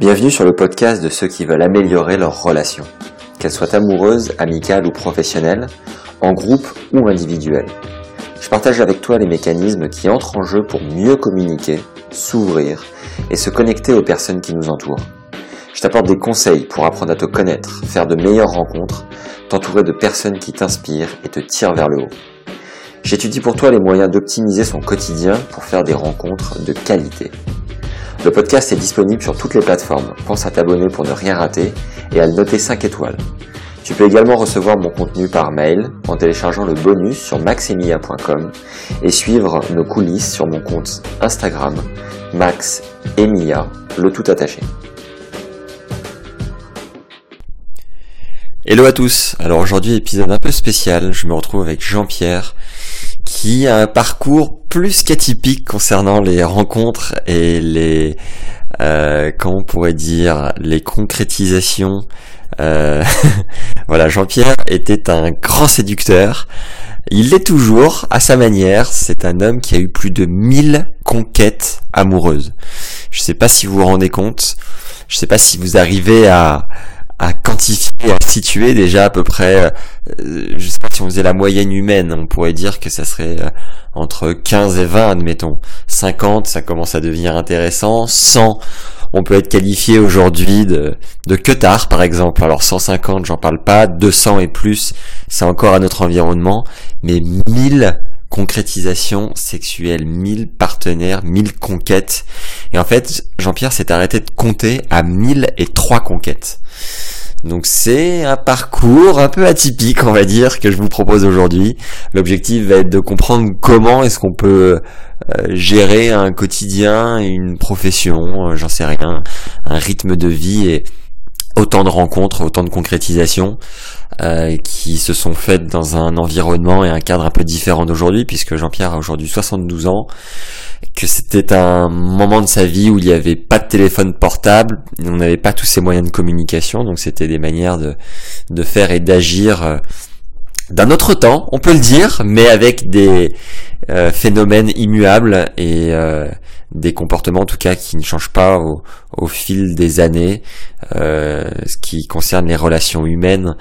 Bienvenue sur le podcast de ceux qui veulent améliorer leurs relations, qu'elles soient amoureuses, amicales ou professionnelles, en groupe ou individuelles. Je partage avec toi les mécanismes qui entrent en jeu pour mieux communiquer, s'ouvrir et se connecter aux personnes qui nous entourent. Je t'apporte des conseils pour apprendre à te connaître, faire de meilleures rencontres, t'entourer de personnes qui t'inspirent et te tirent vers le haut. J'étudie pour toi les moyens d'optimiser son quotidien pour faire des rencontres de qualité. Le podcast est disponible sur toutes les plateformes. Pense à t'abonner pour ne rien rater et à le noter 5 étoiles. Tu peux également recevoir mon contenu par mail en téléchargeant le bonus sur maxemia.com et suivre nos coulisses sur mon compte Instagram Max le tout attaché. Hello à tous. Alors aujourd'hui épisode un peu spécial. Je me retrouve avec Jean-Pierre qui a un parcours plus qu'atypique concernant les rencontres et les euh, comment on pourrait dire les concrétisations. Euh, voilà, Jean-Pierre était un grand séducteur. Il l'est toujours à sa manière. C'est un homme qui a eu plus de 1000 conquêtes amoureuses. Je sais pas si vous vous rendez compte. Je sais pas si vous arrivez à à quantifier, à situer déjà à peu près, euh, je sais pas si on faisait la moyenne humaine, on pourrait dire que ça serait euh, entre 15 et 20, admettons. 50, ça commence à devenir intéressant. 100, on peut être qualifié aujourd'hui de, de tard par exemple. Alors 150, j'en parle pas. 200 et plus, c'est encore à notre environnement. Mais 1000 concrétisations sexuelles, 1000 partenaires, 1000 conquêtes. Et en fait, Jean-Pierre s'est arrêté de compter à 1003 conquêtes. Donc c'est un parcours un peu atypique, on va dire, que je vous propose aujourd'hui. L'objectif va être de comprendre comment est-ce qu'on peut euh, gérer un quotidien, une profession, euh, j'en sais rien, un rythme de vie et autant de rencontres, autant de concrétisations euh, qui se sont faites dans un environnement et un cadre un peu différent d'aujourd'hui, puisque Jean-Pierre a aujourd'hui 72 ans, que c'était un moment de sa vie où il n'y avait pas de téléphone portable, on n'avait pas tous ces moyens de communication, donc c'était des manières de, de faire et d'agir euh, d'un autre temps, on peut le dire, mais avec des euh, phénomènes immuables et des comportements en tout cas qui ne changent pas au, au fil des années. Euh, ce qui concerne les relations humaines,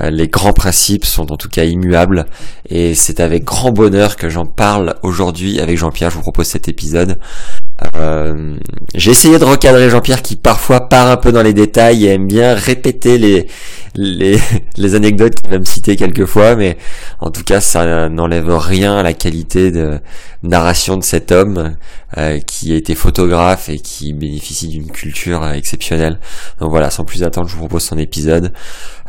euh, les grands principes sont en tout cas immuables et c'est avec grand bonheur que j'en parle aujourd'hui avec Jean-Pierre. Je vous propose cet épisode. Euh, j'ai essayé de recadrer Jean-Pierre qui parfois part un peu dans les détails et aime bien répéter les les, les anecdotes qu'il va me citer quelquefois, mais en tout cas ça n'enlève rien à la qualité de narration de cet homme euh, qui a été photographe et qui bénéficie d'une culture euh, exceptionnelle. Donc voilà, sans plus attendre, je vous propose son épisode.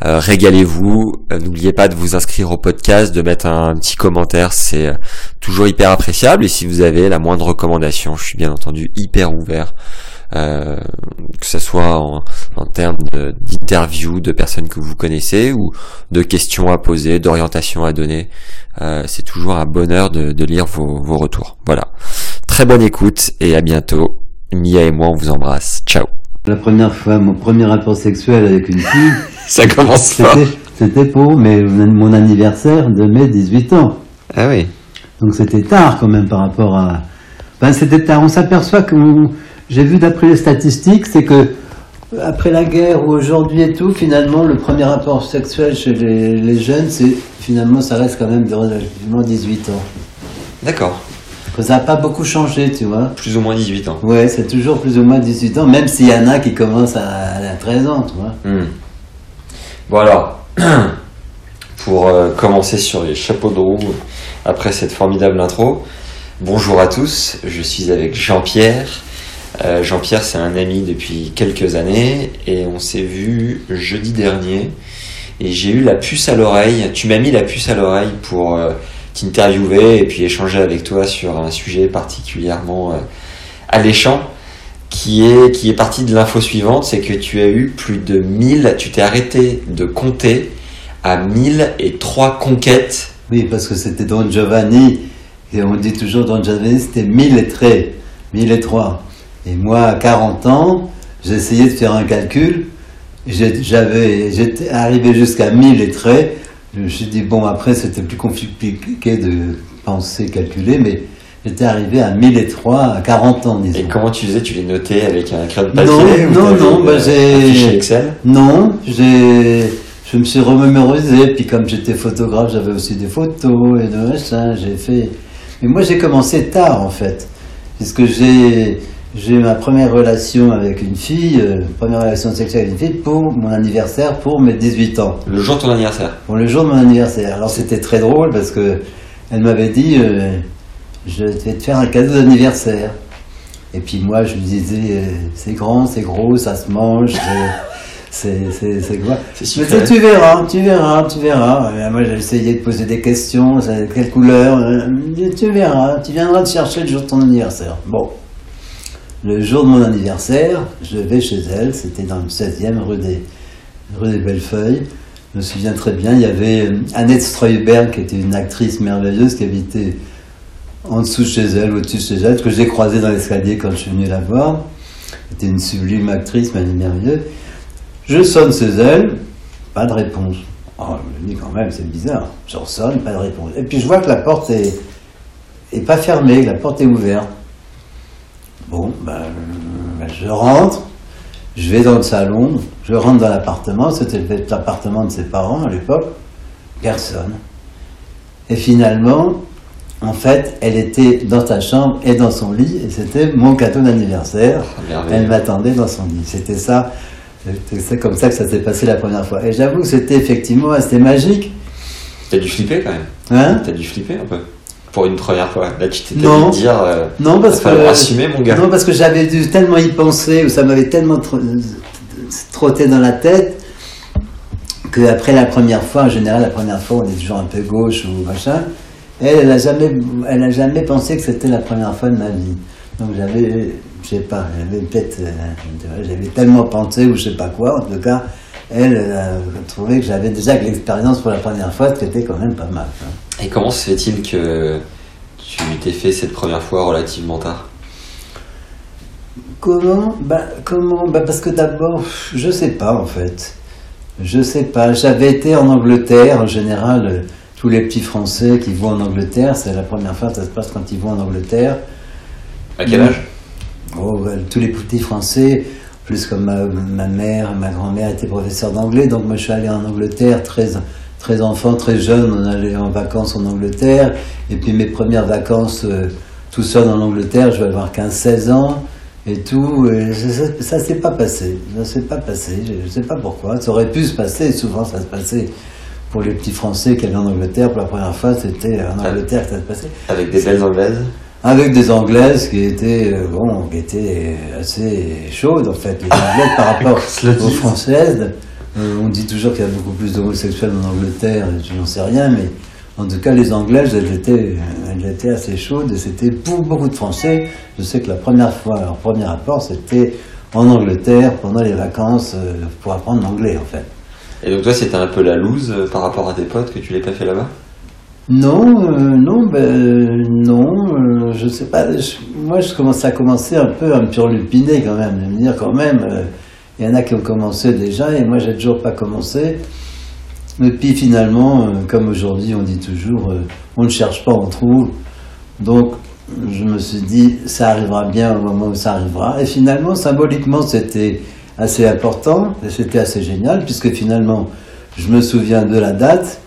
Euh, régalez-vous, n'oubliez pas de vous inscrire au podcast, de mettre un, petit commentaire, c'est toujours hyper appréciable. Et si vous avez la moindre recommandation, je suis bien entendu hyper ouvert. Euh, que ce soit en, termes d'interviews de, personnes que vous connaissez ou de questions à poser, d'orientation à donner. Euh, c'est toujours un bonheur de, de lire vos retours. Voilà. Très bonne écoute et à bientôt. Mia et moi, on vous embrasse. Ciao. La première fois, mon premier rapport sexuel avec une fille. Ça commence pas. C'était pour mais, mon anniversaire de mes 18 ans. Ah oui. Donc c'était tard quand même par rapport à. Ben, c'était tard. On s'aperçoit que j'ai vu d'après les statistiques, c'est que après la guerre ou aujourd'hui et tout, finalement, le premier rapport sexuel chez les, jeunes, c'est finalement, ça reste quand même de relativement 18 ans. D'accord. Ça n'a pas beaucoup changé, tu vois. Plus ou moins 18 ans. Ouais, c'est toujours plus ou moins 18 ans, même s'il y en a qui commencent à, 13 ans, tu vois. Hmm. Bon alors, pour euh, commencer sur les chapeaux de roue, après cette formidable intro, bonjour à tous, je suis avec Jean-Pierre. Euh, Jean-Pierre, c'est un ami depuis quelques années et on s'est vu jeudi dernier et j'ai eu la puce à l'oreille. Tu m'as mis la puce à l'oreille pour euh, t'interviewer et puis échanger avec toi sur un sujet particulièrement euh, alléchant qui est, qui est parti de l'info suivante, c'est que tu as eu plus de 1000, tu t'es arrêté de compter à 1003 conquêtes. Oui, parce que c'était Don Giovanni, et on dit toujours Don Giovanni, c'était 1000 et très, 1003. Et moi, à 40 ans, essayé de faire un calcul. J'avais, j'étais arrivé jusqu'à 1000 et traits. Suis dit, bon, après, c'était plus compliqué de penser, calculer, mais j'étais arrivé à 1003 à 40 ans, disons. Et comment tu faisais? Tu les notais avec un crayon de Non, papier ou non, t'avais non, une- bah, un j'ai- Excel? Non, j'ai, je me suis remémorisé, puis comme j'étais photographe, j'avais aussi des photos et de machin, j'ai fait. Mais moi, j'ai commencé tard, en fait, puisque j'ai, j'ai eu ma première relation avec une fille, euh, première relation sexuelle avec une fille pour mon anniversaire, pour mes 18 ans, Le jour de ton anniversaire. pour le jour de mon anniversaire. Alors c'était très drôle parce que elle m'avait dit, euh, je vais te faire un cadeau d'anniversaire. Et puis moi, je lui disais, euh, c'est grand, c'est gros, ça se mange, c'est, quoi? Mais tu, verras, tu verras, tu verras. Et moi, j'ai essayé de poser des questions, quelle couleur euh, Tu verras, tu viendras te chercher le jour de ton anniversaire. Bon. Le jour de mon anniversaire, je vais chez elle, c'était dans le 16e rue des, rue des Bellefeuilles. Je me souviens très bien, il y avait euh, Annette Streuberg, qui était une actrice merveilleuse, qui habitait en dessous de chez elle, au-dessus de chez elle, que j'ai croisée dans l'escalier quand je suis venu la voir. C'était une sublime actrice, merveilleuse. Je sonne chez elle, pas de réponse. Oh, je me dis quand même, c'est bizarre. Je ressonne, pas de réponse. Et puis je vois que la porte est, pas fermée, la porte est ouverte. Bon, ben, ben, je rentre, je vais dans le salon, je rentre dans l'appartement, c'était l'appartement de ses parents à l'époque, personne. Et finalement, en fait, elle était dans sa chambre et dans son lit, et c'était mon cadeau d'anniversaire. Oh, merveilleux. Elle m'attendait dans son lit. C'était ça, ça- comme ça que ça s'est passé la première fois. Et j'avoue que c'était effectivement assez magique. T'as dû flipper quand même. Hein? T'as dû flipper un peu. Pour une première fois. Là, tu t'étais Non. dit dire. euh, non, parce que, assumer, mon gars. non, parce que j'avais dû tellement y penser, ou ça m'avait tellement tr- trotté dans la tête, que après la première fois, en général, la première fois, on est toujours un peu gauche ou machin. Elle, elle a jamais, elle a jamais pensé que c'était la première fois de ma vie. Donc j'avais, je sais pas, j'avais peut-être, euh, j'avais tellement pensé ou je sais pas quoi. En tout cas, elle, elle a trouvé que j'avais déjà que l'expérience pour la première fois, c'était quand même pas mal. hein. Et comment se fait-il que tu t'es fait cette première fois relativement tard Comment? Bah, comment? Bah, Parce que d'abord, je sais pas en fait. Je sais pas. J'avais été en Angleterre, en général, euh, tous les petits Français qui vont en Angleterre, c'est la première fois que ça se passe quand ils vont en Angleterre. À quel âge? Oh, bah, tous les petits Français, plus comme ma, ma mère, ma grand-mère était professeure d'anglais, donc moi je suis allé en Angleterre très, très enfant, très jeune, on allait en vacances en Angleterre, et puis mes premières vacances euh, tout seul en Angleterre, je vais avoir 15-16 ans, et tout, et ça, ça s'est pas passé, ça s'est pas passé, je, je sais pas pourquoi, ça aurait pu se passer, souvent ça se passait pour les petits Français qui allaient en Angleterre pour la première fois, c'était en Angleterre que ça se passait. Avec des belles anglaises? Avec des Anglaises qui étaient, euh, bon, qui étaient assez chaudes en fait. Les Anglaises par rapport aux. Françaises, euh, on dit toujours qu'il y a beaucoup plus d'homosexuels en Angleterre, je n'en sais rien, mais en tout cas les Anglaises, elles étaient, elles étaient assez chaudes et c'était pour beaucoup de Français. Je sais que la première fois, leur premier rapport, c'était en Angleterre pendant les vacances euh, pour apprendre l'anglais en fait. Et donc toi, c'était un peu la loose euh, par rapport à tes potes que tu l'aies pas fait là-bas? Non, euh, non, ben non, je sais pas. je- moi, je commence à commencer un peu à me turlupiner quand même, de me dire quand même, il y en a qui ont commencé déjà et moi, j'ai toujours pas commencé. Et puis finalement, euh, comme aujourd'hui, on dit toujours, euh, on ne cherche pas, on trouve. Donc, je me suis dit, ça arrivera bien au moment où ça arrivera. Et finalement, symboliquement, c'était assez important et c'était assez génial puisque finalement, je me souviens de la date.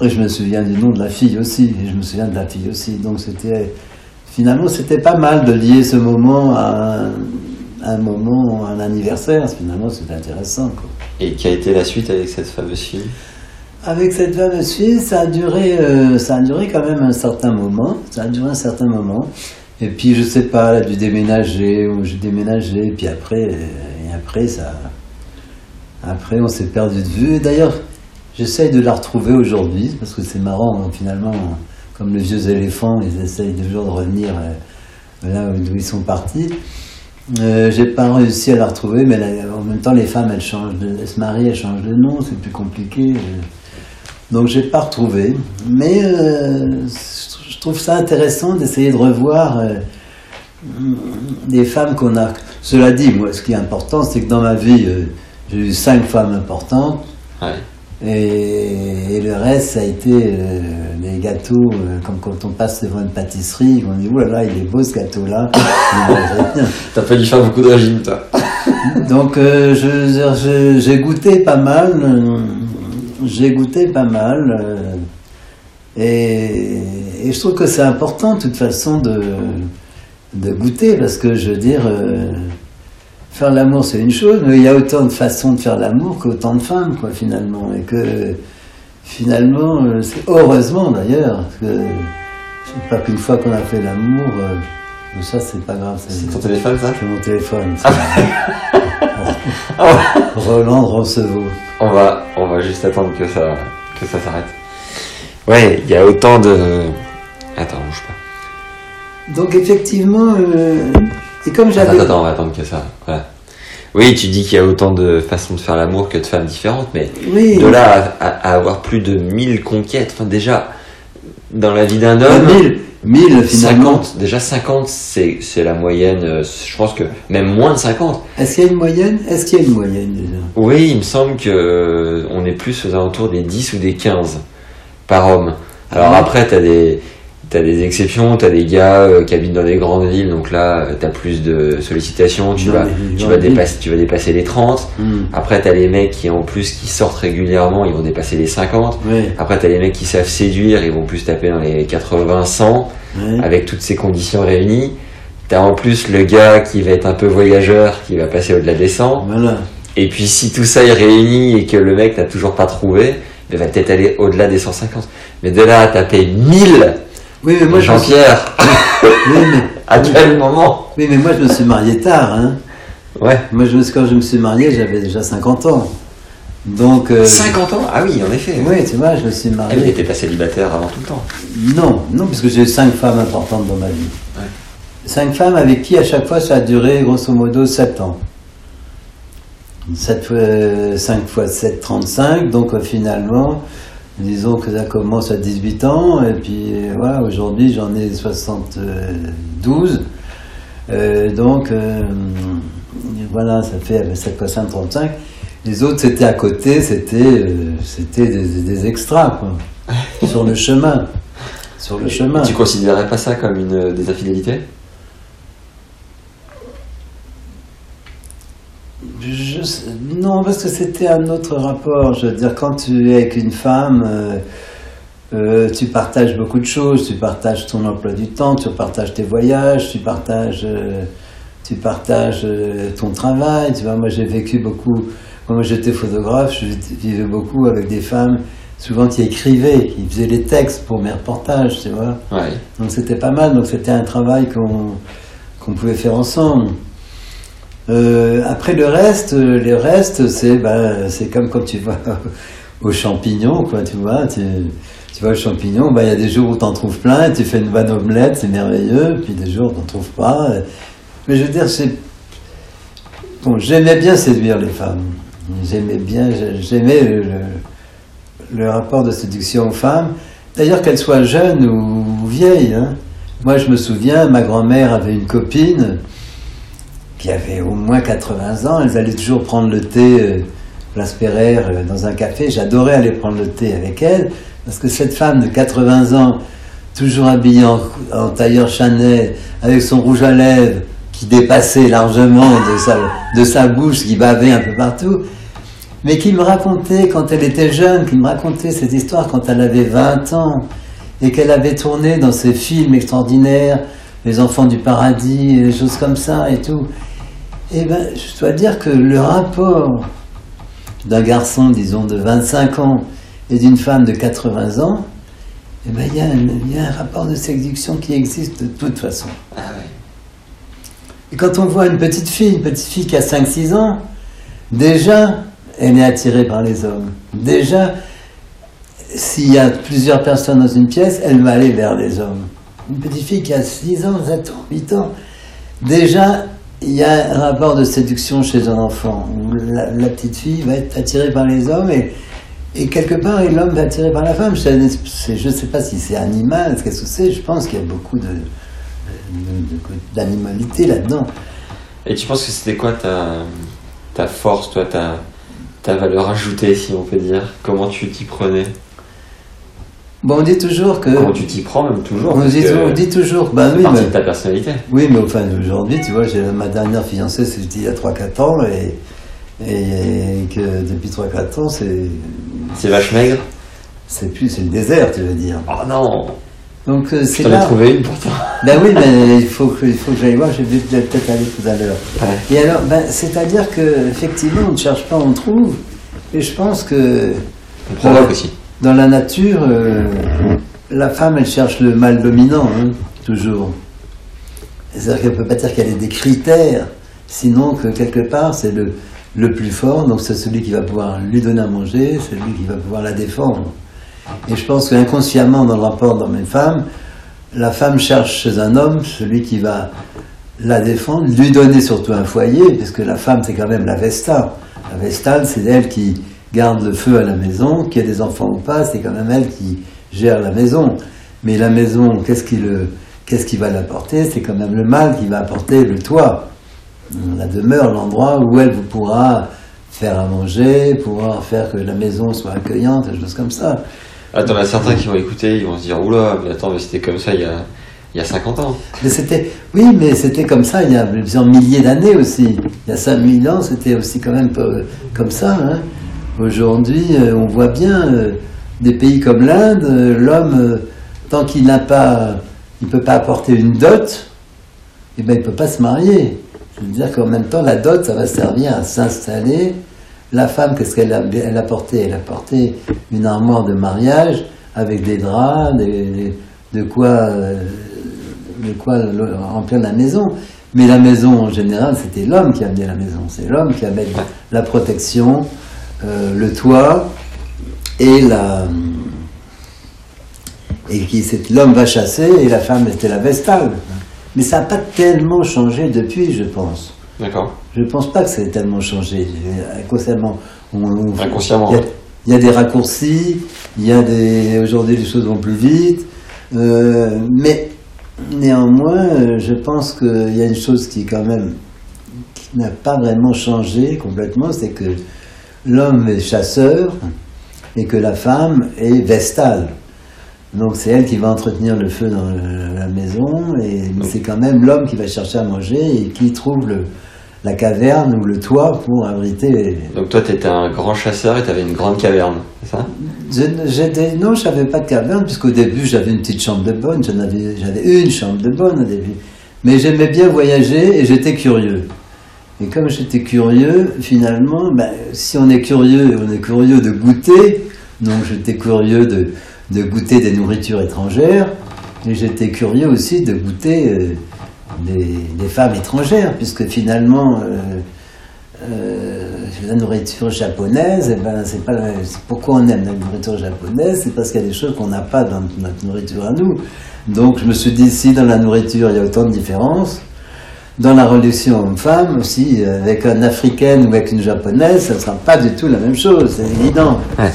Et je me souviens du nom de la fille aussi, et je me souviens de la fille aussi. Donc c'était finalement c'était pas mal de lier ce moment à un, moment, un anniversaire. Finalement c'était intéressant. quoi. Et quelle a été la suite avec cette fameuse fille? Avec cette fameuse fille, ça a duré, euh, ça a duré quand même un certain moment. Ça a duré un certain moment. Et puis je sais pas, elle a dû déménager ou j'ai déménagé. Et puis après, et après ça, après on s'est perdu de vue. Et D'ailleurs, j'essaye de la retrouver aujourd'hui parce que c'est marrant hein, finalement, comme les vieux éléphants, ils essayent toujours de revenir euh, là d'où ils sont partis. Euh, j'ai pas réussi à la retrouver, mais en même temps, les femmes, elles changent de, elles se marient, elles changent de nom, c'est plus compliqué. euh. Donc, j'ai pas retrouvé. Mais euh, je trouve ça intéressant d'essayer de revoir euh, des femmes qu'on a. Cela dit, moi, ce qui est important, c'est que dans ma vie, j'ai eu cinq femmes importantes. Et, et le reste, ça a été euh, les gâteaux, euh, comme quand on passe devant une pâtisserie, on dit, oh là là, il est beau ce gâteau-là. T'as pas dû faire beaucoup de régime, toi. Donc euh, j'ai goûté pas mal, euh, j'ai goûté pas mal, euh, et, et je trouve que c'est important de toute façon de, de goûter, parce que je veux dire, euh, faire l'amour c'est une chose, mais il y a autant de façons de faire l'amour qu'autant de femmes, quoi, finalement, et que finalement, euh, c'est heureusement d'ailleurs, parce que c'est pas qu'une fois qu'on a fait l'amour, euh, ça c'est pas grave, C'est ton téléphone, ça c'est mon téléphone. ça. Roland Roncevaux. On va, on va juste attendre que ça, que ça s'arrête. Ouais, il y a autant de. Attends, bouge pas. Donc effectivement, euh, et comme Attends, j'avais... attends, on va attendre que ça. Voilà. Oui, tu dis qu'il y a autant de façons de faire l'amour que de femmes différentes, mais Oui, de là à, avoir plus de 1000 conquêtes, enfin déjà, dans la vie d'un homme, 1000, 1000 finalement. 50, déjà 50, c'est c'est la moyenne, euh, je pense que même moins de 50. Est-ce qu'il y a une moyenne? Est-ce qu'il y a une moyenne déjà? Oui, il me semble que euh, on est plus aux alentours des 10 ou des 15 par homme. Alors Ah oui. après, t'as des, t'as des exceptions, t'as des gars euh, qui habitent dans des grandes villes, donc là, euh, t'as plus de sollicitations, tu vas, tu vas, dépasser, tu vas dépasser les 30. Hmm, Après, t'as les mecs qui, en plus, qui sortent régulièrement, ils vont dépasser les 50. Oui, Après, t'as les mecs qui savent séduire, ils vont plus taper dans les 80, 100, oui. avec toutes ces conditions réunies. T'as en plus le gars qui va être un peu voyageur, qui va passer au-delà des 100. Voilà. Et puis si tout ça est réuni et que le mec n'a toujours pas trouvé, il va peut-être aller au-delà des 150. Mais de là à taper 1000, Oui, mais moi je me suis... Jean-Pierre, Oui, mais... à quel moment oui, mais moi je me suis marié tard. Hein. Ouais. Moi, je me suis- quand je me suis marié, j'avais déjà 50 ans. Donc... euh, 50 ans? Ah oui, en effet. Oui, tu vois, je me suis Elle marié. n'était pas célibataire avant tout le temps. Non, non, parce que j'ai eu cinq femmes importantes dans ma vie. Ouais. Cinq femmes avec qui à chaque fois ça a duré grosso modo 7 ans. 7 fois, 5 fois 7, 35, donc euh, finalement, disons que ça commence à 18 ans, et puis voilà, aujourd'hui j'en ai 72. Euh, donc euh, voilà, ça fait 7 fois 5, 35. Les autres c'était à côté, c'était euh, c'était des, des extras, quoi, sur le chemin. Sur le chemin. Tu considérais pas ça comme une des infidélités? Je non, parce que c'était un autre rapport. Je veux dire, quand tu es avec une femme, euh, euh, tu partages beaucoup de choses. Tu partages ton emploi du temps, tu partages tes voyages, tu partages, euh, tu partages ton travail. Tu vois, moi j'ai vécu beaucoup. Moi j'étais photographe, je vivais beaucoup avec des femmes, souvent qui écrivaient, qui faisaient les textes pour mes reportages, tu vois. Ouais. Donc c'était pas mal, donc c'était un travail qu'on qu'on pouvait faire ensemble. Euh, après le reste, euh, le reste, c'est ben, c'est comme quand tu vas aux champignons, quoi, tu vois. Tu, tu vas aux champignons, ben, il y a des jours où tu en trouves plein, tu fais une bonne omelette, c'est merveilleux, puis des jours où tu n'en trouves pas. Mais je veux dire, j'aimais bien séduire les femmes. J'aimais bien, j'aimais le rapport de séduction aux femmes. D'ailleurs, qu'elles soient jeunes ou vieilles. hein. Moi, je me souviens, ma grand-mère avait une copine qui avait au moins 80 ans. Elles allaient toujours prendre le thé, euh, place Pereire, euh, dans un café. J'adorais aller prendre le thé avec elle, parce que cette femme de 80 ans, toujours habillée en, tailleur Chanel, avec son rouge à lèvres qui dépassait largement de sa, de sa bouche, qui bavait un peu partout, mais qui me racontait quand elle était jeune, qui me racontait cette histoire quand elle avait 20 ans, et qu'elle avait tourné dans ces films extraordinaires, Les Enfants du Paradis, et des choses comme ça et tout. Eh ben, je dois dire que le rapport d'un garçon, disons, de 25 ans et d'une femme de 80 ans, eh ben, il y, a un- il y a un rapport de séduction qui existe de toute façon. Ah. Et quand on voit une petite fille, une petite fille qui a 5-6 ans, déjà, elle est attirée par les hommes. Déjà, s'il y a plusieurs personnes dans une pièce, elle va aller vers les hommes. Une petite fille qui a 6 ans, 7 ans, 8 ans, déjà, il y a un rapport de séduction chez un enfant. où La, petite fille va être attirée par les hommes et, et quelque part, l'homme va être attiré par la femme. Je ne sais pas si c'est animal, qu'est-ce que c'est, je pense qu'il y a beaucoup de- d'animalité là-dedans. Et tu penses que c'était quoi ta, ta force, toi, ta, ta valeur ajoutée, si on peut dire? Comment tu t'y prenais? Bon, on dit toujours que. Comment tu t'y prends, même toujours On dit, on dit toujours, bah oui, partie mais, de ta personnalité. oui, mais enfin, aujourd'hui, tu vois, j'ai ma dernière fiancée, c'était il y a 3-4 ans, et, et que depuis 3-4 ans, c'est, C'est vache maigre c'est plus, c'est le désert, tu veux dire. Oh non Donc, euh, Je c'est t'en ai là. trouvé une pourtant. Ben oui, mais il faut que, il faut que j'aille voir, j'ai vu peut-être aller tout à l'heure. Ouais. Et alors, ben, c'est-à-dire que effectivement, on ne cherche pas, on trouve. Et je pense que On provoque aussi. Dans la nature, euh, la femme, elle cherche le mâle dominant, hein, toujours. C'est-à-dire qu'elle ne peut pas dire qu'elle ait des critères, sinon que quelque part, c'est le, le plus fort, donc c'est celui qui va pouvoir lui donner à manger, c'est lui qui va pouvoir la défendre. Et je pense qu'inconsciemment, dans le rapport d'homme-femme, la femme cherche chez un homme celui qui va la défendre, lui donner surtout un foyer, parce que la femme, c'est quand même la Vesta. La Vestale, c'est elle qui garde le feu à la maison, qu'il y ait des enfants ou pas, c'est quand même elle qui gère la maison. Mais la maison, qu'est-ce qui, le, qu'est-ce qui va l'apporter? C'est quand même le mâle qui va apporter le toit, la demeure, l'endroit où elle vous pourra faire à manger, pouvoir faire que la maison soit accueillante, des choses comme ça. Ah, t'en as certains qui vont écouter, ils vont se dire Oula, mais attends, mais c'était comme ça il y a, il y a 50 ans. Mais c'était, oui, mais c'était comme ça il y a plusieurs milliers d'années aussi. Il y a 5000 ans, c'était aussi quand même comme ça. hein. Aujourd'hui, euh, on voit bien euh, des pays comme l'Inde, euh, l'homme, tant qu'il n'a pas, il peut pas apporter une dot, eh ben il peut pas se marier. C'est-à-dire qu'en même temps, la dot, ça va servir à s'installer. La femme, qu'est-ce qu'elle a, elle a Elle a porté une armoire de mariage avec des draps, de quoi de quoi remplir la maison. Mais la maison, en général, c'était l'homme qui amenait la maison. C'est l'homme qui avait la protection, euh, le toit et la. Et qui, l'homme va chasser et la femme était la vestale. Mais ça n'a pas tellement changé depuis, je pense. D'accord. Je ne pense pas que ça ait tellement changé. Inconsciemment, on, on- Inconsciemment, il y a- il y, a des raccourcis, il y a des. Aujourd'hui, les choses vont plus vite. Euh, mais néanmoins, euh, je pense qu'il y a une chose qui, quand même, qui n'a pas vraiment changé complètement c'est que l'homme est chasseur et que la femme est vestale. Donc c'est elle qui va entretenir le feu dans la maison et c'est quand même l'homme qui va chercher à manger et qui trouve le, la caverne ou le toit pour abriter. Donc toi, t'étais un grand chasseur et t'avais une grande caverne, c'est ça? Je- non, je n'avais pas de caverne puisqu'au début j'avais une petite chambre de bonne, avais- j'avais une chambre de bonne au début. Mais j'aimais bien voyager et j'étais curieux. Et comme j'étais curieux, finalement, ben, si on est curieux, on est curieux de goûter. Donc j'étais curieux de, de goûter des nourritures étrangères. Et j'étais curieux aussi de goûter euh, des, femmes étrangères, puisque finalement, euh, euh, la nourriture japonaise, eh ben, c'est pas pourquoi on aime la nourriture japonaise, c'est parce qu'il y a des choses qu'on n'a pas dans notre nourriture à nous. Donc je me suis dit, si dans la nourriture il y a autant de différences, dans la relation homme-femme aussi, avec une africaine ou avec une japonaise, ça ne sera pas du tout la même chose, c'est évident. Ouais.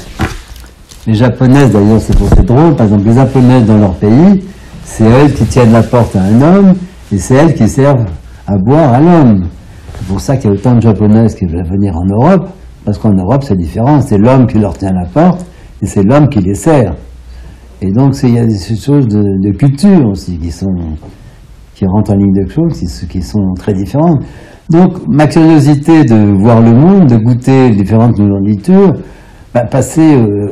Les japonaises, d'ailleurs, c'est pour c'est drôle, par exemple, les japonaises dans leur pays, c'est elles qui tiennent la porte à un homme, et c'est elles qui servent à boire à l'homme. C'est pour ça qu'il y a autant de japonaises qui veulent venir en Europe, parce qu'en Europe, c'est différent, c'est l'homme qui leur tient la porte, et c'est l'homme qui les sert. Et donc, il y a des choses de, de culture aussi qui sont qui rentrent en ligne de compte, qui, qui sont très différentes. Donc, ma curiosité de voir le monde, de goûter différentes nourritures, va passer euh,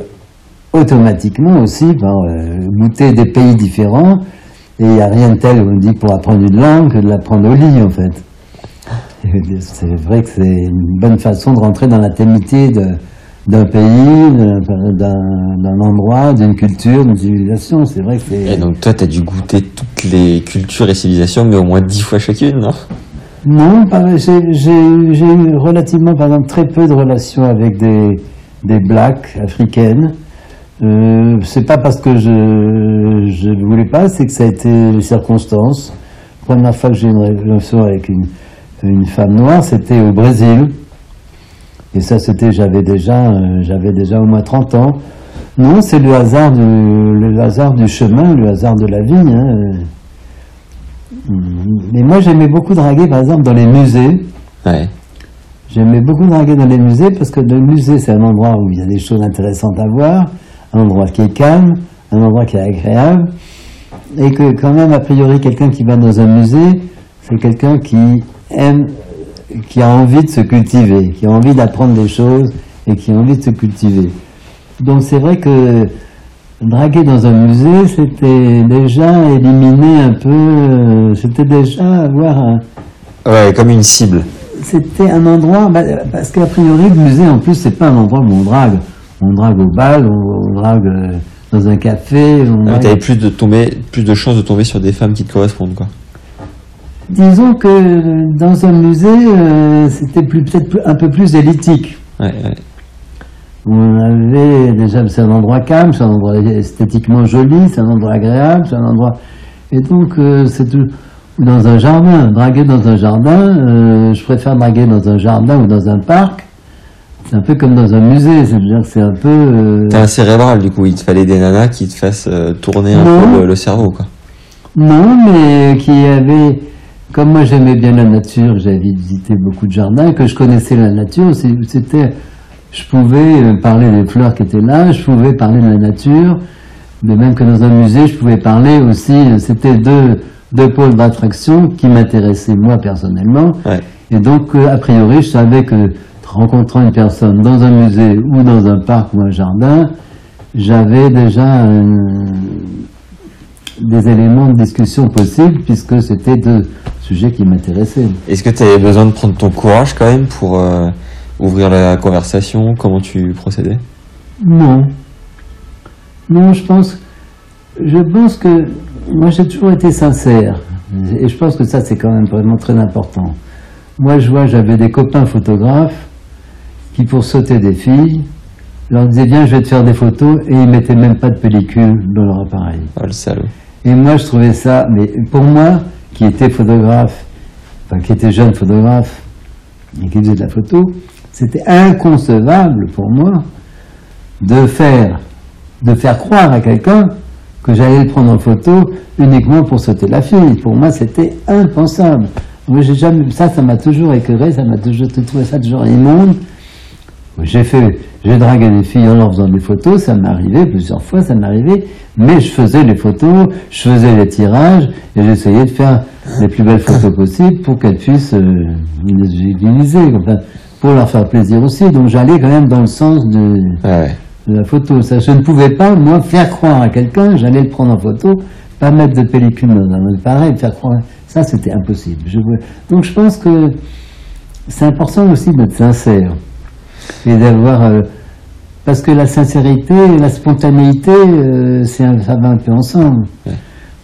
automatiquement aussi par euh, goûter des pays différents. Et il n'y a rien de tel, on dit, pour apprendre une langue que de l'apprendre au lit, en fait. C'est vrai que c'est une bonne façon de rentrer dans l'intimité de- d'un pays, d'un- endroit, d'une culture, d'une civilisation. C'est vrai que c'est... Et donc toi, t'as dû goûter toutes les cultures et civilisations, mais au moins dix fois chacune, non? Non, j'ai eu relativement, par exemple, très peu de relations avec des, des blacks africaines. Euh, c'est pas parce que je ne voulais pas, c'est que ça a été les circonstances. La première fois que j'ai eu une relation avec une, une femme noire, c'était au Brésil. Et ça, c'était, j'avais déjà, euh, j'avais déjà au moins 30 ans. Non, c'est le hasard du, le hasard du chemin, le hasard de la vie. hein. Mais moi, j'aimais beaucoup draguer, par exemple, dans les musées. Ouais. J'aimais beaucoup draguer dans les musées parce que le musée, c'est un endroit où il y a des choses intéressantes à voir, un endroit qui est calme, un endroit qui est agréable, et que quand même, a priori, quelqu'un qui va dans un musée, c'est quelqu'un qui aime, qui a envie de se cultiver, qui a envie d'apprendre des choses et qui a envie de se cultiver. Donc c'est vrai que draguer dans un musée, c'était déjà éliminer un peu, euh, c'était déjà avoir un, Ouais, comme une cible. c'était un endroit, bah, parce qu'a priori, le musée, en plus, c'est pas un endroit où on drague. On drague au bal, on, on drague euh, dans un café. On Ah, drague- T'avais plus de tomber, plus de chances de tomber sur des femmes qui te correspondent, quoi. Disons que dans un musée, euh, c'était plus- peut-être un peu plus élitique. Ouais, ouais. On avait déjà, c'est un endroit calme, c'est un endroit esthétiquement joli, c'est un endroit agréable, c'est un endroit. Et donc, euh, c'est tout. ou Dans un jardin, draguer dans un jardin, euh, je préfère draguer dans un jardin ou dans un parc. C'est un peu comme dans un musée, c'est-à-dire que c'est un peu. euh, T'es un cérébral, du coup. Il te fallait des nanas qui te fassent euh, tourner un Non. peu le, le cerveau, quoi. Non, mais qui avait, comme moi j'aimais bien la nature, j'avais visité beaucoup de jardins, que je connaissais la nature, c'était, je pouvais euh, parler des fleurs qui étaient là, je pouvais parler de la nature, de même que dans un musée, je pouvais parler aussi, euh, c'était deux, deux pôles d'attraction qui m'intéressaient moi personnellement, Ouais. et donc euh, a priori je savais que rencontrant une personne dans un musée ou dans un parc ou un jardin, j'avais déjà un, des éléments de discussion possibles puisque c'était deux sujets qui m'intéressaient. Est-ce que t'avais besoin de prendre ton courage, quand même, pour euh, ouvrir la conversation? Comment tu procédais? Non. Non, je pense, je pense que moi j'ai toujours été sincère et je pense que ça c'est quand même vraiment très important. Moi je vois, j'avais des copains photographes qui pour sauter des filles leur disaient viens je vais te faire des photos et ils mettaient même pas de pellicule dans leur appareil. Oh, le salaud. Et moi, je trouvais ça, mais pour moi, qui était photographe, enfin qui était jeune photographe et qui faisait de la photo, c'était inconcevable pour moi de faire, de faire croire à quelqu'un que j'allais le prendre en photo uniquement pour sauter la fille. Pour moi, c'était impensable. Moi, jamais, ça, ça m'a toujours écœuré, ça m'a toujours trouvé ça toujours immonde. J'ai fait, j'ai dragué des filles en leur faisant des photos, ça m'est arrivé plusieurs fois, ça m'est arrivé, mais je faisais les photos, je faisais les tirages, et j'essayais de faire les plus belles photos possibles pour qu'elles puissent euh, les utiliser, enfin, pour leur faire plaisir aussi. Donc j'allais quand même dans le sens de, ouais. de la photo. Ça, je ne pouvais pas, moi, faire croire à quelqu'un, j'allais le prendre en photo, pas mettre de pellicule dans un appareil, faire croire. Ça, c'était impossible. Je Donc, je pense que c'est important aussi d'être sincère et d'avoir. euh, parce que la sincérité et la spontanéité, euh, un- ça va un peu ensemble.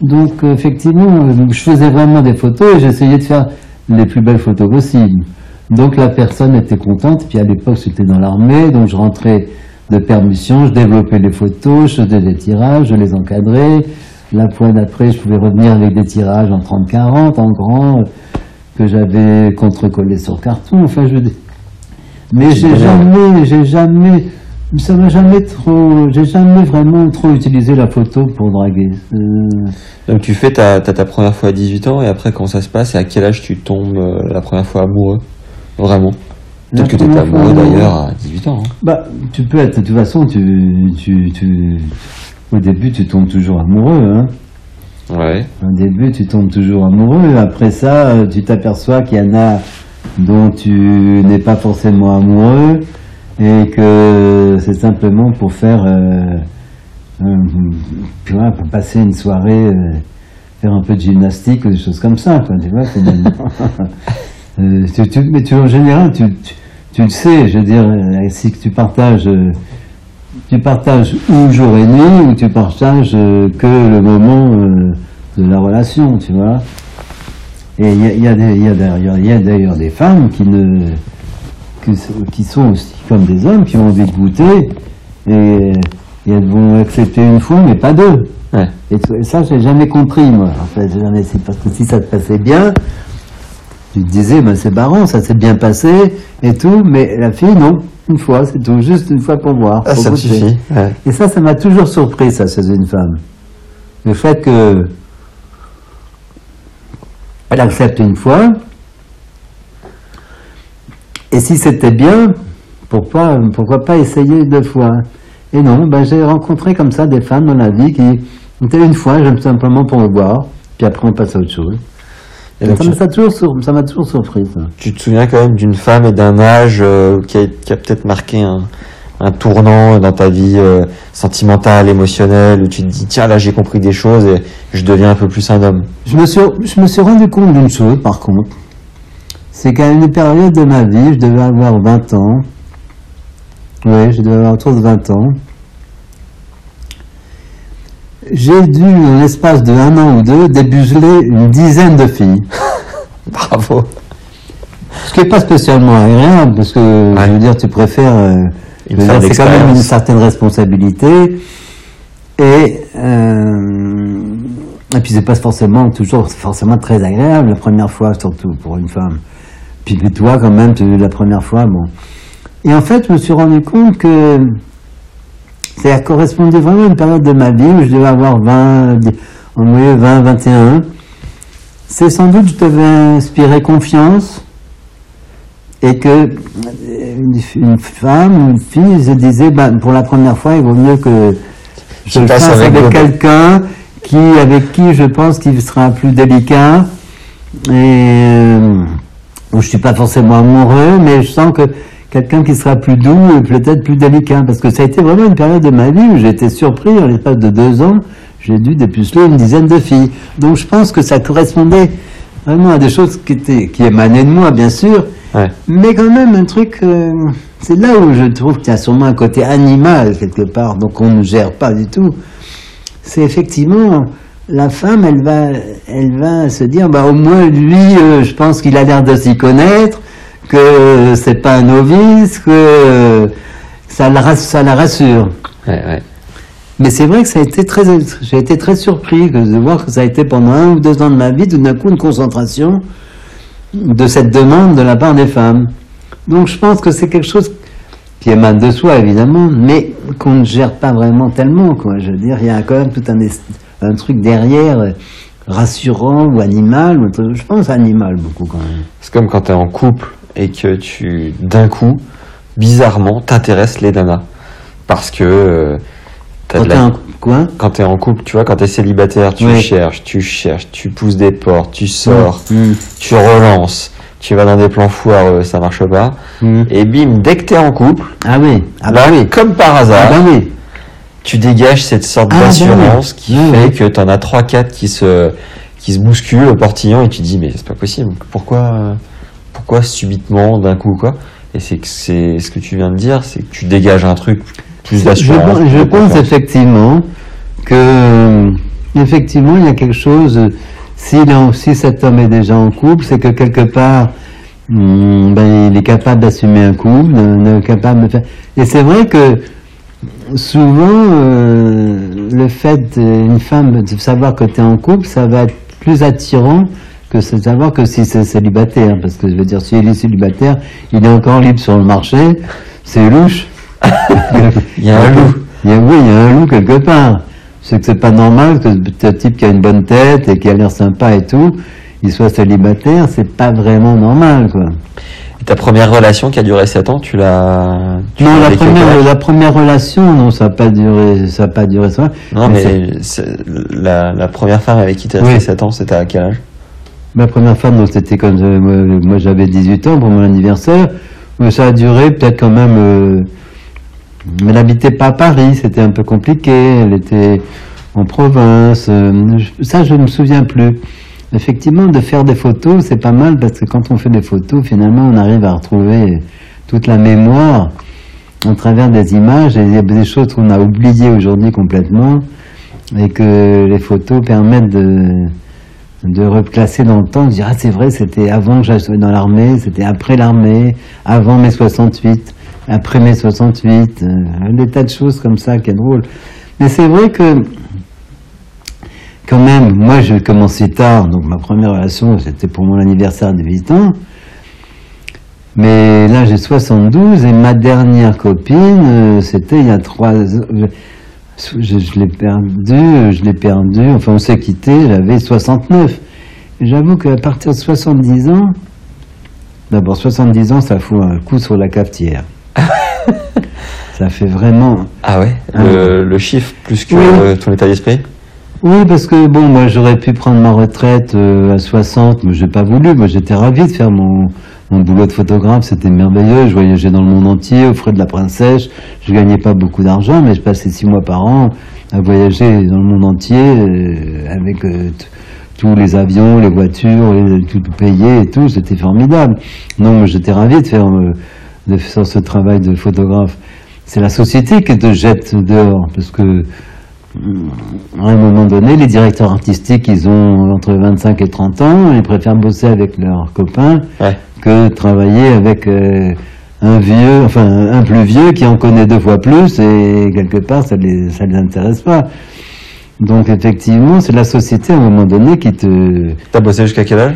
Donc, euh, effectivement, euh, je faisais vraiment des photos et j'essayais de faire les plus belles photos possibles. Donc, la personne était contente. Puis, à l'époque, j'étais dans l'armée, donc je rentrais de permission, je développais les photos, je faisais des tirages, je les encadrais. La fois d'après, je pouvais revenir avec des tirages en 30-40, en grand, que j'avais contrecollés sur carton. Enfin, je. Mais j'ai jamais, j'ai jamais, ça m'a jamais trop, j'ai jamais vraiment trop utilisé la photo pour draguer. Euh, Donc tu fais ta, ta, ta première fois à 18 ans, et après, comment ça se passe Et à quel âge tu tombes euh, la première fois amoureux? Vraiment? Peut-être que tu étais amoureux d'ailleurs à 18 ans. hein. Bah, tu peux être, de toute façon, tu, tu, tu, au début, tu tombes toujours amoureux, hein. Ouais. Au début, tu tombes toujours amoureux. Après ça, euh, tu t'aperçois qu'il y en a dont tu n'es pas forcément amoureux et que c'est simplement pour faire, euh, euh, tu vois, pour passer une soirée, euh, faire un peu de gymnastique ou des choses comme ça, quoi, tu vois. finalement. Euh, tu- tu- mais tu, en général, tu, tu, le sais, je veux dire, si tu partages, tu partages ou jour et nuit, ou tu partages que le moment de la relation, tu vois. Et il y a, a a d'ailleurs des femmes qui ne que- qui sont aussi comme des hommes qui ont envie de goûter et, et elles vont accepter une fois mais pas deux. Ouais. Et, et ça j'ai jamais compris moi. En fait, jamais parce que si ça te passait bien, tu te disais ben c'est marrant, ça s'est bien passé et tout, mais la fille non, une fois c'est tout, juste une fois pour voir. Ah, pour ça suffit. Ouais. Et ça, ça m'a toujours surpris, ça, chez une femme. Le fait que elle accepte une fois, Et si c'était bien, pourquoi, pourquoi pas essayer deux fois? Et non, ben, j'ai rencontré comme ça des femmes dans la vie qui étaient une fois, j'aime simplement pour me voir, puis après on passe à autre chose. Et donc, ça m'a toujours, surpris. Ça. Tu te souviens quand même d'une femme et d'un âge euh, qui a, qui a peut-être marqué un, un tournant dans ta vie euh, sentimentale, émotionnelle, où tu te dis tiens là j'ai compris des choses et je deviens un peu plus un homme. Je me suis, je me suis rendu compte d'une chose, par contre. C'est qu'à une période de ma vie, je devais avoir 20 ans. Oui, je devais avoir autour de 20 ans. J'ai dû, en l'espace de un an ou deux, débuseler une dizaine de filles. Bravo. Ce qui n'est pas spécialement agréable, parce que, Ouais. je veux dire, tu préfères... euh, C'est quand même une certaine responsabilité. Et, euh, et puis c'est pas forcément toujours forcément très agréable la première fois, surtout pour une femme. Puis, puis toi, quand même, tu, la première fois, bon. Et en fait, je me suis rendu compte que ça correspondait vraiment à une période de ma vie où je devais avoir 20, en moyenne 20, 21. C'est sans doute je devais inspirer confiance et que euh, une, femme une fille se disait, ben, pour la première fois, il vaut mieux que je passes fasse avec quelqu'un qui, avec qui je pense qu'il sera plus délicat. Et euh, où je suis pas forcément amoureux, mais je sens que quelqu'un qui sera plus doux et peut-être plus délicat, parce que ça a été vraiment une période de ma vie où j'ai été surpris, en l'espace de deux ans, j'ai dû dépuceler une dizaine de filles. Donc je pense que ça correspondait vraiment à des choses qui, étaient, qui émanaient de moi, bien sûr, Ouais. mais quand même un truc, euh, c'est là où je trouve qu'il y a sûrement un côté animal quelque part, donc on ne gère pas du tout. C'est effectivement la femme, elle va, elle va se dire, bah au moins lui, euh, je pense qu'il a l'air de s'y connaître, que c'est pas un novice, que euh, ça la, rass- ça la rassure. Ouais, ouais. Mais c'est vrai que ça a été très, j'ai été très surpris de voir que ça a été pendant un ou deux ans de ma vie, tout d'un coup, une concentration de cette demande de la part des femmes. Donc je pense que c'est quelque chose qui émane de soi, évidemment, mais qu'on ne gère pas vraiment tellement, quoi. Je veux dire, il y a quand même tout un, un truc derrière, euh, rassurant ou animal, ou je pense animal beaucoup quand même. C'est comme quand tu es en couple et que tu, d'un coup, bizarrement, t'intéresses les nanas. Parce que euh, t'as Quand de t'es la- coin, quand t'es en couple, tu vois, quand t'es célibataire, tu cherches, tu cherches, tu pousses des portes, tu sors, Mm. tu relances, tu vas dans des plans foireux, ça marche pas. Mm. Et bim, dès que t'es en couple, Ah oui, ah là, bah oui, comme par ah hasard, bah oui. tu dégages cette sorte Ah, bah d'assurance oui. qui Oui, fait que t'en as trois, quatre qui se, qui se bousculent au portillon et tu te dis, mais c'est pas possible. Pourquoi, pourquoi subitement, d'un coup, quoi? Et c'est ce que tu viens de dire, c'est que tu dégages un truc, plus Je, d'assurance. pense- je effectivement que effectivement il y a quelque chose. Si, si cet homme est déjà en couple, c'est que quelque part hum, ben, il est capable d'assumer un couple, de- de- capable de faire. Et c'est vrai que souvent euh, le fait d'une femme de savoir que tu es en couple, ça va être plus attirant que de savoir que si c'est célibataire. Parce que je veux dire, s'il est célibataire, il est encore libre sur le marché, c'est louche. Il y a un loup. Il y a, oui, il y a un loup quelque part. C'est que c'est pas normal que ce type qui a une bonne tête et qui a l'air sympa et tout, il soit célibataire, c'est pas vraiment normal, quoi. Et ta première relation qui a duré 7 ans, tu l'as. Non, la première, la première relation, non, ça n'a pas duré, ça a pas duré ça. Non, Mais la, la première femme avec qui tu es resté Oui. 7 ans, c'était à quel âge? Ma première femme, donc c'était comme euh, moi, moi, j'avais 18 ans pour mon anniversaire, mais ça a duré peut-être quand même. euh, mais elle n'habitait pas à Paris, c'était un peu compliqué. Elle était en province. euh, ça, je ne me souviens plus. Effectivement, de faire des photos, c'est pas mal parce que quand on fait des photos, finalement, on arrive à retrouver toute la mémoire à travers des images et il y a des choses qu'on a oubliées aujourd'hui complètement et que les photos permettent de, de replacer dans le temps, de dire ah c'est vrai c'était avant que j'aille dans l'armée, c'était après l'armée, avant mai 68, après mai 68, euh, des tas de choses comme ça qui est drôle. Mais c'est vrai que quand même, moi j'ai commencé tard, donc ma première relation c'était pour mon anniversaire de 8 ans. Mais là j'ai 72 et ma dernière copine euh, c'était il y a 3 ans. Je, je l'ai perdu, je l'ai perdu, enfin on s'est quitté, j'avais 69. Et J'avoue qu'à partir de 70 ans, D'abord, 70 ans, ça fout un coup sur la cafetière. ça fait vraiment. Ah ouais le, le chiffre plus que Oui. euh, ton état d'esprit? Oui, parce que bon, moi j'aurais pu prendre ma retraite euh, à 60, mais j'ai pas voulu. Moi j'étais ravi de faire mon, mon boulot de photographe, c'était merveilleux. Je voyageais dans le monde entier, aux frais de la princesse. Je gagnais pas beaucoup d'argent, mais je passais six mois par an à voyager dans le monde entier euh, avec euh, tous les avions, les voitures, les- tout payé et tout. C'était formidable. Non, moi j'étais ravi de faire, de faire ce travail de photographe. C'est la société qui te jette dehors, parce que à un moment donné, les directeurs artistiques, ils ont entre 25 et 30 ans, ils préfèrent bosser avec leurs copains Ouais. que travailler avec euh, un vieux, enfin un plus vieux qui en connaît deux fois plus et quelque part ça les ça les intéresse pas. Donc effectivement, c'est la société à un moment donné qui te T'as bossé jusqu'à quel âge?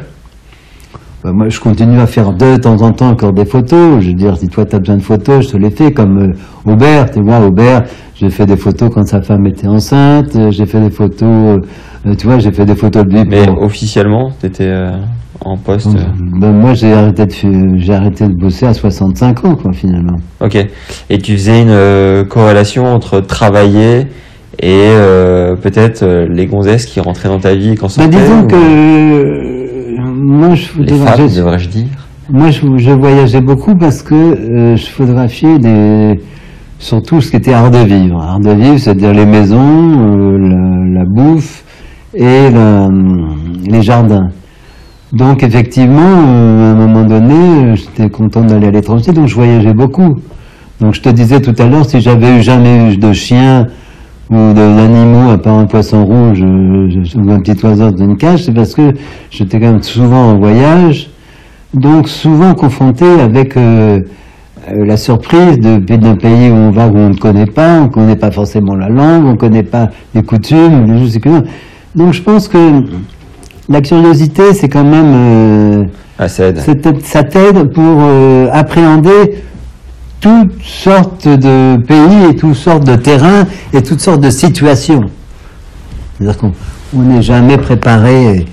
Bah, moi, je continue à faire de temps en temps encore des photos. Je veux dire, si toi, tu as besoin de photos, je te les fais, comme euh, Aubert. Tu vois, Aubert, j'ai fait des photos quand sa femme était enceinte. euh, J'ai fait des photos, euh, tu vois, j'ai fait des photos de lui. Mais pour- officiellement, t'étais euh, en poste. Ben, moi, j'ai arrêté, de, j'ai arrêté de bosser à 65 ans, quoi, finalement. Ok. Et tu faisais une corrélation entre travailler et peut-être les gonzesses qui rentraient dans ta vie quand Ben, sortaient disons ou- que moi, je, devrais-je dire Moi, je, je voyageais beaucoup parce que euh, je photographiais des, surtout ce qui était art de vivre. Art de vivre, c'est-à-dire les maisons, euh, la, la bouffe et la- les jardins. Donc, effectivement, euh, à un moment donné, euh, j'étais content d'aller à l'étranger, donc je voyageais beaucoup. Donc, je te disais tout à l'heure, si j'avais eu jamais eu de chien ou d'animaux à part un poisson rouge euh, ou un petit oiseau dans une cage, c'est parce que j'étais quand même souvent en voyage donc souvent confronté avec euh, euh, la surprise de- d'un pays où on va où on ne connaît pas, on ne connaît pas forcément la langue, on ne connaît pas les coutumes, les choses, etc. Donc je pense que la curiosité, c'est quand même, euh, Ah, ça t'aide pour euh, appréhender toutes sortes de pays et toutes sortes de terrains et toutes sortes de situations. C'est-à-dire qu'on on n'est jamais préparé,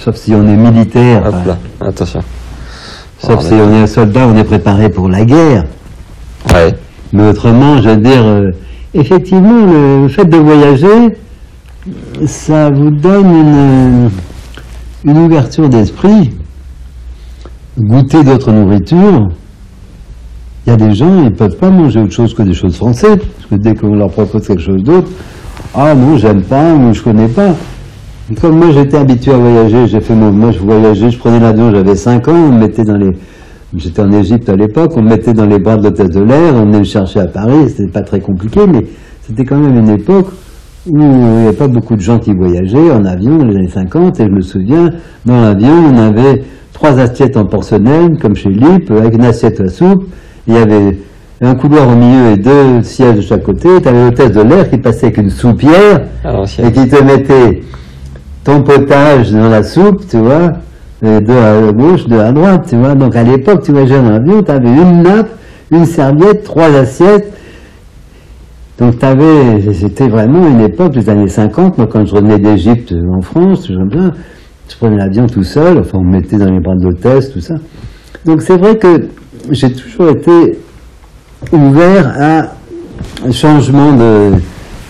sauf si on est militaire. Hop enfin, là, attention. Sauf si on est un soldat, on est préparé pour la guerre. Ouais. Mais autrement, je veux dire, euh, effectivement, le, le fait de voyager, ça vous donne une, une ouverture d'esprit. Goûter d'autres nourritures. Il y a des gens, ils ne peuvent pas manger autre chose que des choses françaises. Parce que dès qu'on leur propose quelque chose d'autre, ah non, j'aime pas, ou je connais pas. Comme moi j'étais habitué à voyager, j'ai fait mon, moi je voyageais, je prenais l'avion, j'avais 5 ans, on me mettait dans les, j'étais en Égypte à l'époque, on me mettait dans les bras de l'hôtesse de l'air, on venait me chercher à Paris, c'était pas très compliqué, mais c'était quand même une époque où il n'y avait pas beaucoup de gens qui voyageaient en avion dans les années 50, et je me souviens, dans l'avion, on avait trois assiettes en porcelaine, comme chez Lip, avec une assiette à soupe, il y avait un couloir au milieu et deux sièges de chaque côté, tu avais l'hôtesse de l'air qui passait avec une soupière, À et qui te mettait ton potage dans la soupe, tu vois, et deux à gauche, deux à droite, tu vois. Donc à l'époque, tu voyageais en avion, tu avais une nappe, une serviette, trois assiettes. Donc t'avais, c'était vraiment une époque des années 50. Moi, quand je revenais d'Égypte en France, je, bien, je prenais l'avion tout seul, enfin on me mettait dans les bras de l'hôtesse, tout ça. Donc c'est vrai que j'ai toujours été ouvert à un changement de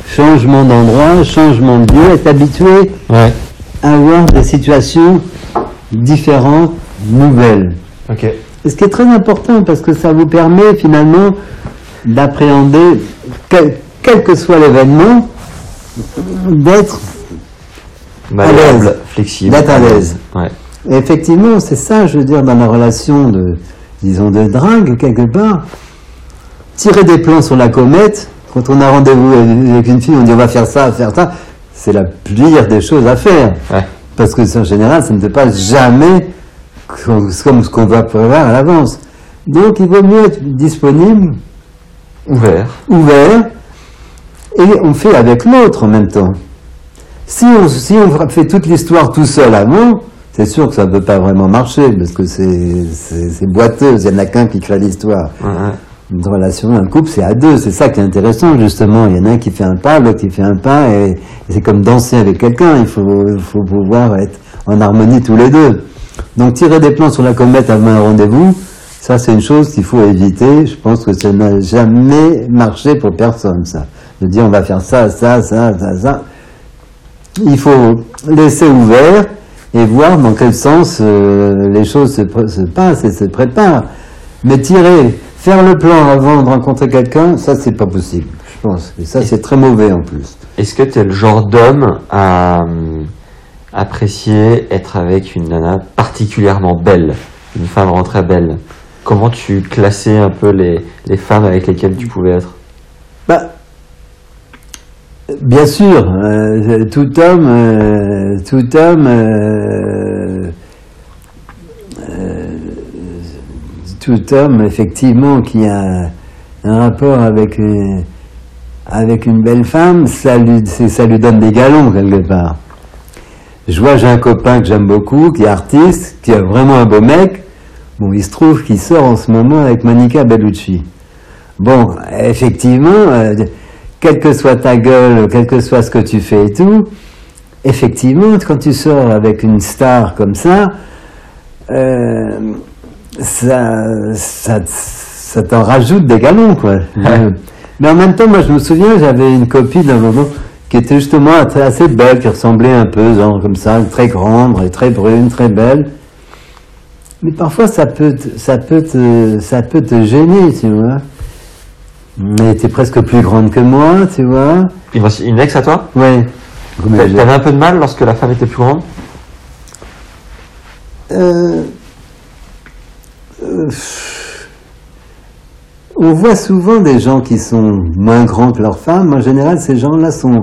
changement d'endroit, changement de lieu, être habitué Ouais. à avoir des situations différentes, nouvelles. Ok. Et ce qui est très important parce que ça vous permet finalement d'appréhender, quel, quel que soit l'événement, d'être Malléable, flexible. D'être à l'aise. Ouais. Et effectivement, c'est ça, je veux dire, dans la relation de, disons, de drague, quelque part. Tirer des plans sur la comète, quand on a rendez-vous avec une fille, on dit on va faire ça, faire ça, c'est la pire des choses à faire. Ouais. Parce que en général, ça ne se passe jamais comme comme ce qu'on va prévoir à l'avance. Donc, il vaut mieux être disponible, Ouvert. ouvert, et on fait avec l'autre en même temps. Si on, si on fait toute l'histoire tout seul avant, c'est sûr que ça ne peut pas vraiment marcher, parce que c'est boiteux, il n'y en a qu'un qui crée l'histoire. Ouais, ouais. Une relation, un couple, c'est à deux, c'est ça qui est intéressant, justement. Il y en a un qui fait un pas, l'autre qui fait un pas, et, et c'est comme danser avec quelqu'un, il faut, faut pouvoir être en harmonie tous les deux. Donc tirer des plans sur la comète avant un rendez-vous, ça c'est une chose qu'il faut éviter. Je pense que ça n'a jamais marché pour personne, ça. De dire on va faire ça, ça, ça, ça, ça. Il faut laisser ouvert et voir dans quel sens euh, les choses se, se passent et se préparent. Mais tirer, faire le plan avant de rencontrer quelqu'un, ça c'est pas possible, je pense. Et ça c'est très mauvais en plus. Est-ce que tu es le genre d'homme à euh, apprécier être avec une nana particulièrement belle, une femme très belle? Comment tu classais un peu les, les femmes avec lesquelles tu pouvais être? Bah, Bien sûr, euh, tout homme, euh, tout homme, euh, tout homme effectivement qui a un rapport avec une, avec une belle femme, ça lui, ça lui donne des galons quelque part. Je vois, j'ai un copain que j'aime beaucoup, qui est artiste, qui est vraiment un beau mec. Bon, il se trouve qu'il sort en ce moment avec Monica Bellucci. Bon, effectivement quelle que soit ta gueule, quel que soit ce que tu fais et tout, effectivement, quand tu sors avec une star comme ça, euh, ça, ça, ça t'en rajoute des galons, quoi. Mais en même temps, moi, je me souviens, j'avais une copine d'un moment qui était justement assez belle, qui ressemblait un peu, genre comme ça, très grande, très brune, très belle. Mais parfois, ça peut, ça peut te, ça peut te gêner, tu vois. Mais était presque plus grande que moi, tu vois. Une ex à toi Ouais. T'avais un peu de mal lorsque la femme était plus grande euh, euh, On voit souvent des gens qui sont moins grands que leur femme. En général, ces gens-là sont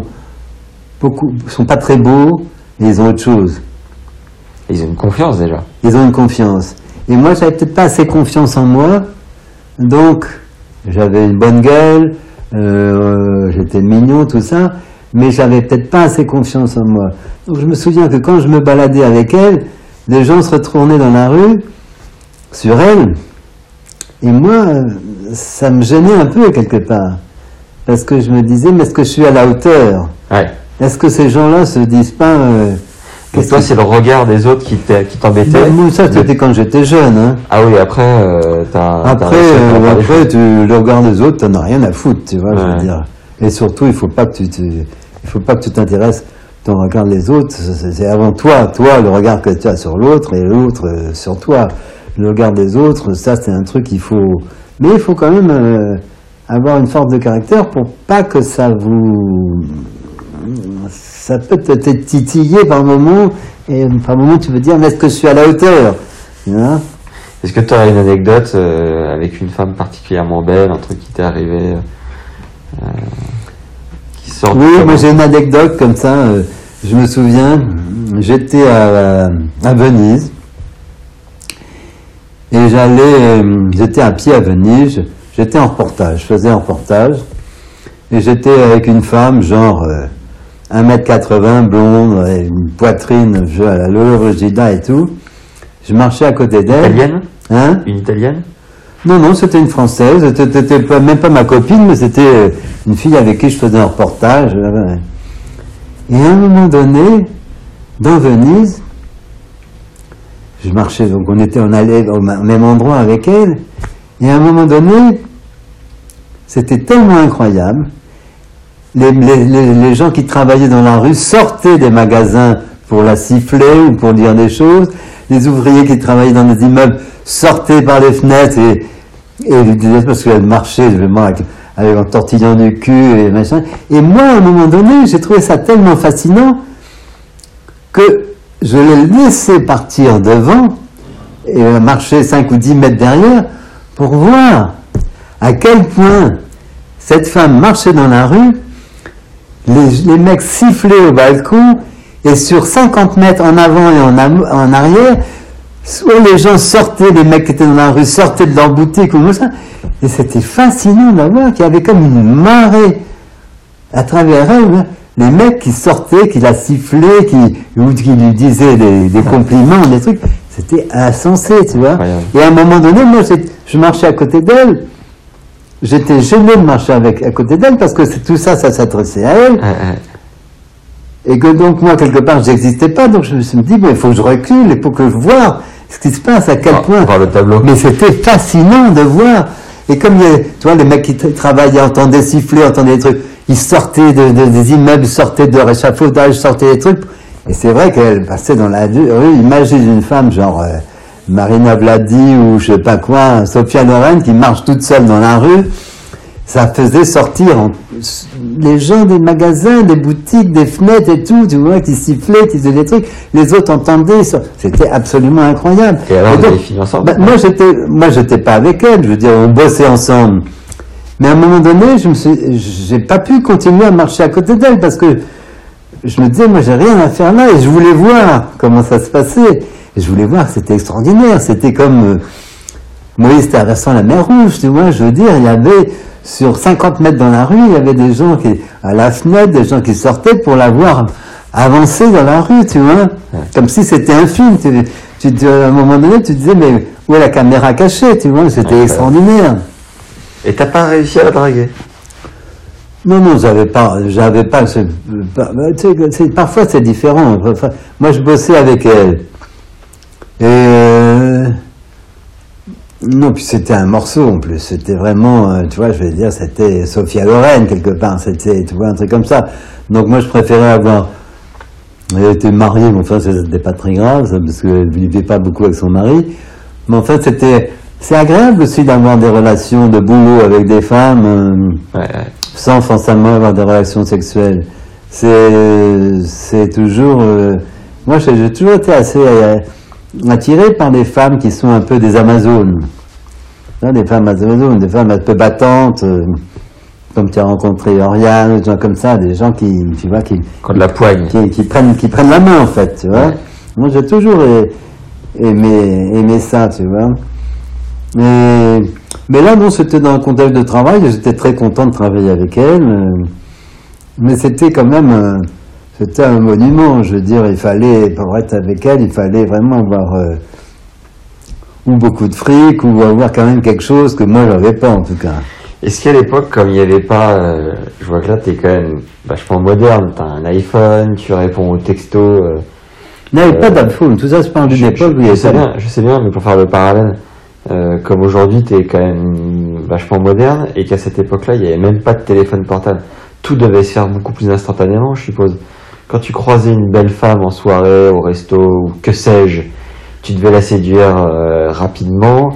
beaucoup, sont pas très beaux et ils ont autre chose. Ils ont une confiance déjà. Ils ont une confiance. Et moi, j'avais peut-être pas assez confiance en moi, donc j'avais une bonne gueule, euh, j'étais mignon, tout ça, mais j'avais peut-être pas assez confiance en moi. Donc je me souviens que quand je me baladais avec elle, les gens se retournaient dans la rue sur elle, et moi, ça me gênait un peu quelque part. Parce que je me disais, mais est-ce que je suis à la hauteur? Est-ce que ces gens-là se disent pas... Euh, pour toi, c'est le regard des autres qui t'embêtait ben, Ça, c'était quand j'étais jeune. Hein. Ah oui, après, euh, t'as. Après, euh, après tu, le regard des autres, t'en as rien à foutre, tu vois, je veux dire. Et surtout, il faut pas que tu, il faut pas que tu t'intéresses ton regard des autres. C'est avant toi, toi, le regard que tu as sur l'autre et l'autre euh, sur toi. Le regard des autres, ça, c'est un truc qu'il faut. Mais il faut quand même euh, avoir une force de caractère pour pas que ça vous ça peut te titiller par moment, et par moment tu veux dire, mais est-ce que je suis à la hauteur Est-ce que tu as une anecdote euh, avec une femme particulièrement belle, un truc qui t'est arrivé euh, qui sort Oui, moi j'ai une anecdote comme ça. Euh, je me souviens, j'étais à, à, Venise et j'allais, j'étais à pied à Venise, j'étais en reportage, je faisais un reportage et j'étais avec une femme genre 1m80, blonde, une poitrine, je, à la et tout. Je marchais à côté d'elle. Italienne? Hein? Une italienne? Non, non, c'était une française. C'était même pas ma copine, mais c'était euh, une fille avec qui je faisais un reportage. Et à un moment donné, dans Venise, je marchais, donc on était, on allait au même endroit avec elle. Et à un moment donné, c'était tellement incroyable les, gens qui travaillaient dans la rue sortaient des magasins pour la siffler ou pour dire des choses. Les ouvriers qui travaillaient dans des immeubles sortaient par les fenêtres et, et parce qu'elle marchait avec, avec un tortillon du cul et machin. Et moi, à un moment donné, j'ai trouvé ça tellement fascinant que je l'ai laissé partir devant et marcher 5 ou 10 mètres derrière pour voir à quel point cette femme marchait dans la rue les, mecs sifflaient au balcon, et sur 50 mètres en avant et en, en arrière, soit les gens sortaient, les mecs qui étaient dans la rue sortaient de leur boutique ou ça, et c'était fascinant d'avoir qu'il y avait comme une marée à travers elle, hein. les mecs qui sortaient, qui la sifflaient, qui, ou qui lui disaient des, compliments, des trucs, c'était insensé, tu vois. Et à un moment donné, moi, je marchais à côté d'elle, j'étais gêné de marcher avec, à côté d'elle parce que tout ça, ça s'adressait à elle. Et que donc moi, quelque part, je n'existais pas. Donc je me suis dit, il faut que je recule et pour que je vois ce qui se passe, à quel point. voir le tableau. Mais c'était fascinant de voir. Et comme il y a- tu vois, les mecs qui tra- travaillaient entendaient siffler, entendaient des trucs, ils sortaient de, de- des immeubles, sortaient de réchafaudage, sortaient des trucs. Et c'est vrai qu'elle passait dans la rue, imagine une femme genre euh, Marina Vladi ou je sais pas quoi, Sophia Loren qui marche toute seule dans la rue. Ça faisait sortir en- les gens des magasins, des boutiques, des fenêtres et tout, tu vois, qui sifflaient, qui faisaient des trucs. Les autres entendaient ça. C'était absolument incroyable. Et alors, Et donc, fini ensemble bah, moi, j'étais, moi, j'étais pas avec elle. Je veux dire, on bossait ensemble. Mais à un moment donné, je me suis, j'ai pas pu continuer à marcher à côté d'elle parce que je me disais, moi, j'ai rien à faire là et je voulais voir comment ça se passait. Et je voulais voir, c'était extraordinaire. C'était comme euh, Moïse traversant la mer Rouge, tu vois. Je veux dire, il y avait sur 50 mètres dans la rue, il y avait des gens qui, à la fenêtre, des gens qui sortaient pour la voir avancer dans la rue, tu vois. Comme si c'était un film. Tu, tu, à un moment donné, tu te disais, mais où est la caméra cachée, tu vois. C'était extraordinaire. Et t'as pas réussi à la draguer? Non, non, j'avais pas, j'avais pas, c'est- parfois c'est différent. Moi, je bossais avec elle. Et, euh, non, puis c'était un morceau en plus. C'était vraiment, euh, tu vois, je vais dire, c'était Sophia Loren quelque part. C'était, tu vois, un truc comme ça. Donc moi, je préférais avoir. Elle était mariée, mais enfin, c'était pas très grave, ça, parce qu'elle vivait pas beaucoup avec son mari. Mais en fait, c'était, c'est agréable aussi d'avoir des relations de boulot avec des femmes. euh, Ouais, ouais. Sans forcément avoir des relations sexuelles. C'est, c'est toujours. euh, moi, j'ai toujours été assez euh, attiré par des femmes qui sont un peu des Amazones. Hein, des femmes Amazones, des femmes un peu battantes, euh, comme tu as rencontré Oriane, des gens comme ça, des gens qui, tu vois, qui, de la poigne. qui, qui prennent, qui prennent la main, en fait, tu vois. Ouais. Moi, j'ai toujours aimé, aimé ça, tu vois. Mais, mais là, non, c'était dans un contexte de travail, j'étais très content de travailler avec elle. euh, Mais c'était quand même, c'était un monument, je veux dire, il fallait, pour être avec elle, il fallait vraiment avoir euh, ou beaucoup de fric, ou avoir quand même quelque chose que moi, j'avais pas, en tout cas. Est-ce qu'à l'époque, comme il n'y avait pas, euh, je vois que là, t'es quand même vachement moderne, t'as un iPhone, tu réponds aux textos. euh, Il n'y avait pas d'iPhone, tout ça, c'est pas d'une je, époque où il y avait je sais bien, mais pour faire le parallèle, euh, comme aujourd'hui, t'es quand même vachement moderne, et qu'à cette époque-là, il n'y avait même pas de téléphone portable. Tout devait se faire beaucoup plus instantanément, je suppose. Quand tu croisais une belle femme en soirée, au resto, ou que sais-je, tu devais la séduire euh, rapidement,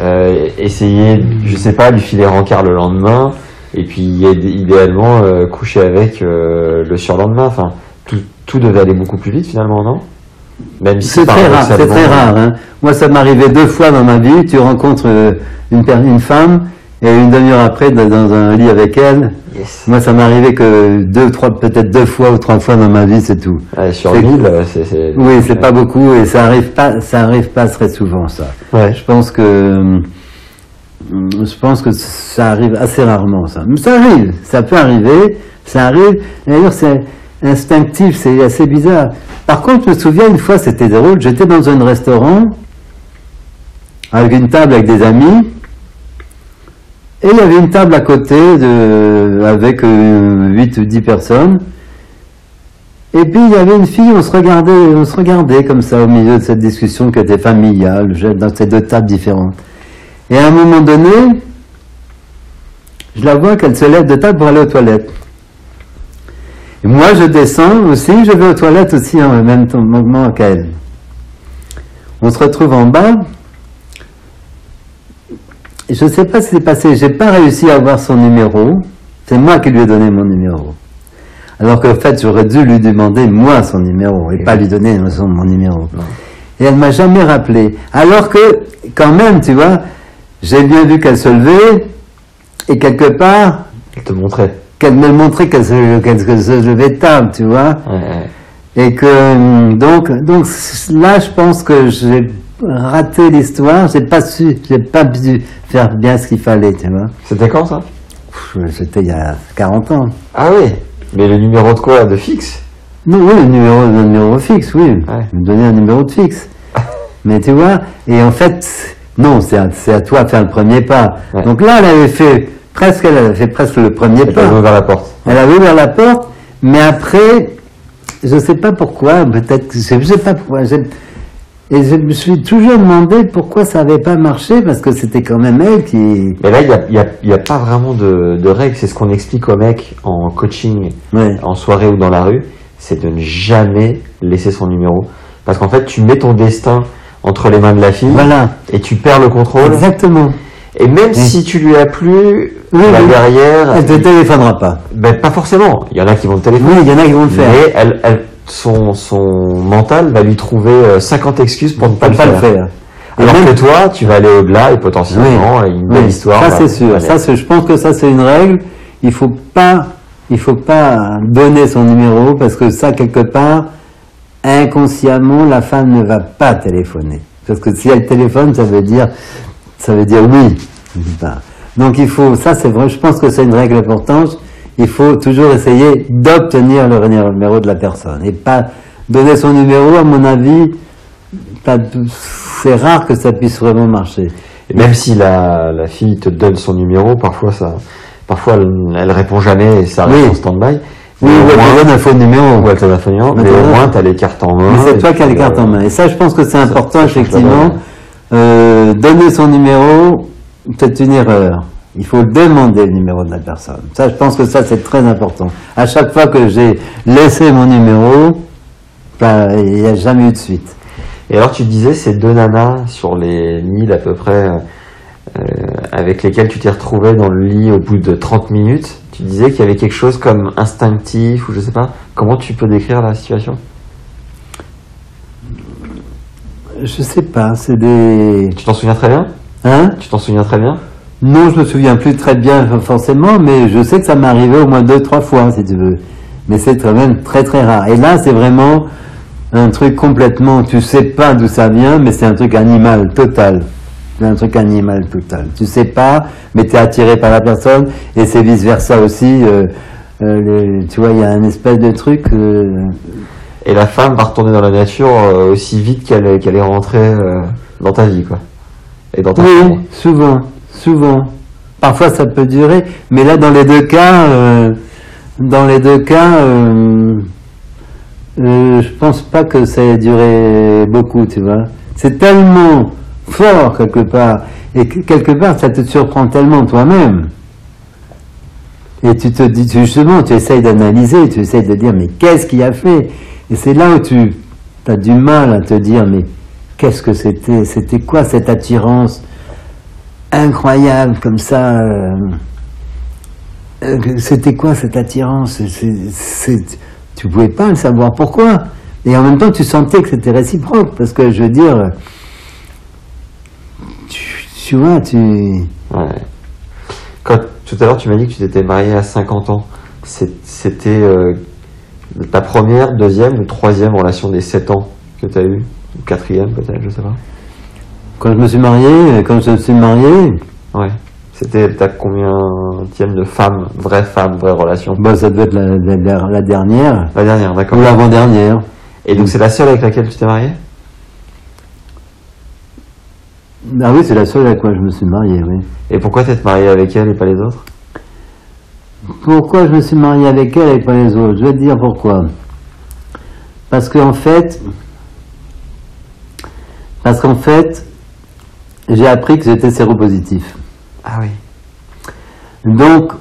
euh, essayer, je sais pas, lui filer rencard le lendemain, et puis idé- idéalement euh, coucher avec euh, le surlendemain. Enfin, tout, tout devait aller beaucoup plus vite finalement, non? Même si C'est très rare, c'est très rare. hein. Moi, ça m'est arrivé deux fois dans ma vie. Tu rencontres euh, une, femme et une demi-heure après, dans dans un lit avec elle. Yes. Moi, ça m'est arrivé que deux, trois, peut-être deux fois ou trois fois dans ma vie, c'est tout. Ouais, sur euh, c'est. Oui, c'est pas beaucoup et ça arrive pas, ça arrive pas très souvent, ça. Ouais. Je pense que, je pense que ça arrive assez rarement, ça. Mais ça arrive, ça peut arriver, ça arrive. D'ailleurs, c'est instinctif, c'est assez bizarre. Par contre, je me souviens une fois, c'était drôle, j'étais dans un restaurant avec une table avec des amis. Et il y avait une table à côté avec euh, 8 ou 10 personnes. Et puis il y avait une fille, on se regardait, on se regardait comme ça au milieu de cette discussion qui était familiale, dans ces deux tables différentes. Et à un moment donné, je la vois qu'elle se lève de table pour aller aux toilettes. Et moi je descends aussi, je vais aux toilettes aussi en même temps- moment qu'elle. On se retrouve en bas. Je ne sais pas ce qui s'est passé, j'ai pas réussi à avoir son numéro. C'est moi qui lui ai donné mon numéro. Alors qu'en fait, j'aurais dû lui demander moi son numéro et pas lui donner son- mon numéro. Et elle m'a jamais rappelé. Alors que, quand même, tu vois, j'ai bien vu qu'elle se levait et quelque part, Elle te montrait. Qu'elle me montrait qu'elle se, qu'elle se levait table, tu vois. Ouais, ouais. Et que, hum, donc, donc là, je pense que j'ai raté l'histoire. J'ai pas su, j'ai pas pu faire bien ce qu'il fallait, tu vois. C'était quand ça? C'était il y a 40 ans. Ah oui Mais le numéro de quoi? De fixe? Non, oui, le numéro, le numéro fixe, oui. Ouais. Me donner un numéro de fixe. Mais tu vois, et en fait, non, c'est à, à toi de faire le premier pas. Ouais. Donc là, elle avait fait presque, elle avait fait presque le premier Elle pas. t'avait ouvert la porte. Elle avait ouvert la porte, mais après, je sais pas pourquoi, peut-être que je je sais pas pourquoi. Et je me suis toujours demandé pourquoi ça n'avait pas marché, parce que c'était quand même elle qui... Mais là, il n'y a, pas vraiment de, de règles. C'est ce qu'on explique aux mecs en coaching, Ouais. en soirée ou dans la rue. C'est de ne jamais laisser son numéro. Parce qu'en fait, tu mets ton destin entre les mains de la fille Voilà, et tu perds le contrôle. exactement. Et même si tu lui as plu, Oui, oui. derrière, Elle te téléphonera pas. ben, pas forcément. Il y en a qui vont te téléphoner. Oui, il y en a qui vont le faire. Mais elle, elle, son, son mental va lui trouver euh, 50 excuses pour ne pas, le, pas faire. le faire. Et Alors même- que toi, tu vas aller au-delà et potentiellement une belle Oui, histoire. Ça c'est sûr. Ça, je pense que ça c'est une règle. Il faut pas, il faut pas donner son numéro parce que ça quelque part, inconsciemment, la femme ne va pas téléphoner. Parce que si elle téléphone, ça veut dire, ça veut dire oui. Enfin, Donc il faut, ça c'est vrai. Je pense que c'est une règle importante. Il faut toujours essayer d'obtenir le numéro de la personne et pas donner son numéro. À mon avis, c'est rare que ça puisse vraiment marcher. Et même si la, la fille te donne son numéro, parfois ça, parfois elle, elle répond jamais et ça reste Oui. en stand-by. Oui, ou elle te donne un faux numéro. ou elle te donne un numéro, Mais au moins t'as les cartes en main. Mais c'est toi qui as les cartes euh, en main. Et ça, je pense que c'est important, effectivement. Euh, donner son numéro, c'est une erreur. Il faut demander le numéro de la personne. Ça, je pense que ça, c'est très important. À chaque fois que j'ai laissé mon numéro, ben, il n'y a jamais eu de suite. Et alors tu disais ces deux nanas sur les 1000 à peu près euh, avec lesquelles tu t'es retrouvé dans le lit au bout de 30 minutes. Tu disais qu'il y avait quelque chose comme instinctif ou je sais pas. Comment tu peux décrire la situation? Je sais pas, c'est des... Tu t'en souviens très bien? Hein? Tu t'en souviens très bien? Non, je me souviens plus très bien forcément, mais je sais que ça m'est arrivé au moins deux, trois fois, si tu veux. Mais c'est quand même très très rare. Et là, c'est vraiment un truc complètement, tu sais pas d'où ça vient, mais c'est un truc animal total. C'est un truc animal total. Tu sais pas, mais tu es attiré par la personne, et c'est vice versa aussi. euh, euh, les- tu vois, il y a un espèce de truc. euh, Et la femme va retourner dans la nature euh, aussi vite qu'elle est, rentrée euh, dans ta vie quoi. Et dans ta Oui, chambre. souvent, souvent. Parfois ça peut durer, mais là dans les deux cas, euh, dans les deux cas, euh, euh, je pense pas que ça ait duré beaucoup, tu vois. C'est tellement fort quelque part, et que- quelque part ça te surprend tellement toi-même. Et tu te dis, justement, tu essayes d'analyser, tu essayes de dire, mais qu'est-ce qui a fait? Et c'est là où tu as du mal à te dire, mais qu'est-ce que c'était? C'était quoi cette attirance incroyable comme ça euh, euh, C'était quoi cette attirance? Tu pouvais pas le savoir pourquoi? Et en même temps, tu sentais que c'était réciproque, parce que je veux dire, tu, tu vois, tu... Ouais. Quand, tout à l'heure, tu m'as dit que tu t'étais marié à 50 ans. C'était euh, ta première, deuxième ou troisième relation des 7 ans que tu as eu Ou quatrième peut-être, je sais pas. Quand je me suis marié, quand je me suis marié, Ouais. C'était ta combien de femme, vraie femme, vraie relation bah, ça devait être la, la- la- la dernière, La dernière, d'accord. ou l'avant-dernière. Et donc c'est la seule avec laquelle tu t'es marié Ah oui, c'est la seule avec quoi je me suis marié, oui. Et pourquoi t'être marié avec elle et pas les autres Pourquoi je me suis marié avec elle et pas les autres? Je vais te dire pourquoi. Parce qu'en fait, parce qu'en fait, j'ai appris que j'étais séropositif. Ah oui. Donc,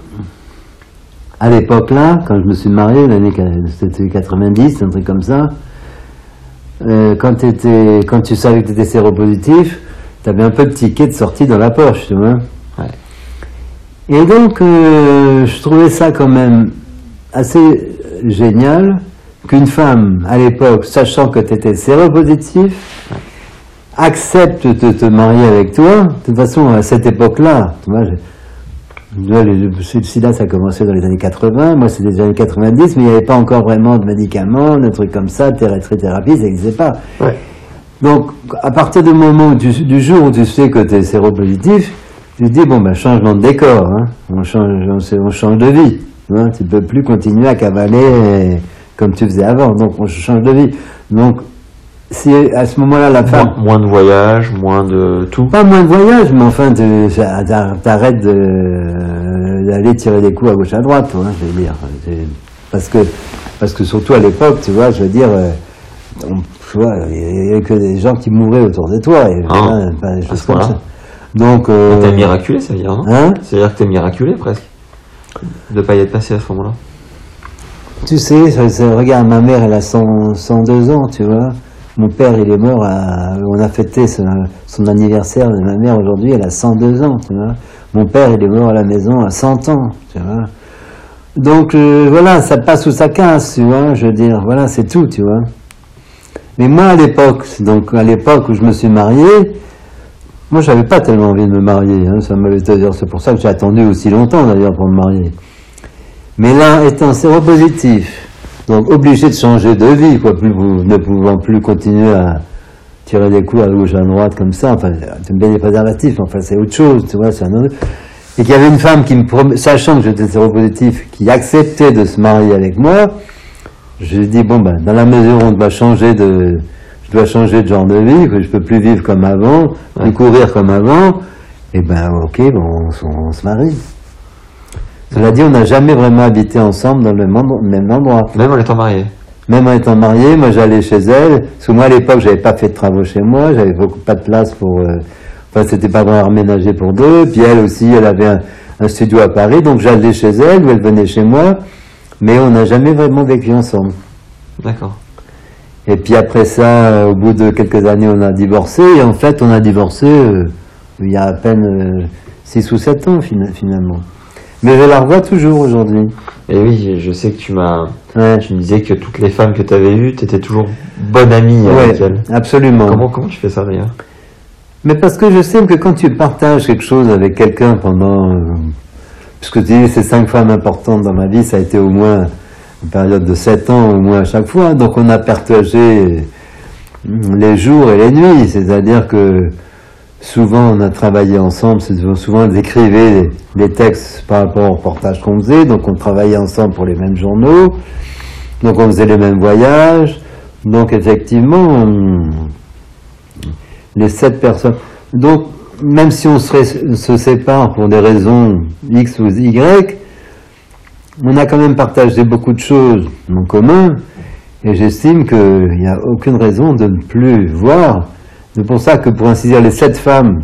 à l'époque là, quand je me suis marié, l'année c'était 90, un truc comme ça, euh, quand, quand tu savais que tu étais séropositif, tu avais un peu de ticket de sortie dans la poche, tu vois. Et donc, euh, je trouvais ça quand même assez génial qu'une femme, à l'époque, sachant que tu étais séropositif, accepte de te marier avec toi. De toute façon, à cette époque-là, tu vois, le sida, ça a commencé dans les années 80, moi c'était les années 90, mais il n'y avait pas encore vraiment de médicaments, de trucs comme ça, thérapie, ça n'existait pas. Ouais. Donc, à partir du moment où tu- du jour où tu sais que tu es séropositif, tu te dis, bon, ben, changement de décor, hein. on, change, on, on change de vie. Hein. Tu peux plus continuer à cavaler euh, comme tu faisais avant, donc on change de vie. Donc, si à ce moment-là, la femme... Moins, moins de voyages, moins de tout. Pas moins de voyage, mais enfin, t'arrêtes de- d'aller tirer des coups à gauche à droite, toi, hein, je veux dire. Parce que, parce que surtout à l'époque, tu vois, je veux dire, euh, tu vois, il n'y avait que des gens qui mouraient autour de toi. Et, Ah, ben, à ce comme point-là. ça. Donc, euh, T'es miraculé, ça veut dire, non hein, C'est-à-dire que t'es miraculé presque de pas y être passé à ce moment-là. tu sais, ça- ça- regarde, ma mère, elle a 100, 102 ans, tu vois. Mon père, il est mort, à, on a fêté son, son anniversaire de ma mère aujourd'hui, elle a 102 ans, tu vois. Mon père, il est mort à la maison à 100 ans, tu vois. Donc, euh, voilà, ça passe ou ça casse, tu vois, je veux dire, voilà, c'est tout, tu vois. Mais moi, à l'époque, donc à l'époque où je me suis marié, moi, j'avais pas tellement envie de me marier, hein, ça m'avait c'est pour ça que j'ai attendu aussi longtemps, d'ailleurs, pour me marier. Mais là, étant séropositif, donc obligé de changer de vie, quoi, plus vous ne pouvant plus continuer à tirer des coups à gauche, à droite, comme ça, enfin, j'aime bien les préservatifs, enfin, c'est autre chose, tu vois, c'est un autre... Et qu'il y avait une femme qui me sachant que j'étais séropositif, qui acceptait de se marier avec moi, je lui ai dit, bon, ben, dans la mesure où on doit changer de, je dois changer de genre de vie, que je peux plus vivre comme avant, plus Ouais. courir comme avant, et ben, ok, bon, on, se marie. Cela dit, on n'a jamais vraiment habité ensemble dans le même endroit. même en étant marié. Même en étant marié, moi j'allais chez elle, parce que moi à l'époque j'avais pas fait de travaux chez moi, j'avais beaucoup pas de place pour, euh, enfin c'était pas vraiment aménagé pour deux, puis elle aussi elle avait un, un studio à Paris, donc j'allais chez elle ou elle venait chez moi, mais on n'a jamais vraiment vécu ensemble. D'accord. Et puis après ça, euh, au bout de quelques années, on a divorcé. Et en fait, on a divorcé euh, il y a à peine 6 ou 7 ans fina- finalement. Mais je la revois toujours aujourd'hui. Et oui, je sais que tu m'as. Ouais, Tu me disais que toutes les femmes que tu avais vues, tu étais toujours bonne amie avec elles. absolument. Comment, comment tu fais ça d'ailleurs? Mais parce que je sais que quand tu partages quelque chose avec quelqu'un pendant... euh, puisque tu dis ces cinq femmes importantes dans ma vie, ça a été au moins une période de 7 ans au moins à chaque fois. Donc on a partagé les jours et les nuits. C'est-à-dire que souvent on a travaillé ensemble, souvent elles écrivaient les, textes par rapport au reportage qu'on faisait. Donc on travaillait ensemble pour les mêmes journaux. Donc on faisait les mêmes voyages. Donc effectivement... on- les sept personnes. Donc, même si on se, se sépare pour des raisons X ou Y, on a quand même partagé beaucoup de choses en commun, et j'estime qu'il n'y a aucune raison de ne plus voir. C'est pour ça que, pour ainsi dire, les sept femmes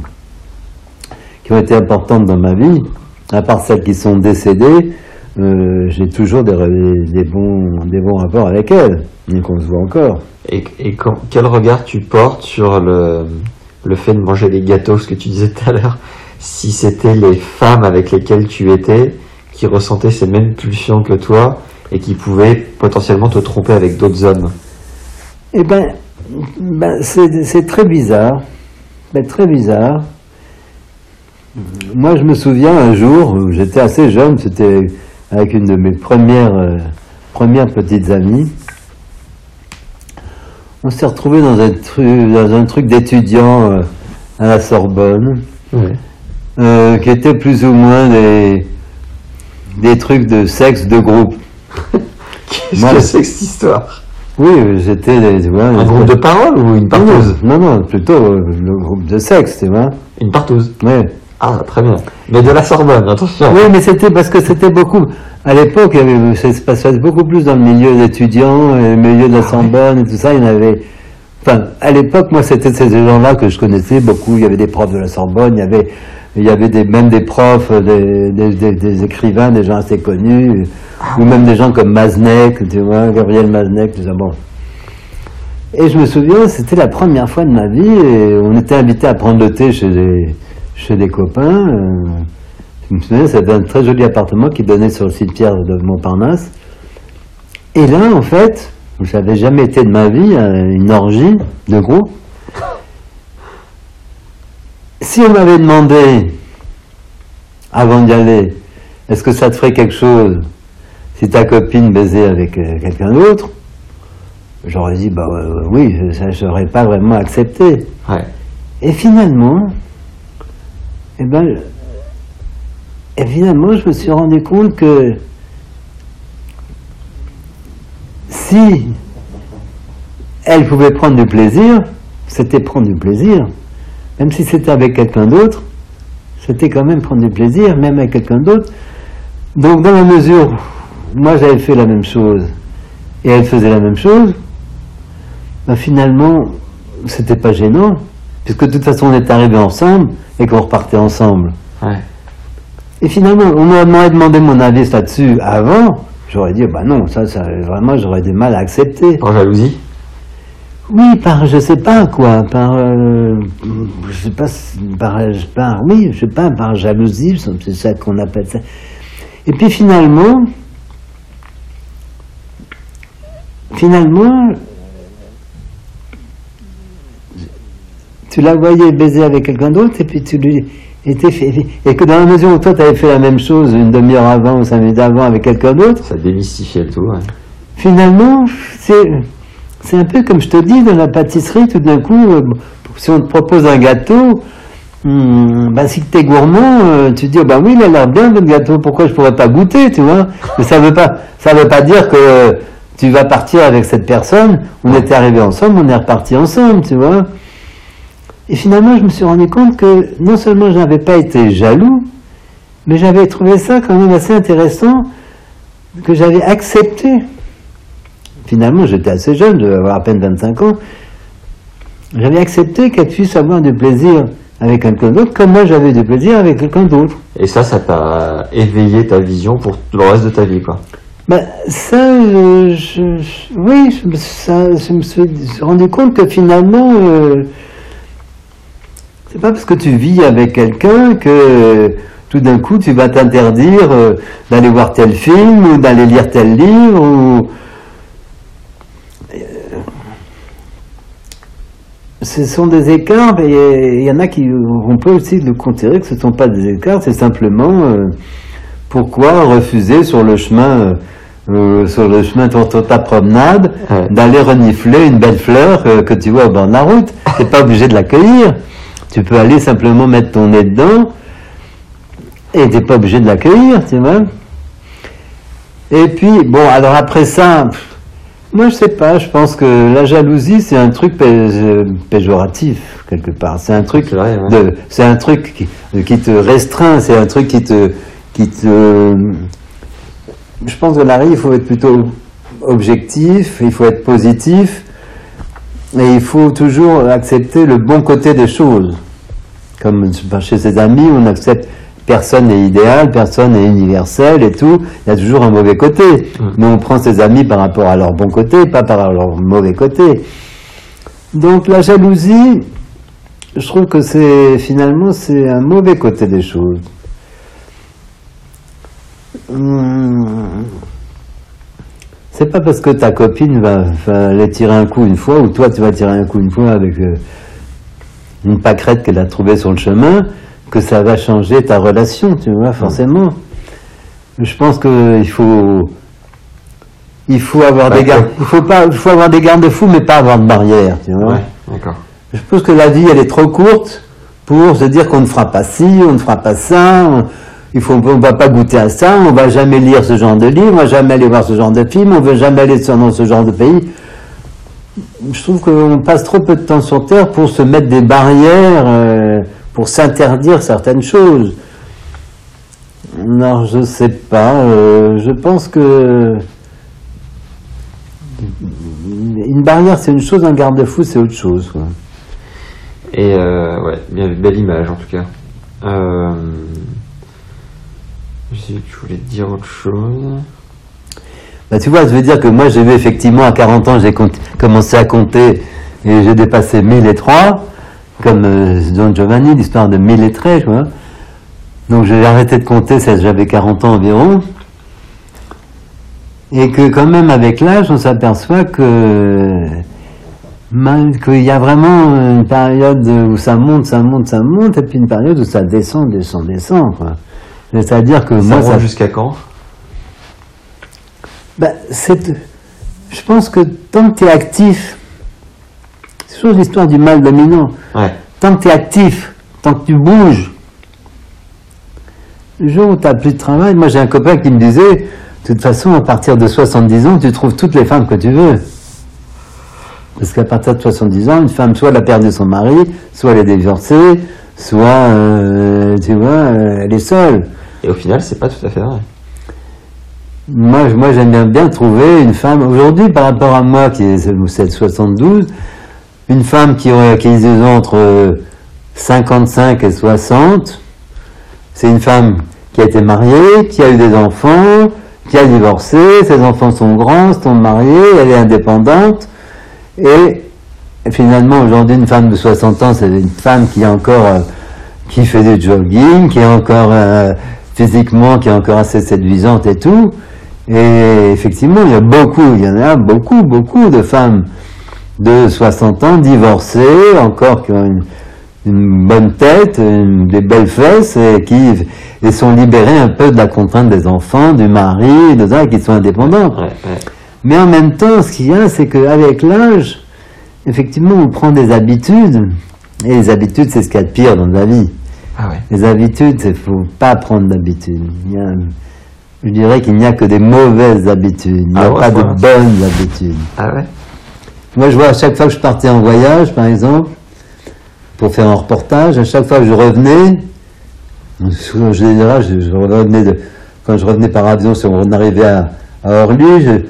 qui ont été importantes dans ma vie, à part celles qui sont décédées, euh, j'ai toujours des, bons, des bons rapports avec elles, et qu'on se voit encore. Et, quel regard tu portes sur le, le fait de manger des gâteaux, ce que tu disais tout à l'heure, si c'était les femmes avec lesquelles tu étais qui ressentaient ces mêmes pulsions que toi et qui pouvaient potentiellement te tromper avec d'autres hommes Eh ben, ben, c'est très bizarre. Ben, très bizarre. Moi, je me souviens un jour j'étais assez jeune, c'était avec une de mes premières, euh, premières petites amies. On s'est retrouvé dans un truc, dans un truc d'étudiants euh, à la Sorbonne, euh, qui était plus ou moins des, des trucs de sexe de groupe. Qu'est-ce que c'est que cette histoire? Oui, j'étais, Un groupe de parole ou une partouze Non, non, plutôt euh, le groupe de sexe, tu vois. Une partouze. Ouais. Ah, très bien. Mais de la Sorbonne, attention. Oui, mais c'était parce que c'était beaucoup. À l'époque, il y avait, ça se passait beaucoup plus dans le milieu d'étudiants, euh, le milieu de la Sorbonne et tout ça. Il y en avait. Enfin, à l'époque, moi, c'était ces gens-là que je connaissais beaucoup. Il y avait des profs de la Sorbonne, il y avait, il y avait même des profs, euh, des, écrivains, des gens assez connus, ou même des gens comme Maznek, tu vois, Gabriel Maznek, tout ça. Et je me souviens, c'était la première fois de ma vie, et on était invité à prendre le thé chez des, copains. euh, je me c'était un très joli appartement qui donnait sur le cimetière de Montparnasse. Et là, en fait, j'avais jamais été de ma vie à une orgie de groupe. Si on m'avait demandé, avant d'y aller, est-ce que ça te ferait quelque chose si ta copine baisait avec euh, quelqu'un d'autre J'aurais dit, bah euh, oui, ça, je n'aurais pas vraiment accepté. Ouais. Et finalement, eh ben, et finalement, je me suis rendu compte que si elle pouvait prendre du plaisir, c'était prendre du plaisir. Même si c'était avec quelqu'un d'autre, c'était quand même prendre du plaisir, même avec quelqu'un d'autre. Donc, dans la mesure où moi j'avais fait la même chose et elle faisait la même chose, ben, finalement, c'était pas gênant, puisque de toute façon on est arrivés ensemble et qu'on repartait ensemble. Ouais. Et finalement, on m'a demandé mon avis là-dessus avant, j'aurais dit, bah non, ça, ça vraiment, j'aurais du mal à accepter. Par jalousie Oui, par, je sais pas quoi, par, euh, je sais pas, par, par, oui, je sais pas, par jalousie, c'est ça qu'on appelle ça. Et puis finalement, finalement, tu la voyais baiser avec quelqu'un d'autre et puis tu lui étais fait, et que dans la mesure où toi tu avais fait la même chose une demi-heure avant ou cinq minutes avant avec quelqu'un d'autre, Ça démystifiait le tout, ouais. finalement c'est c'est un peu comme je te dis dans la pâtisserie tout d'un coup euh, si on te propose un gâteau hmm, bah, si tu es gourmand, euh, tu te dis, oh, bah oui, il a l'air bien votre gâteau, pourquoi je pourrais pas goûter, tu vois Mais ça veut pas, ça veut pas dire que tu vas partir avec cette personne, on était arrivés ensemble, on est repartis ensemble, tu vois et finalement, je me suis rendu compte que non seulement je n'avais pas été jaloux, mais j'avais trouvé ça quand même assez intéressant, que j'avais accepté. Finalement, j'étais assez jeune, je devais avoir à peine 25 ans. J'avais accepté qu'elle puisse avoir du plaisir avec quelqu'un d'autre, comme moi j'avais du plaisir avec quelqu'un d'autre. Et ça, ça t'a éveillé ta vision pour le reste de ta vie, quoi? Ben, ça, euh, je, je- oui, je, me- ça, je me suis rendu compte que finalement, euh, c'est pas parce que tu vis avec quelqu'un que euh, tout d'un coup tu vas t'interdire euh, d'aller voir tel film ou d'aller lire tel livre ou. Ce sont des écarts, et il y en a qui, on peut aussi le considérer que ce ne sont pas des écarts, c'est simplement euh, pourquoi refuser sur le chemin, euh, euh, sur le chemin de ta promenade, Ouais. d'aller renifler une belle fleur euh, que tu vois au bord de la route. Tu n'es pas obligé de l'accueillir. Tu peux aller simplement mettre ton nez dedans et tu n'es pas obligé de l'accueillir, tu vois. Et puis, bon, alors après ça, pff, moi je sais pas, je pense que la jalousie c'est un truc pé- péjoratif quelque part. C'est un truc C'est vrai, ouais. de- c'est un truc qui, qui te restreint, c'est un truc qui te, qui te. Je pense que Larry, il faut être plutôt objectif, il faut être positif, et il faut toujours accepter le bon côté des choses. Comme chez ses amis, on accepte personne n'est idéal, personne n'est universel et tout. Il y a toujours un mauvais côté. Mais on prend ses amis par rapport à leur bon côté, pas par leur mauvais côté. Donc la jalousie, je trouve que c'est finalement c'est un mauvais côté des choses. Hum, C'est pas parce que ta copine va, va aller tirer un coup une fois, ou toi tu vas tirer un coup une fois avec euh, une pâquerette qu'elle a trouvée sur le chemin, que ça va changer ta relation, tu vois, forcément. Je pense que il faut, il faut avoir Bah, des gardes, il faut pas, il faut avoir des garde-fous, mais pas avoir de barrière, tu vois. Ouais, d'accord. Je pense que la vie, elle est trop courte pour se dire qu'on ne fera pas ci, on ne fera pas ça, on, il faut, on va pas goûter à ça, on va jamais lire ce genre de livre, on va jamais aller voir ce genre de film, on va jamais aller dans ce genre de pays. Je trouve qu'on passe trop peu de temps sur Terre pour se mettre des barrières, euh, pour s'interdire certaines choses. Non, je sais pas. euh, je pense que une barrière c'est une chose, un garde-fou c'est autre chose. quoi. Et euh, ouais, bien, belle image en tout cas. Euh, je voulais te dire autre chose. Bah, tu vois, je veux dire que moi, j'ai vu effectivement à 40 ans, j'ai commencé à compter et j'ai dépassé 1003, comme euh, Don Giovanni, l'histoire de 1000 et traits, tu vois. Donc j'ai arrêté de compter, j'avais 40 ans environ. Et que quand même, avec l'âge, on s'aperçoit que qu'il y a vraiment une période où ça monte, ça monte, ça monte, et puis une période où ça descend, descend, descend. quoi. C'est-à-dire que Ça moi, ça, jusqu'à quand? Ben, c'est- je pense que tant que tu es actif, toujours l'histoire du mal dominant. Ouais. Tant que tu es actif, tant que tu bouges, le jour où tu n'as plus de travail, moi j'ai un copain qui me disait, de toute façon, à partir de 70 ans, tu trouves toutes les femmes que tu veux. Parce qu'à partir de 70 ans, une femme, soit elle a perdu son mari, soit elle est divorcée, soit, euh, tu vois, euh, elle est seule. Et au final, c'est pas tout à fait vrai. moi, moi j'aime bien, bien trouver une femme, aujourd'hui par rapport à moi qui est 72, une femme qui, aurait, qui est entre 55 et 60, c'est une femme qui a été mariée, qui a eu des enfants, qui a divorcé, ses enfants sont grands, sont mariés, elle est indépendante, et finalement aujourd'hui une femme de 60 ans, c'est une femme qui encore, euh, fait du jogging, qui est encore euh, physiquement, qui est encore assez séduisante et tout. Et effectivement, il y a beaucoup, il y en a beaucoup, beaucoup de femmes de 60 ans divorcées, encore qui ont une, une bonne tête, des belles fesses et qui et sont libérées un peu de la contrainte des enfants, du mari, de ça, qui sont indépendantes. Mais en même temps, ce qu'il y a, c'est qu'avec l'âge, effectivement, on prend des habitudes. Et les habitudes, c'est ce qu'il y a de pire dans la vie. Ah les habitudes, il ne faut pas prendre d'habitudes. Je dirais qu'il n'y a que des mauvaises habitudes. Il n'y a Ah ouais, pas de bonnes habitudes. Ah ouais Moi, je vois à chaque fois que je partais en voyage, par exemple, pour faire un reportage, à chaque fois que je revenais, je, de, quand je revenais par avion, si on arrivait à, Orly,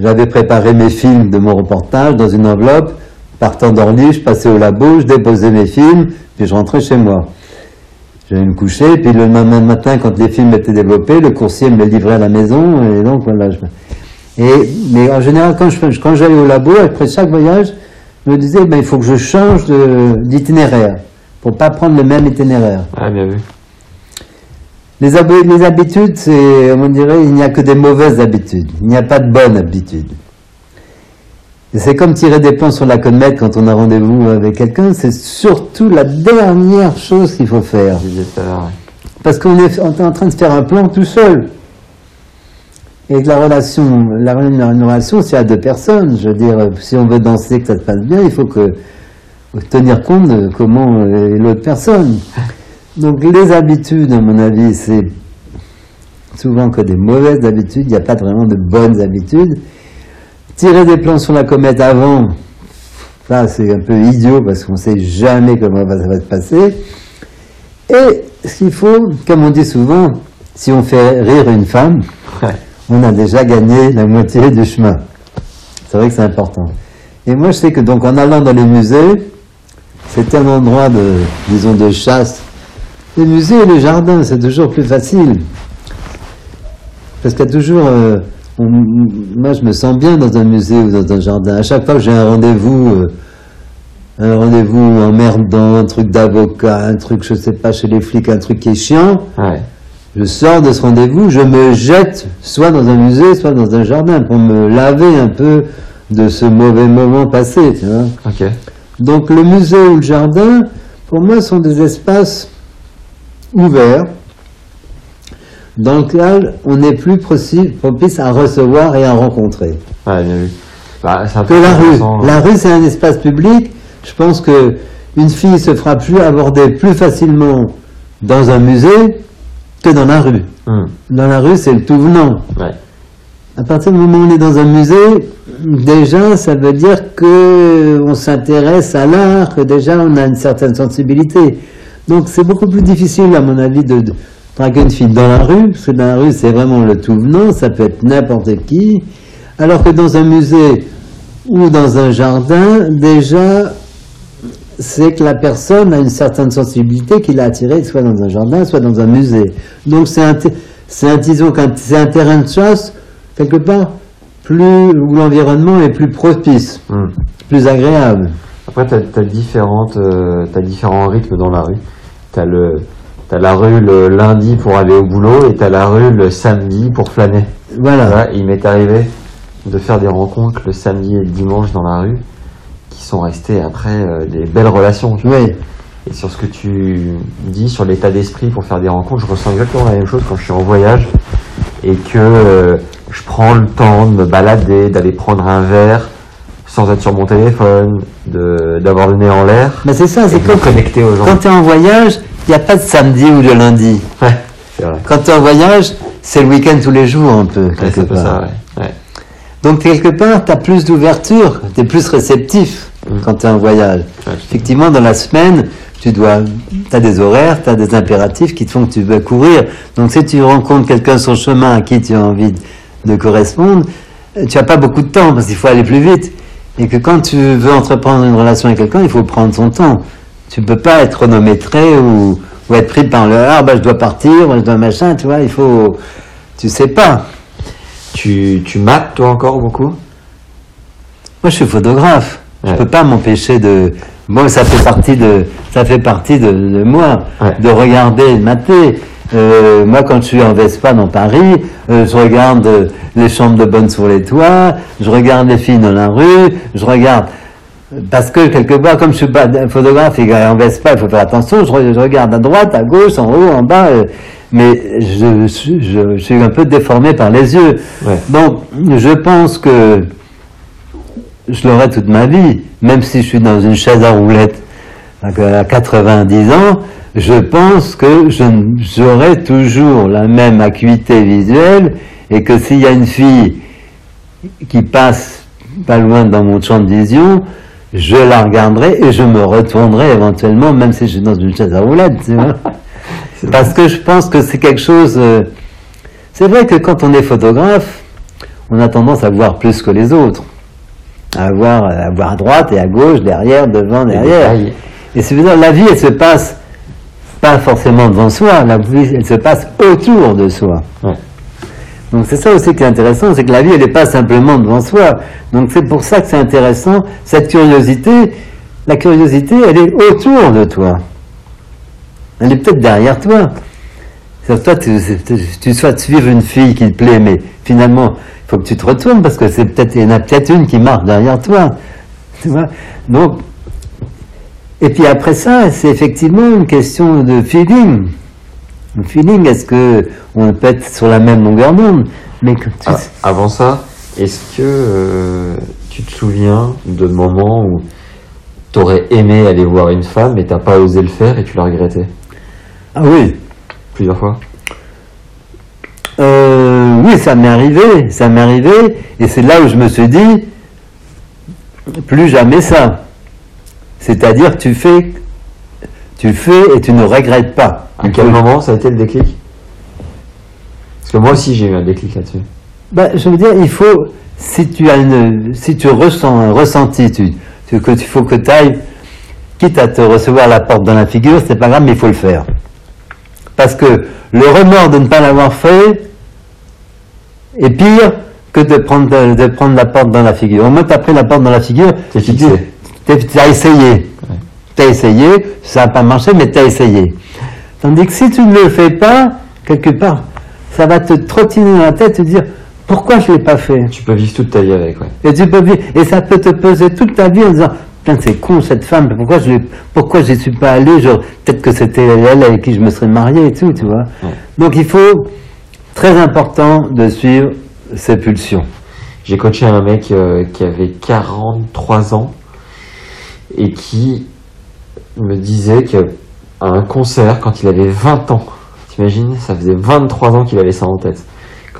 j'avais préparé mes films de mon reportage dans une enveloppe. Partant d'Orly, je passais au labo, je déposais mes films, puis je rentrais chez moi. J'allais me coucher, puis le matin, quand les films étaient développés, le coursier me les livrait à la maison, et donc voilà. je- et, mais en général, quand je quand j'allais au labo, après chaque voyage, je me disais, ben, il faut que je change d'itinéraire, pour pas prendre le même itinéraire. Ah, bien vu. Les, hab- les habitudes, c'est, on dirait, il n'y a que des mauvaises habitudes. Il n'y a pas de bonnes habitudes. C'est comme tirer des plans sur la comète quand on a rendez-vous avec quelqu'un, c'est surtout la dernière chose qu'il faut faire. Parce qu'on est, est en train de faire un plan tout seul. Et que la relation, la, une relation, c'est à deux personnes. Je veux dire, si on veut danser, que ça se passe bien, il faut que tenir compte de comment est l'autre personne. Donc les habitudes, à mon avis, c'est souvent que des mauvaises habitudes. Il n'y a pas vraiment de bonnes habitudes. Tirer des plans sur la comète avant, ça c'est un peu idiot parce qu'on ne sait jamais comment ça va se passer. Et ce qu'il faut, comme on dit souvent, si on fait rire une femme. On a déjà gagné la moitié du chemin. C'est vrai que c'est important. Et moi, je sais que donc en allant dans les musées, c'est un endroit de, disons, de chasse. Les musées et les jardins, c'est toujours plus facile. Parce qu'il y a toujours. euh, moi, je me sens bien dans un musée ou dans un jardin. À chaque fois que j'ai un rendez-vous, euh, un rendez-vous emmerdant, un truc d'avocat, un truc, je sais pas, chez les flics, un truc qui est chiant, Ouais. Je sors de ce rendez-vous, je me jette soit dans un musée, soit dans un jardin pour me laver un peu de ce mauvais moment passé, tu vois. Ok. Donc le musée ou le jardin, pour moi, sont des espaces ouverts dans lesquels on est plus propice à recevoir et à rencontrer. Ouais, bien vu. Bah, Que la rue. intéressant. La rue, c'est un espace public. Je pense que une fille se fera plus aborder plus facilement dans un musée que dans la rue. Hum, Dans la rue, c'est le tout venant. Ouais. À partir du moment où on est dans un musée, déjà, ça veut dire que on s'intéresse à l'art, que déjà on a une certaine sensibilité. Donc c'est beaucoup plus difficile, à mon avis, de, de draguer une fille dans la rue, parce que dans la rue, c'est vraiment le tout venant, ça peut être n'importe qui. Alors que dans un musée ou dans un jardin, déjà, c'est que la personne a une certaine sensibilité qui l'a attirée, soit dans un jardin, soit dans un musée. Donc c'est un, c'est un, disons qu'un- c'est un terrain de chasse, quelque part, plus, où l'environnement est plus propice, Hum. plus agréable. Après, t'as as différentes, euh, différents rythmes dans la rue. Le, t'as la rue le lundi pour aller au boulot et t'as la rue le samedi pour flâner. Voilà. Voilà, il m'est arrivé de faire des rencontres le samedi et le dimanche dans la rue qui sont restées après euh, des belles relations. Oui. Et sur ce que tu dis sur l'état d'esprit pour faire des rencontres, je ressens exactement la même chose quand je suis en voyage et que euh, je prends le temps de me balader, d'aller prendre un verre sans être sur mon téléphone, de d'avoir le nez en l'air Mais c'est ça, c'est de me quand, connecter aux gens. quand tu es en voyage, il n'y a pas de samedi ou de lundi. Ouais, vrai. Quand tu es en voyage, c'est le week-end tous les jours, un peu, quelque peu part. ça, ouais. ouais. Donc, quelque part, tu as plus d'ouverture, tu es plus réceptif. Quand tu es en voyage. Effectivement, dans la semaine, tu dois, as des horaires, tu as des impératifs qui te font que tu veux courir. Donc, si tu rencontres quelqu'un sur le chemin à qui tu as envie de correspondre, tu n'as pas beaucoup de temps parce qu'il faut aller plus vite. Et que quand tu veux entreprendre une relation avec quelqu'un, il faut prendre son temps. Tu ne peux pas être chronométré ou, ou être pris par le ah bah je dois partir, je dois machin, tu vois, il faut. Tu sais pas. Tu, tu mates toi encore beaucoup? Moi je suis photographe. Je Ouais. peux pas m'empêcher de. Bon, ça fait partie de, ça fait partie de, de moi, de regarder, de mater. Euh, moi, quand je suis en Vespa dans Paris, euh, je regarde euh, les chambres de bonne sur les toits, je regarde les filles dans la rue, je regarde. Parce que quelque part, comme je suis pas photographe et en Vespa, il faut faire attention. Je, re- je regarde à droite, à gauche, en haut, en bas, mais je, suis- je, je suis un peu déformé par les yeux. Ouais. Donc, je pense que je l'aurai toute ma vie, même si je suis dans une chaise à roulettes donc, à 90 ans, je pense que j'aurai toujours la même acuité visuelle et que s'il y a une fille qui passe pas loin dans mon champ de vision, je la regarderai et je me retournerai éventuellement, même si je suis dans une chaise à roulettes. tu vois. Parce que je pense que c'est quelque chose. euh, C'est vrai que quand on est photographe, on a tendance à voir plus que les autres. À voir, à voir à droite et à gauche, derrière, devant, derrière. Et c'est dire la vie, elle se passe pas forcément devant soi, la vie, elle se passe autour de soi. Ouais. Donc c'est ça aussi qui est intéressant, c'est que la vie, elle n'est pas simplement devant soi. Donc c'est pour ça que c'est intéressant, cette curiosité, la curiosité, elle est autour de toi. Elle est peut-être derrière toi. Toi, tu, tu, souhaites suivre une fille qui te plaît, mais finalement, faut que tu te retournes parce que c'est peut-être, il y en a peut-être une qui marche derrière toi. Tu vois? Donc, et puis après ça, c'est effectivement une question de feeling. Le feeling, est-ce que on peut être sur la même longueur d'onde? Mais tu- Ah, avant ça, est-ce que euh, tu te souviens de moments où t'aurais aimé aller voir une femme et t'as pas osé le faire et tu l'as regretté? Ah oui, plusieurs fois? Euh, oui, ça m'est arrivé, ça m'est arrivé, et c'est là où je me suis dit, plus jamais ça. C'est-à-dire, tu fais, tu fais et tu ne regrettes pas. À quel moment ça a été le déclic? Parce que moi aussi j'ai eu un déclic là-dessus. Ben, je veux dire, il faut, si tu as une, si tu ressens un ressenti, tu, tu, que, il faut que tu ailles, quitte à te recevoir la porte dans la figure, c'est pas grave, mais il faut le faire. Parce que le remords de ne pas l'avoir fait est pire que de prendre, de, prendre la porte dans la figure. Au moins, tu as pris la porte dans la figure, T'es tu fixé. tu as essayé. Tu as essayé, ça n'a pas marché, mais tu as essayé. Tandis que si tu ne le fais pas, quelque part, ça va te trottiner dans la tête, te dire pourquoi je ne l'ai pas fait? Tu peux vivre toute ta vie avec, ouais. et, tu peux vivre- et ça peut te peser toute ta vie en disant Putain, c'est con cette femme, pourquoi je pourquoi je n'y suis pas allé Peut-être que c'était elle avec qui je me serais marié et tout, tu vois. Ouais. Donc il faut, très important, de suivre ses pulsions. J'ai coaché un mec euh, qui avait 43 ans et qui me disait qu'à un concert, quand il avait 20 ans, t'imagines, ça faisait 23 ans qu'il avait ça en tête.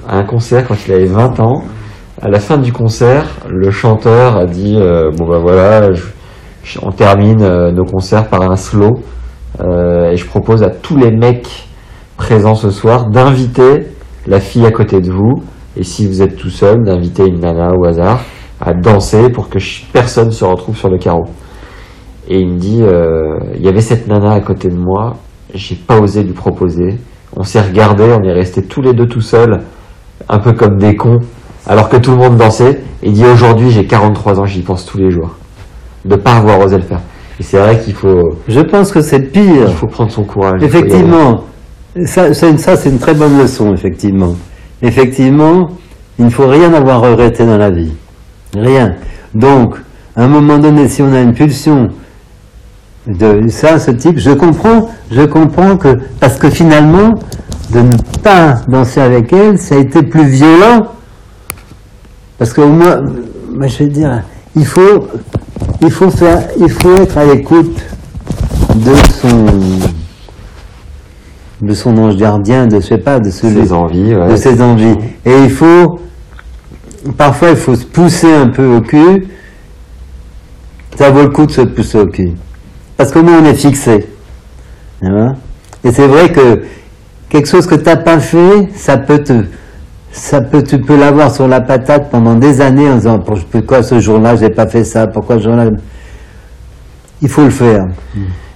À un concert, quand il avait 20 ans, à la fin du concert, le chanteur a dit euh, Bon ben voilà, on termine euh, nos concerts par un slow et je propose à tous les mecs présents ce soir d'inviter la fille à côté de vous et si vous êtes tout seul, d'inviter une nana au hasard à danser pour que personne se retrouve sur le carreau. Et il me dit, euh, il y avait cette nana à côté de moi, j'ai pas osé lui proposer. On s'est regardé, on est restés tous les deux tout seuls, un peu comme des cons, alors que tout le monde dansait. Et il dit, aujourd'hui j'ai 43 ans, j'y pense tous les jours. De pas avoir osé le faire. Et c'est vrai qu'il faut, Je pense que c'est pire. il faut prendre son courage. Effectivement, ça, c'est une très bonne leçon, effectivement. Effectivement, il ne faut rien avoir regretté dans la vie. Rien. Donc, à un moment donné, si on a une pulsion de ça, ce type, je comprends, je comprends que, parce que finalement, de ne pas danser avec elle, ça a été plus violent. Parce qu'au moins, moi, je veux dire, il faut, il faut être à l'écoute de son, de son ange gardien, de je sais pas, de celui, Ses envies, ouais. de ses envies. Et il faut, parfois, il faut se pousser un peu au cul. Ça vaut le coup de se pousser au cul. Parce qu'au moins, on est fixé. Et c'est vrai que quelque chose que tu n'as pas fait, ça peut te, ça peut, tu peux l'avoir sur la patate pendant des années en disant pourquoi ce jour-là? J'ai pas fait ça, pourquoi ce jour-là? Il faut le faire.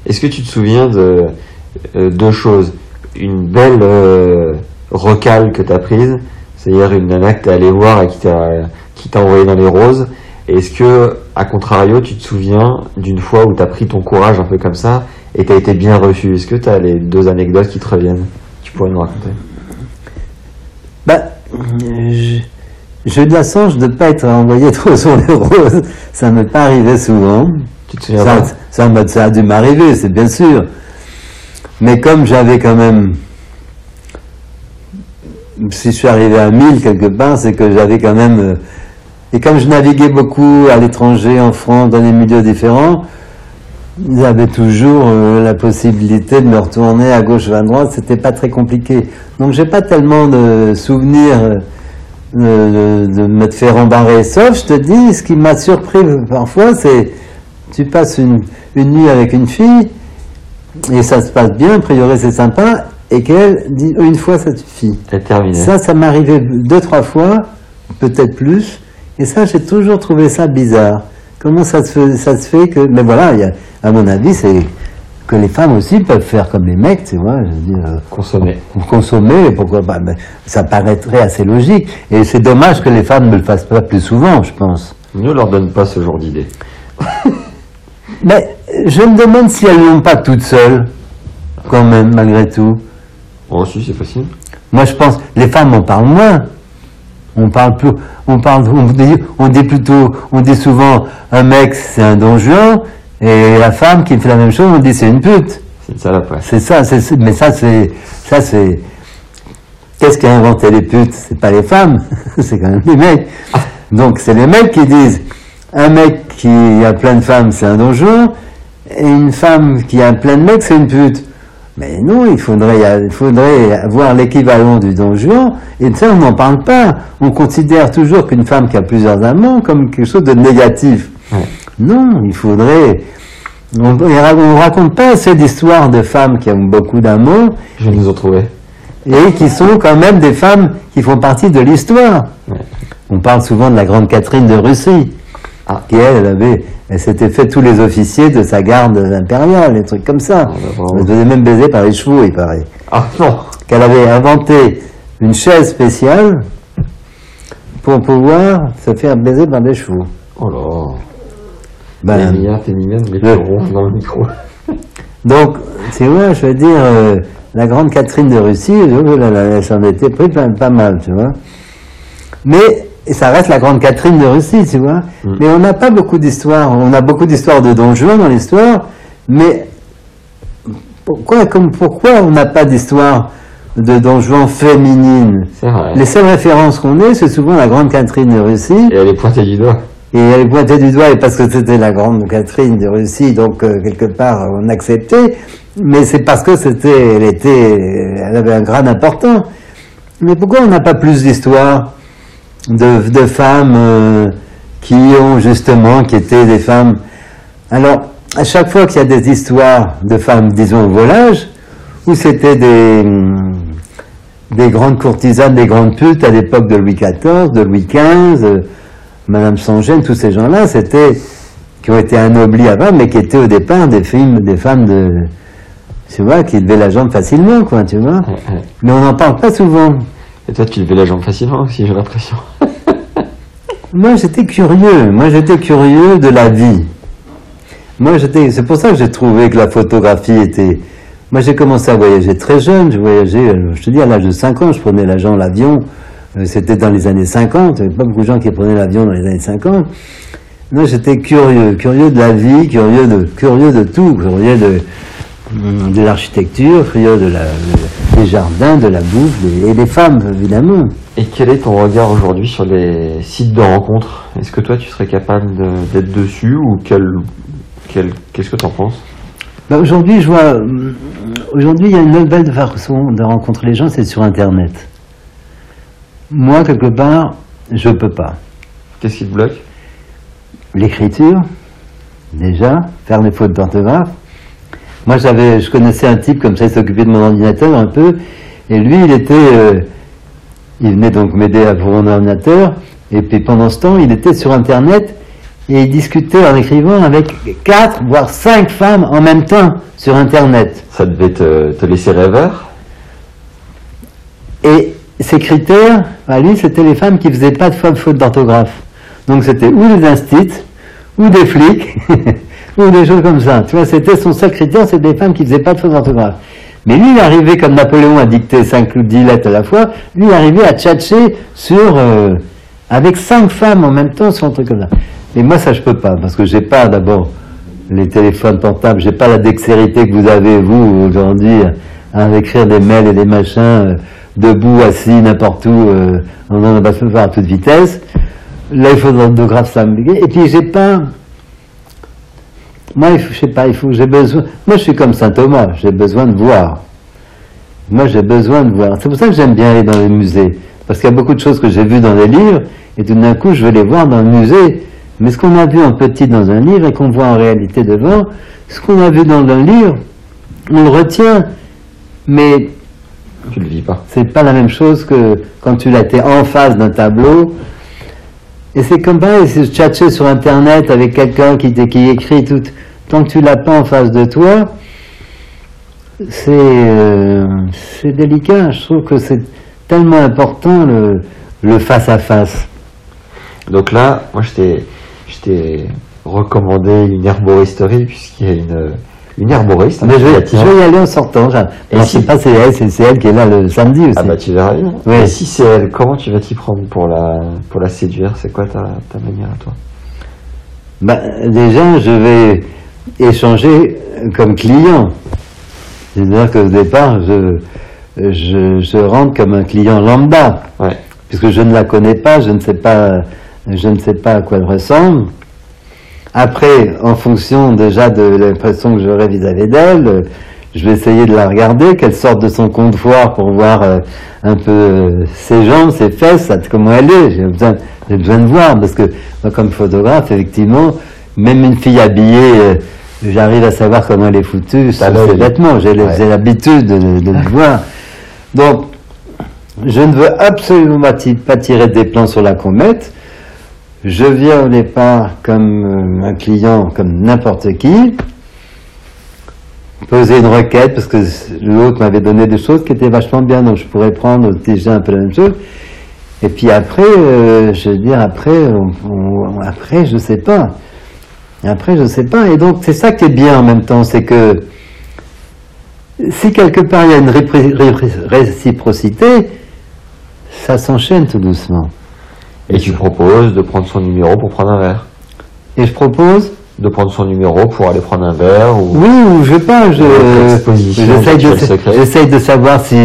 Est-ce que tu te souviens de euh, deux choses? Une belle euh, recale que tu as prise, c'est-à-dire une nana que tu es allé voir et qui t'a envoyé dans les roses. Est-ce que, à contrario, tu te souviens d'une fois où tu as pris ton courage un peu comme ça et tu as été bien reçu? Est-ce que tu as les deux anecdotes qui te reviennent? Tu pourrais nous raconter Bah, je- j'ai eu de la chance de ne pas être envoyé trop sur les roses. Ça ne m'est pas arrivé souvent. Tu te souviens Ça, pas? ça, ça a dû m'arriver, c'est bien sûr. Mais comme j'avais quand même. Si je suis arrivé à 1000 quelque part, c'est que j'avais quand même. euh, Et comme je naviguais beaucoup à l'étranger, en France, dans des milieux différents, avaient toujours euh, la possibilité de me retourner à gauche ou à droite, c'était pas très compliqué. Donc j'ai pas tellement de souvenirs euh, de, me faire embarrer. Sauf, je te dis, ce qui m'a surpris parfois, c'est tu passes une nuit avec une fille et ça se passe bien, a priori c'est sympa, et qu'elle dit une fois ça suffit. C'est terminé. Ça, ça m'est arrivé deux, trois fois, peut-être plus, et ça, j'ai toujours trouvé ça bizarre. Comment ça se fait, ça se fait que. Mais voilà, il y a, à mon avis, c'est que les femmes aussi peuvent faire comme les mecs, tu vois, je veux dire, euh, Consommer. consommer, pourquoi pas, mais ça paraîtrait assez logique. Et c'est dommage que les femmes ne le fassent pas plus souvent, je pense. Ne leur donne pas ce genre d'idée. Mais je me demande si elles l'ont pas toutes seules, quand même, malgré tout. Oh, si, c'est facile. Moi, je pense, les femmes en parlent moins. On parle plus, on parle, on dit, on dit plutôt, on dit souvent, un mec, c'est un don Juan, et la femme qui fait la même chose, on dit c'est une pute. C'est salope, ouais. C'est ça, mais ça, c'est, ça, c'est, qu'est-ce qui a inventé les putes? C'est pas les femmes, c'est quand même les mecs. Donc, c'est les mecs qui disent, un mec qui a plein de femmes, c'est un don Juan, et une femme qui a plein de mecs, c'est une pute. Mais non, il faudrait, il faudrait avoir l'équivalent du don Juan, et ça, on n'en parle pas. On considère toujours qu'une femme qui a plusieurs amants comme quelque chose de négatif. Non, il faudrait. On ne raconte pas assez d'histoires de femmes qui ont beaucoup d'amants Je vais nous en trouver. et qui sont quand même des femmes qui font partie de l'histoire. Ouais. On parle souvent de la grande Catherine de Russie, Ah. qui elle, elle avait, elle s'était fait tous les officiers de sa garde impériale, des trucs comme ça. Ah, bah. Elle se faisait même baiser par les chevaux, il paraît. Ah non Qu'elle avait inventé une chaise spéciale pour pouvoir se faire baiser par des chevaux. Oh là Ben, T'es mignonne, t'es mignonne, mais tu le- ronfles dans le micro. Donc, tu vois, je veux dire, euh, la grande Catherine de Russie, là là, elle s'en était pris pas, pas mal, tu vois. Mais et ça reste la grande Catherine de Russie, tu vois. Mm. Mais on n'a pas beaucoup d'histoires. On a beaucoup d'histoires de Don Juan dans l'histoire, mais pourquoi, comme, pourquoi on n'a pas d'histoire de Don Juan féminine vrai. Les seules références qu'on ait, c'est souvent la grande Catherine de Russie. Et elle est pointée du doigt. Et elle est pointée du doigt, et parce que c'était la grande Catherine de Russie, donc euh, quelque part on acceptait, mais c'est parce que c'était, elle était, elle avait un grade important. Mais pourquoi on n'a pas plus d'histoires de, de femmes euh, qui ont justement, qui étaient des femmes. Alors, à chaque fois qu'il y a des histoires de femmes, disons au volage, où c'était des, hum, des grandes courtisanes, des grandes putes à l'époque de Louis XIV, de Louis XV, euh, Madame Sangène, tous ces gens-là, c'était qui ont été anoblis avant, mais qui étaient au départ des films, des femmes de, tu vois, qui levaient la jambe facilement, quoi, tu vois. Mais on n'en parle pas souvent. Et toi, tu levais la jambe facilement aussi, j'ai l'impression. Moi, j'étais curieux. Moi, j'étais curieux de la vie. Moi, j'étais. C'est pour ça que j'ai trouvé que la photographie était. Moi, j'ai commencé à voyager très jeune. Je voyageais, euh, je te dis, à l'âge de 5 ans, je prenais l'agent, l'avion. Euh, C'était dans les années 50. Il n'y avait pas beaucoup de gens qui prenaient l'avion dans les années 50. Moi, j'étais curieux, curieux de la vie, curieux de, curieux de tout, curieux de, hum, de l'architecture, curieux de la, des jardins, de la bouffe, et des femmes, évidemment. Et quel est ton regard aujourd'hui sur les sites de rencontres? Est-ce que toi, tu serais capable d'être dessus ou quel, quel, qu'est-ce que tu en penses aujourd'hui, je vois. hum, Aujourd'hui, il y a une nouvelle façon de rencontrer les gens, c'est sur Internet. Moi, quelque part, je peux pas. Qu'est-ce qui te bloque? L'écriture, déjà, faire des fautes d'orthographe. Moi, j'avais, je connaissais un type comme ça, il s'occupait de mon ordinateur un peu, et lui, il était, euh, il venait donc m'aider à mon ordinateur, et puis pendant ce temps, il était sur Internet, et il discutait en écrivant avec quatre, voire cinq femmes en même temps sur Internet. Ça devait te, te laisser rêveur? Et ces critères, lui, c'était les femmes qui faisaient pas de faute d'orthographe. Donc c'était ou des instits, ou des flics, ou des choses comme ça. Tu vois, c'était son seul critère, c'était des femmes qui faisaient pas de faute d'orthographe. Mais lui, il arrivait, comme Napoléon a dicté 5 ou 10 lettres à la fois, lui, il arrivait à tchatcher sur, euh, avec cinq femmes en même temps sur un truc comme ça. Et moi, ça, je peux pas, parce que j'ai pas, d'abord, les téléphones portables, j'ai pas la dextérité que vous avez, vous, aujourd'hui, à écrire des mails et des machins, euh, debout, assis, n'importe où, euh, en pas à toute vitesse. Là, il faut d'orthographe, ça me... Et puis, j'ai pas, moi, je sais pas, il faut, j'ai besoin. Moi, je suis comme saint Thomas, j'ai besoin de voir. Moi, j'ai besoin de voir. C'est pour ça que j'aime bien aller dans les musées, parce qu'il y a beaucoup de choses que j'ai vues dans les livres, et tout d'un coup, je vais les voir dans le musée. Mais ce qu'on a vu en petit dans un livre et qu'on voit en réalité devant, ce qu'on a vu dans un livre, on le retient, mais Tu le vis pas. c'est pas la même chose que quand tu l'as été en face d'un tableau. Et c'est comme pareil, c'est tchatcher sur internet avec quelqu'un qui, qui écrit tout. Tant que tu l'as pas en face de toi, c'est euh, délicat. Je trouve que c'est tellement important le, le face à face. Donc là, moi, je t'ai recommandé une herboristerie, puisqu'il y a une, une herboriste. hein, Mais je vais, je vais y aller en sortant. j'en- Et Alors, si- c'est pas c'est elle, c'est elle qui est là le samedi aussi. Ah bah tu verras. Oui. Et si c'est elle, comment tu vas t'y prendre pour la, pour la séduire? C'est quoi ta, ta manière à toi? Bah, déjà, je vais échanger comme client. C'est-à-dire qu'au départ, je, je, je rentre comme un client lambda, Ouais. puisque je ne la connais pas, je ne sais pas, je ne sais pas à quoi elle ressemble. Après, en fonction déjà de l'impression que j'aurai vis-à-vis d'elle, je vais essayer de la regarder, qu'elle sorte de son comptoir pour voir euh, un peu euh, ses jambes, ses fesses, comment elle est. J'ai besoin, j'ai besoin de voir, parce que moi, comme photographe, effectivement, même une fille habillée, euh, j'arrive à savoir comment elle est foutue sur ses vêtements. J'ai Ouais. l'habitude de, de- le voir. Donc, je ne veux absolument pas tirer des plans sur la comète. Je viens au départ comme euh, un client, comme n'importe qui, poser une requête, parce que l'autre m'avait donné des choses qui étaient vachement bien, donc je pourrais prendre déjà un peu la même chose. Et puis après, euh, je veux dire, après, après, je sais pas. Après, je sais pas. Et donc, c'est ça qui est bien en même temps, c'est que si quelque part il y a une réciprocité, ça s'enchaîne tout doucement. Et tu proposes de prendre son numéro pour prendre un verre. Et je propose, De prendre son numéro pour aller prendre un verre ou... oui ou je sais pas, je, j'essaye de, savoir si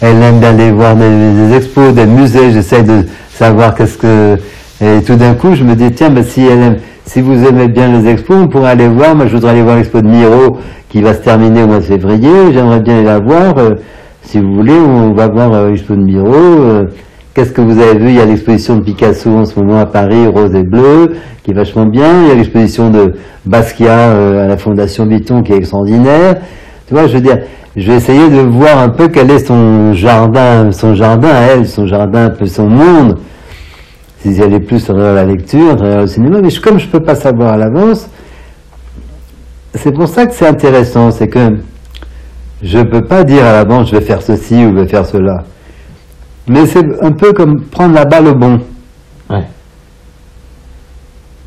elle aime d'aller voir des, des expos, des musées, j'essaye de savoir qu'est-ce que... Et tout d'un coup, je me dis, tiens, ben, si, elle aime, si vous aimez bien les expos, on pourrait aller voir, moi je voudrais aller voir l'expo de Miro qui va se terminer au mois de février, j'aimerais bien aller la voir, euh, si vous voulez, on va voir euh, l'expo de Miro. euh, Qu'est-ce que vous avez vu? Il y a l'exposition de Picasso en ce moment à Paris, rose et bleu, qui est vachement bien. Il y a l'exposition de Basquiat euh, à la Fondation Vuitton qui est extraordinaire. Tu vois, je veux dire, je vais essayer de voir un peu quel est son jardin, son jardin à elle, son jardin, un peu son monde. Si elle est plus à la lecture, à travers le cinéma, mais comme je peux pas savoir à l'avance, c'est pour ça que c'est intéressant, c'est que je peux pas dire à l'avance je vais faire ceci ou je vais faire cela. Mais c'est un peu comme prendre la balle au bon. Ouais.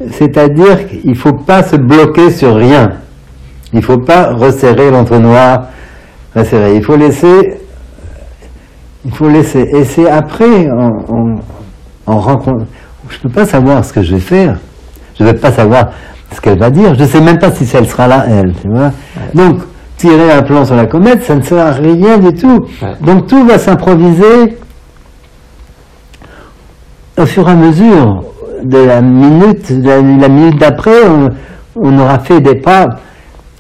C'est-à-dire qu'il ne faut pas se bloquer sur rien. Il ne faut pas resserrer l'entonnoir, resserrer. Il faut laisser, il faut laisser. Et c'est après, en, en, en rencontre, je ne peux pas savoir ce que je vais faire. Je ne vais pas savoir ce qu'elle va dire. Je ne sais même pas si elle sera là, elle. Tu vois Donc, tirer un plan sur la comète, ça ne sert à rien du tout. Ouais. Donc, tout va s'improviser au fur et à mesure de la minute, de la, minute d'après, on, on aura fait des pas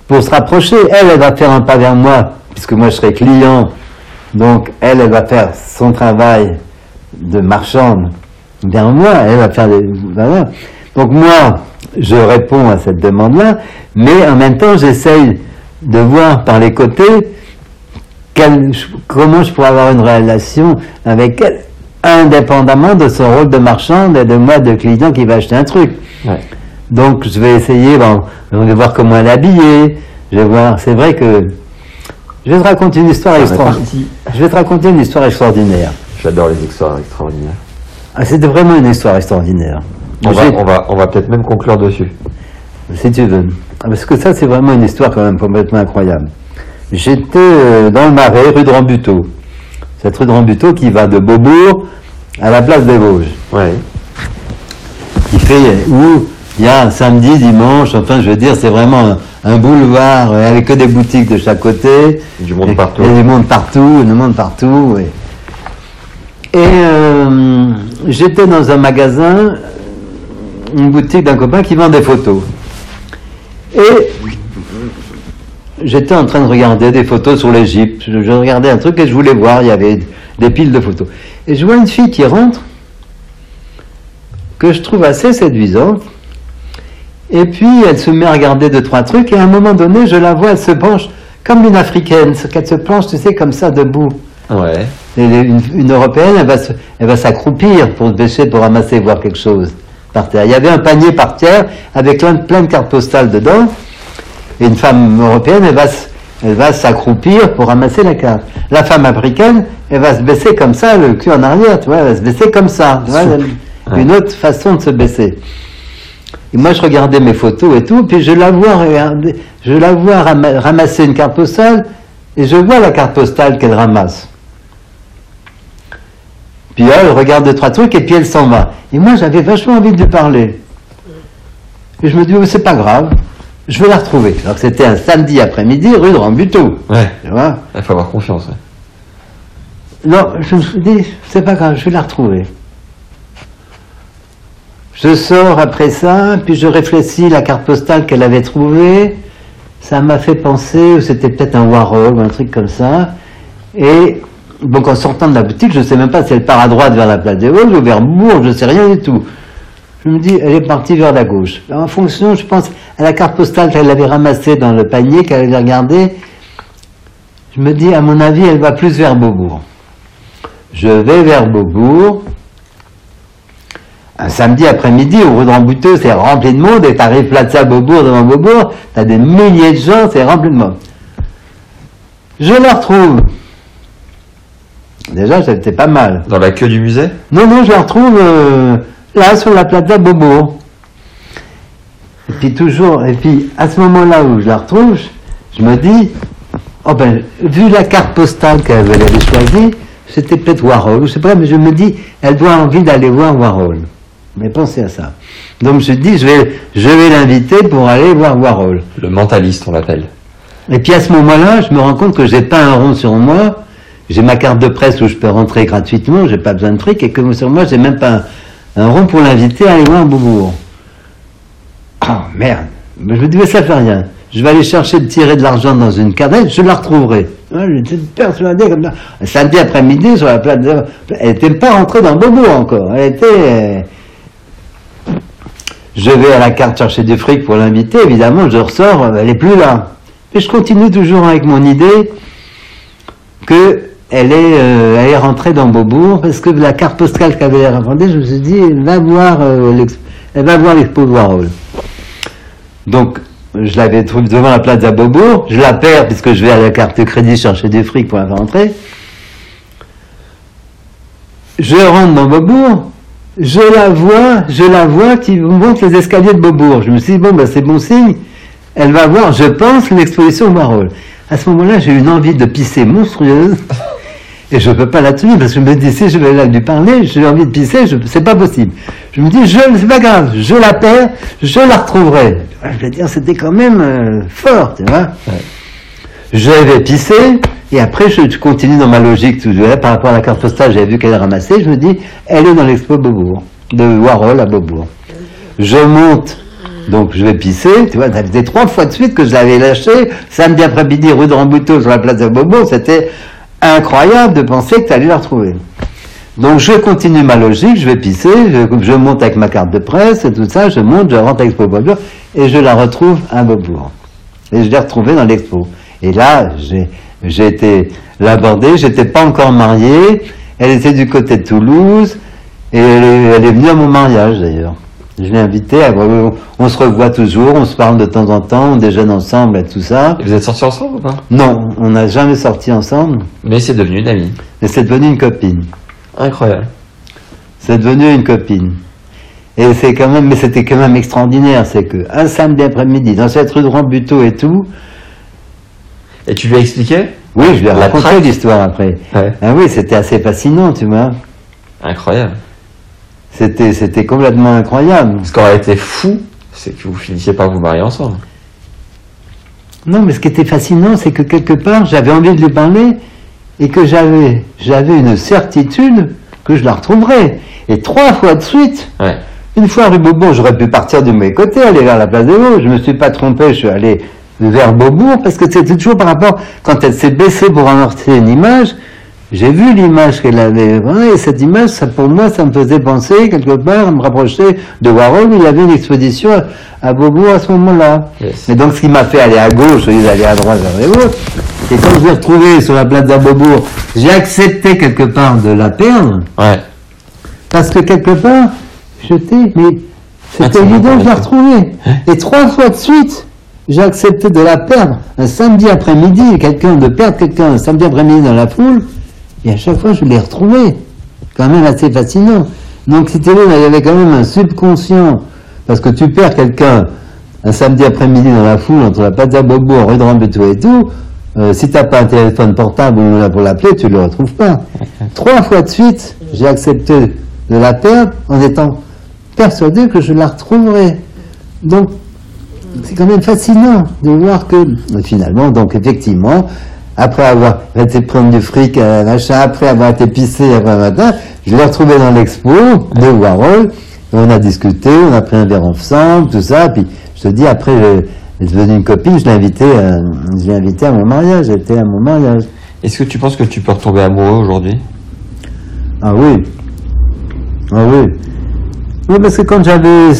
pour se rapprocher. Elle, elle va faire un pas vers moi, puisque moi je serai client. Donc elle, elle va faire son travail de marchande vers moi. Elle va faire des. voilà. Donc moi, je réponds à cette demande-là, mais en même temps, j'essaye de voir par les côtés quel- comment je pourrais avoir une relation avec elle indépendamment de son rôle de marchande et de moi de client qui va acheter un truc. Ouais. Donc je vais essayer, bon, je vais voir comment elle est habillée, je vais voir, c'est vrai que je vais te raconter une histoire On extraordinaire. Je vais te raconter une histoire extraordinaire. J'adore les histoires extraordinaires. Ah, C'était vraiment une histoire extraordinaire. On va, on va, on va peut-être même conclure dessus. si tu veux. Ah, Parce que ça, c'est vraiment une histoire quand même complètement incroyable. J'étais euh, dans le Marais, rue de Rambuteau. Cette rue de Rambuteau qui va de Beaubourg à la place des Vosges. Ouais. Qui fait où il y a un samedi, dimanche, enfin je veux dire, c'est vraiment un, un boulevard euh, avec que des boutiques de chaque côté. Du monde Et- partout. Et du monde partout, du monde partout. Et, et, euh, j'étais dans un magasin, une boutique d'un copain qui vend des photos. Et j'étais en train de regarder des photos sur l'Égypte. Je, je regardais un truc et je voulais voir, il y avait des piles de photos. Et je vois une fille qui rentre, que je trouve assez séduisante. Et puis elle se met à regarder deux, trois trucs, et à un moment donné, je la vois, elle se penche comme une africaine, qu'elle se penche, tu sais, comme ça, debout. Ouais. Et une, une européenne, elle va, se- elle va s'accroupir pour se bêcher, pour ramasser, voir quelque chose par terre. Il y avait un panier par terre avec plein, plein de cartes postales dedans. Et une femme européenne, elle va, se- elle va s'accroupir pour ramasser la carte. La femme africaine, elle va se baisser comme ça, le cul en arrière, tu vois, elle va se baisser comme ça. tu vois, Une autre façon de se baisser. Et moi, je regardais mes photos et tout, puis je la vois regarder, je la vois rama- ramasser une carte postale, et je vois la carte postale qu'elle ramasse. Puis elle regarde deux, trois trucs, et puis elle s'en va. Et moi, j'avais vachement envie de lui parler. Et je me dis, oh, c'est pas grave, je vais la retrouver. Alors que c'était un samedi après-midi, rue de Rambuteau. Ouais. Tu vois Il faut avoir confiance. ouais. Non, je me suis dit, c'est pas grave, je vais la retrouver. Je sors après ça, puis je réfléchis la carte postale qu'elle avait trouvée. Ça m'a fait penser, ou c'était peut-être un Warhol ou un truc comme ça. Et donc en sortant de la boutique, je ne sais même pas si elle part à droite vers la place des Vosges ou vers Bourg, je ne sais rien du tout. Je me dis, elle est partie vers la gauche. En fonction, je pense, à la carte postale qu'elle avait ramassée dans le panier, qu'elle avait regardée, je me dis, à mon avis, elle va plus vers Beaubourg. Je vais vers Beaubourg. Un samedi après-midi, au Rambuteau, c'est rempli de monde, et t'arrives Plaza Beaubourg devant Beaubourg, t'as des milliers de gens, c'est rempli de monde. Je la retrouve. Déjà, c'était pas mal. Dans la queue du musée? Non, non, je la retrouve euh, là, sur la plaza Beaubourg. Et puis toujours, et puis à ce moment-là où je la retrouve, je, me dis, oh ben, vu la carte postale qu'elle avait choisie, c'était peut-être Warhol, je sais pas, mais je me dis, elle doit avoir envie d'aller voir Warhol. Mais pensez à ça. Donc je dis, je vais, je vais l'inviter pour aller voir Warhol. Le mentaliste, on l'appelle. Et puis à ce moment-là, je me rends compte que j'ai pas un rond sur moi. J'ai ma carte de presse où je peux rentrer gratuitement, j'ai pas besoin de trucs, et que sur moi, j'ai même pas un, rond pour l'inviter à aller voir Beaubourg. Oh merde Mais Je me dis, mais ça fait rien. Je vais aller chercher de tirer de l'argent dans une cadette, je la retrouverai. Ouais, J'étais persuadé comme ça. Un Samedi après-midi, sur la place de... Elle n'était pas rentrée dans Beaubourg encore. Elle était... euh, Je vais à la carte chercher du fric pour l'inviter, évidemment, je ressors, elle est plus là. Et je continue toujours avec mon idée que elle est, euh, elle est rentrée dans Beaubourg parce que la carte postale qu'elle avait revendue, je me suis dit, elle va voir, euh, l'expo de Warhol. Donc, je l'avais trouvée devant la place à Beaubourg, je la perds puisque je vais à la carte de crédit chercher du fric pour la rentrer. Je rentre dans Beaubourg, je la vois, je la vois qui monte les escaliers de Beaubourg. Je me suis dit, bon, ben, c'est bon signe. Elle va voir, je pense, l'exposition Warhol. À ce moment-là, j'ai une envie de pisser monstrueuse. Et je ne peux pas la tenir parce que je me dis, si je vais là lui parler, j'ai envie de pisser, je, c'est pas possible. Je me dis, je, c'est pas grave, je la perds, je la retrouverai. Je veux dire, c'était quand même euh, fort, tu vois. Je vais pisser, et après, je, continue dans ma logique, tout, par rapport à la carte postale, j'avais vu qu'elle est ramassée, je me dis, elle est dans l'expo Beaubourg, de Warhol à Beaubourg. Je monte, donc je vais pisser, tu vois, ça faisait trois fois de suite que je l'avais lâché, samedi après-midi, rue de Rambuteau, sur la place de Beaubourg, c'était incroyable de penser que tu allais la retrouver. Donc je continue ma logique, je vais pisser, je, monte avec ma carte de presse et tout ça, je monte, je rentre à l'expo Beaubourg, et je la retrouve à Beaubourg. Et je l'ai retrouvée dans l'expo. Et là, j'ai, été l'aborder, j'étais pas encore marié, Elle était du côté de Toulouse et elle est venue à mon mariage d'ailleurs. Je l'ai invitée, à- on se revoit toujours, on se parle de temps en temps, on déjeune ensemble et tout ça. Et vous êtes sortis ensemble ou pas? Non, on n'a jamais sorti ensemble, Mais c'est devenu une amie. mais c'est devenu une copine. Incroyable. C'est devenu une copine. Et c'est quand même, mais c'était quand même extraordinaire, c'est que un samedi après-midi, dans cette rue de Rambuteau et tout, Et tu lui as expliqué? Oui, je lui ai raconté l'histoire après. Ouais. Ah oui, c'était assez fascinant, tu vois. Incroyable. C'était, c'était complètement incroyable. Ce qui aurait été fou, c'est que vous finissiez par vous marier ensemble. Non, mais ce qui était fascinant, c'est que quelque part, j'avais envie de lui parler et que j'avais, j'avais une certitude que je la retrouverais. Et trois fois de suite, Ouais. une fois à rue Beaubourg, j'aurais pu partir du mauvais côté, aller vers la place des Vosges. Je me suis pas trompé, je suis allé vers Beaubourg parce que c'était toujours par rapport, quand elle s'est baissée pour amorcer une image, j'ai vu l'image qu'elle avait, ouais, et cette image, ça, pour moi, ça me faisait penser, quelque part, à me rapprocher de Warhol, où il avait une exposition à, à Beaubourg à ce moment-là. Yes. Et donc, ce qui m'a fait aller à gauche, au lieu d'aller à droite vers les autres, et quand je l'ai retrouvé sur la place d'Abobourg, j'ai accepté quelque part de la perdre, Ouais. parce que quelque part, j'étais, mais Ah, c'était évident que je la retrouvais. Et trois fois de suite, j'ai accepté de la perdre. Un samedi après-midi, quelqu'un, de perdre quelqu'un un samedi après-midi dans la foule, et à chaque fois, je l'ai retrouvé. Quand même assez fascinant. Donc, si tu veux, il y avait quand même un subconscient, parce que tu perds quelqu'un un samedi après-midi dans la foule, entre la Plaza Bobo, rue de Rambuteau et tout, euh, si t'as pas un téléphone portable ou là pour l'appeler, tu le retrouves pas. Trois fois de suite, j'ai accepté de la perdre en étant persuadé que je la retrouverai. Donc, c'est quand même fascinant de voir que, finalement, donc effectivement, après avoir été prendre du fric, machin, après avoir été pissé après matin, je l'ai retrouvé dans l'expo de Warhol, on a discuté, on a pris un verre ensemble, tout ça, puis je te dis, après, je- est devenue une copine, je l'ai invité, euh, je l'ai invité à mon mariage, elle était à mon mariage. Est-ce que tu penses que tu peux retomber amoureux aujourd'hui? Ah oui. Ah oui. Oui, parce que quand j'avais,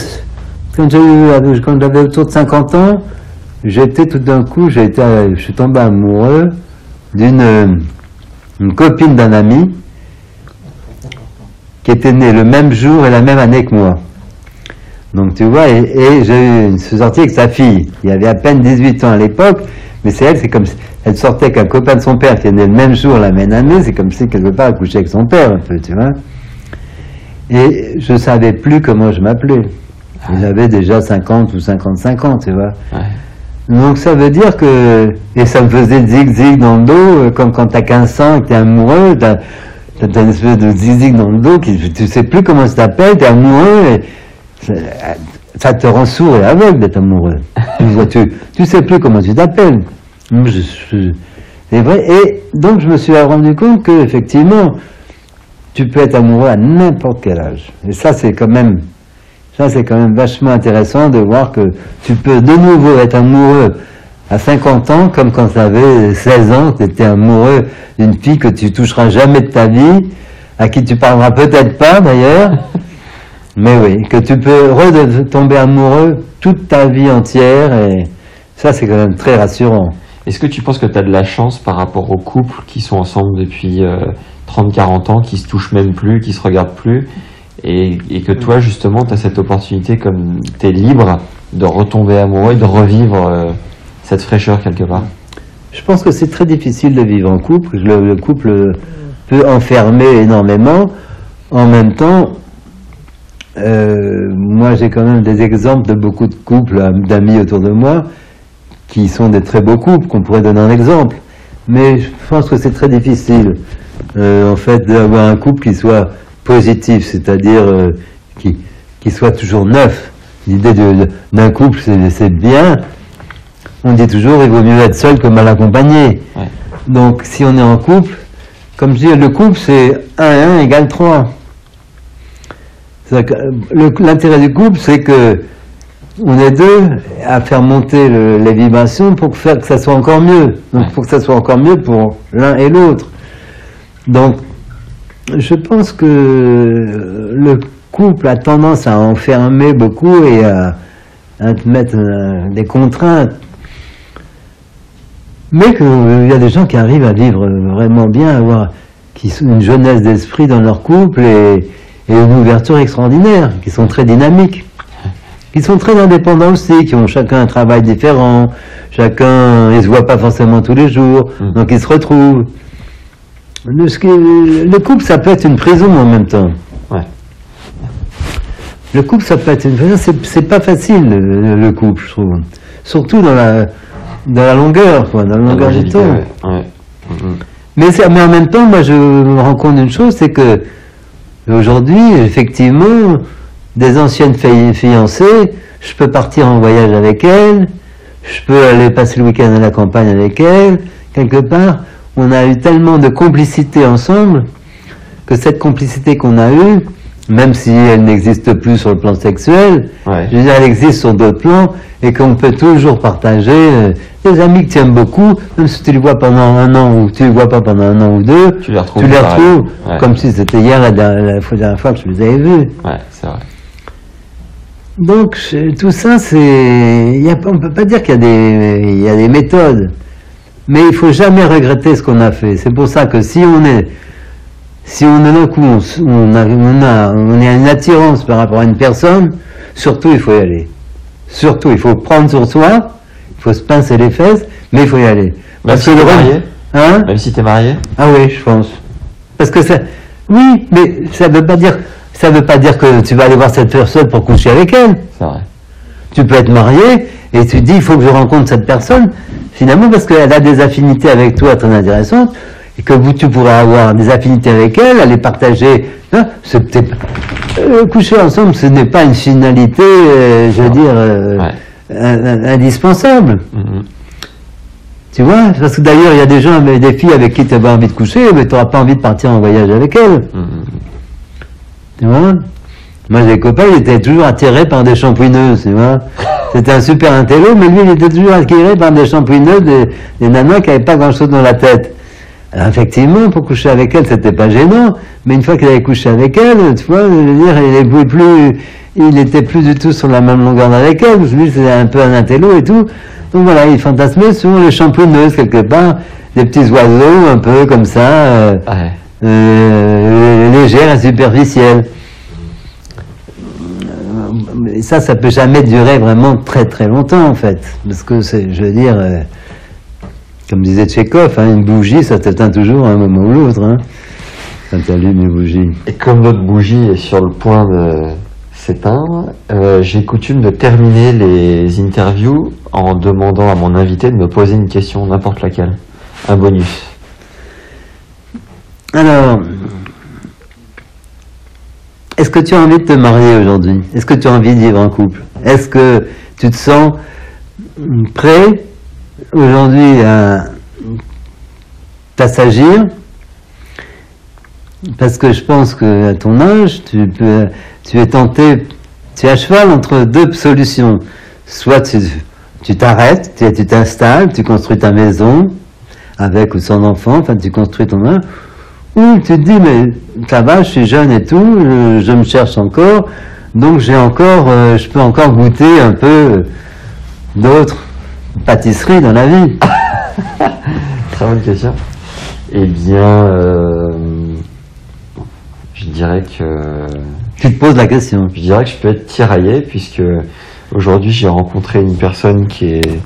quand j'avais autour de 50 ans, j'étais tout d'un coup, j'ai été, je suis tombé amoureux d'une, euh, copine d'un ami qui était née le même jour et la même année que moi. Donc tu vois, et, et j'ai eu- je suis sorti avec sa fille. Il avait à peine 18 ans à l'époque, mais c'est elle, c'est comme si elle sortait avec un copain de son père qui est né le même jour, la même année, c'est comme si quelque part elle couchait avec son père un peu, tu vois. Et je savais plus comment je m'appelais. J'avais déjà 50 ou 55 ans, tu vois. Ouais. Donc ça veut dire que, et ça me faisait zig-zig dans le dos, euh, comme quand t'as 15 ans et que t'es amoureux, t'as, une espèce de zig-zig dans le dos, qui, tu sais plus comment ça t'appelle, t'es amoureux, et ça, te rend sourd et aveugle d'être amoureux. tu, vois, tu, tu sais plus comment tu t'appelles. C'est vrai, et donc je me suis rendu compte que effectivement, tu peux être amoureux à n'importe quel âge. Et ça, c'est quand même, ça, c'est quand même vachement intéressant de voir que tu peux de nouveau être amoureux à 50 ans, comme quand tu avais 16 ans, tu étais amoureux d'une fille que tu toucheras jamais de ta vie, à qui tu parleras peut-être pas d'ailleurs, mais oui, que tu peux retomber amoureux toute ta vie entière, et ça, c'est quand même très rassurant. Est-ce que tu penses que tu as de la chance par rapport aux couples qui sont ensemble depuis 30-40 ans, qui se touchent même plus, qui se regardent plus, et, que toi justement tu as cette opportunité, comme tu es libre, de retomber amoureux et de revivre euh, cette fraîcheur quelque part Je pense que c'est très difficile de vivre en couple. Le, le couple peut enfermer énormément. En même temps, euh, moi j'ai quand même des exemples de beaucoup de couples, euh, d'amis autour de moi, qui sont des très beaux couples, qu'on pourrait donner un exemple. Mais je pense que c'est très difficile, en fait, d'avoir un couple qui soit positif, c'est-à-dire euh, qui, qui soit toujours neuf. L'idée d'un couple, c'est bien. On dit toujours, il vaut mieux être seul que mal accompagné. Ouais. Donc, si on est en couple, comme je dis, le couple, c'est 1 et 1 égale 3. C'est-à-dire que, euh, L'intérêt du couple, c'est que on est deux à faire monter le- les vibrations pour faire que ça soit encore mieux. Donc, pour que ça soit encore mieux pour l'un et l'autre. Donc, je pense que euh, le couple a tendance à enfermer beaucoup et à, à te mettre euh, des contraintes. Mais qu'il y a des gens qui arrivent à vivre vraiment bien, à avoir, qui sont une jeunesse d'esprit dans leur couple et, et une ouverture extraordinaire, qui sont très dynamiques, qui sont très indépendants aussi, qui ont chacun un travail différent, chacun, ils se voient pas forcément tous les jours, Mm. donc ils se retrouvent. Le, couple, ça peut être une prison en même temps. Ouais. Le couple, ça peut être une prison. C'est, pas facile, le, le couple, je trouve. Surtout dans la, dans la longueur, quoi, dans la longueur du temps. ouais. Ouais. Mhm. Mais, mais en même temps, moi, je me rends compte d'une chose, c'est que aujourd'hui, effectivement, des anciennes fi- fiancées, je peux partir en voyage avec elles, je peux aller passer le week-end à la campagne avec elles, quelque part. On a eu tellement de complicité ensemble que cette complicité qu'on a eue, même si elle n'existe plus sur le plan sexuel, Ouais. je veux dire, elle existe sur d'autres plans et qu'on peut toujours partager. euh, des amis que tu aimes beaucoup, même si tu les vois pendant un an ou tu les vois pas pendant un an ou deux, Tu les retrouves tu les pareil. retrouves Ouais. comme si c'était hier la, dernière- la fois- la dernière fois que je les avais vus. Ouais, c'est vrai. Donc je- tout ça, c'est, on peut pas dire qu'il y y a des méthodes, mais il faut jamais regretter ce qu'on a fait. C'est pour ça que si on est, si on est d'un coup, on, a, on a, on a une attirance par rapport à une personne, surtout il faut y aller. Surtout, il faut prendre sur soi, il faut se pincer les fesses, mais il faut y aller. Même si que le marié hein Même si t'es marié ah oui, je pense. Parce que ça, oui, mais ça veut pas dire, ça veut pas dire que tu vas aller voir cette personne pour coucher avec elle. C'est vrai. Tu peux être marié et tu te dis il faut que je rencontre cette personne, finalement parce qu'elle a des affinités avec toi très intéressantes et que vous tu pourrais avoir des affinités avec elle, aller partager. Hein, c'est peut-être- euh, coucher ensemble, ce n'est pas une finalité, euh, je veux dire, euh, Ouais. indispensable. Mhm. Tu vois Parce que d'ailleurs, il y a des gens, des filles avec qui tu as envie de coucher, mais tu n'auras pas envie de partir en voyage avec elles. Mhm. Tu vois? Moi, j'ai des copains, ils étaient toujours attirés par des shampouineuses, tu vois C'était un super intello, mais lui, il était toujours attiré par des shampouineuses, des, des nanas qui n'avaient pas grand-chose dans la tête. Alors, effectivement, pour coucher avec elles, c'était pas gênant, mais une fois qu'il avait couché avec elle, tu vois, je veux dire, il était plus, il était plus du tout sur la même longueur avec elle, parce que lui, c'était un peu un intello et tout. Donc voilà, il fantasmait sur les shampouineuses, quelque part, des petits oiseaux, un peu comme ça, euh, Ouais. euh, légères et superficielles. Et ça, ça peut jamais durer vraiment très très longtemps en fait, parce que c'est, je veux dire, euh, comme disait Tchekhov, hein, une bougie, ça t'éteint toujours à un moment ou l'autre. Hein, quand une bougie. Et comme notre bougie est sur le point de s'éteindre, euh, j'ai coutume de terminer les interviews en demandant à mon invité de me poser une question, n'importe laquelle. Un bonus. Alors, est-ce que tu as envie de te marier aujourd'hui? Est-ce que tu as envie de vivre en couple? Est-ce que tu te sens prêt aujourd'hui à t'assagir? Parce que je pense que à ton âge, tu, peux, tu es tenté, tu es à cheval entre deux solutions. Soit tu tu t'arrêtes, tu t'installes, tu construis ta maison, avec ou sans enfant, enfin tu construis ton âge, ou tu te dis, mais ça va, je suis jeune et tout, je, je me cherche encore, donc j'ai encore, euh, je peux encore goûter un peu d'autres pâtisseries dans la vie. Très bonne question. Eh bien, euh, je dirais que Tu te poses la question. je dirais que je peux être tiraillé puisque aujourd'hui j'ai rencontré une personne qui est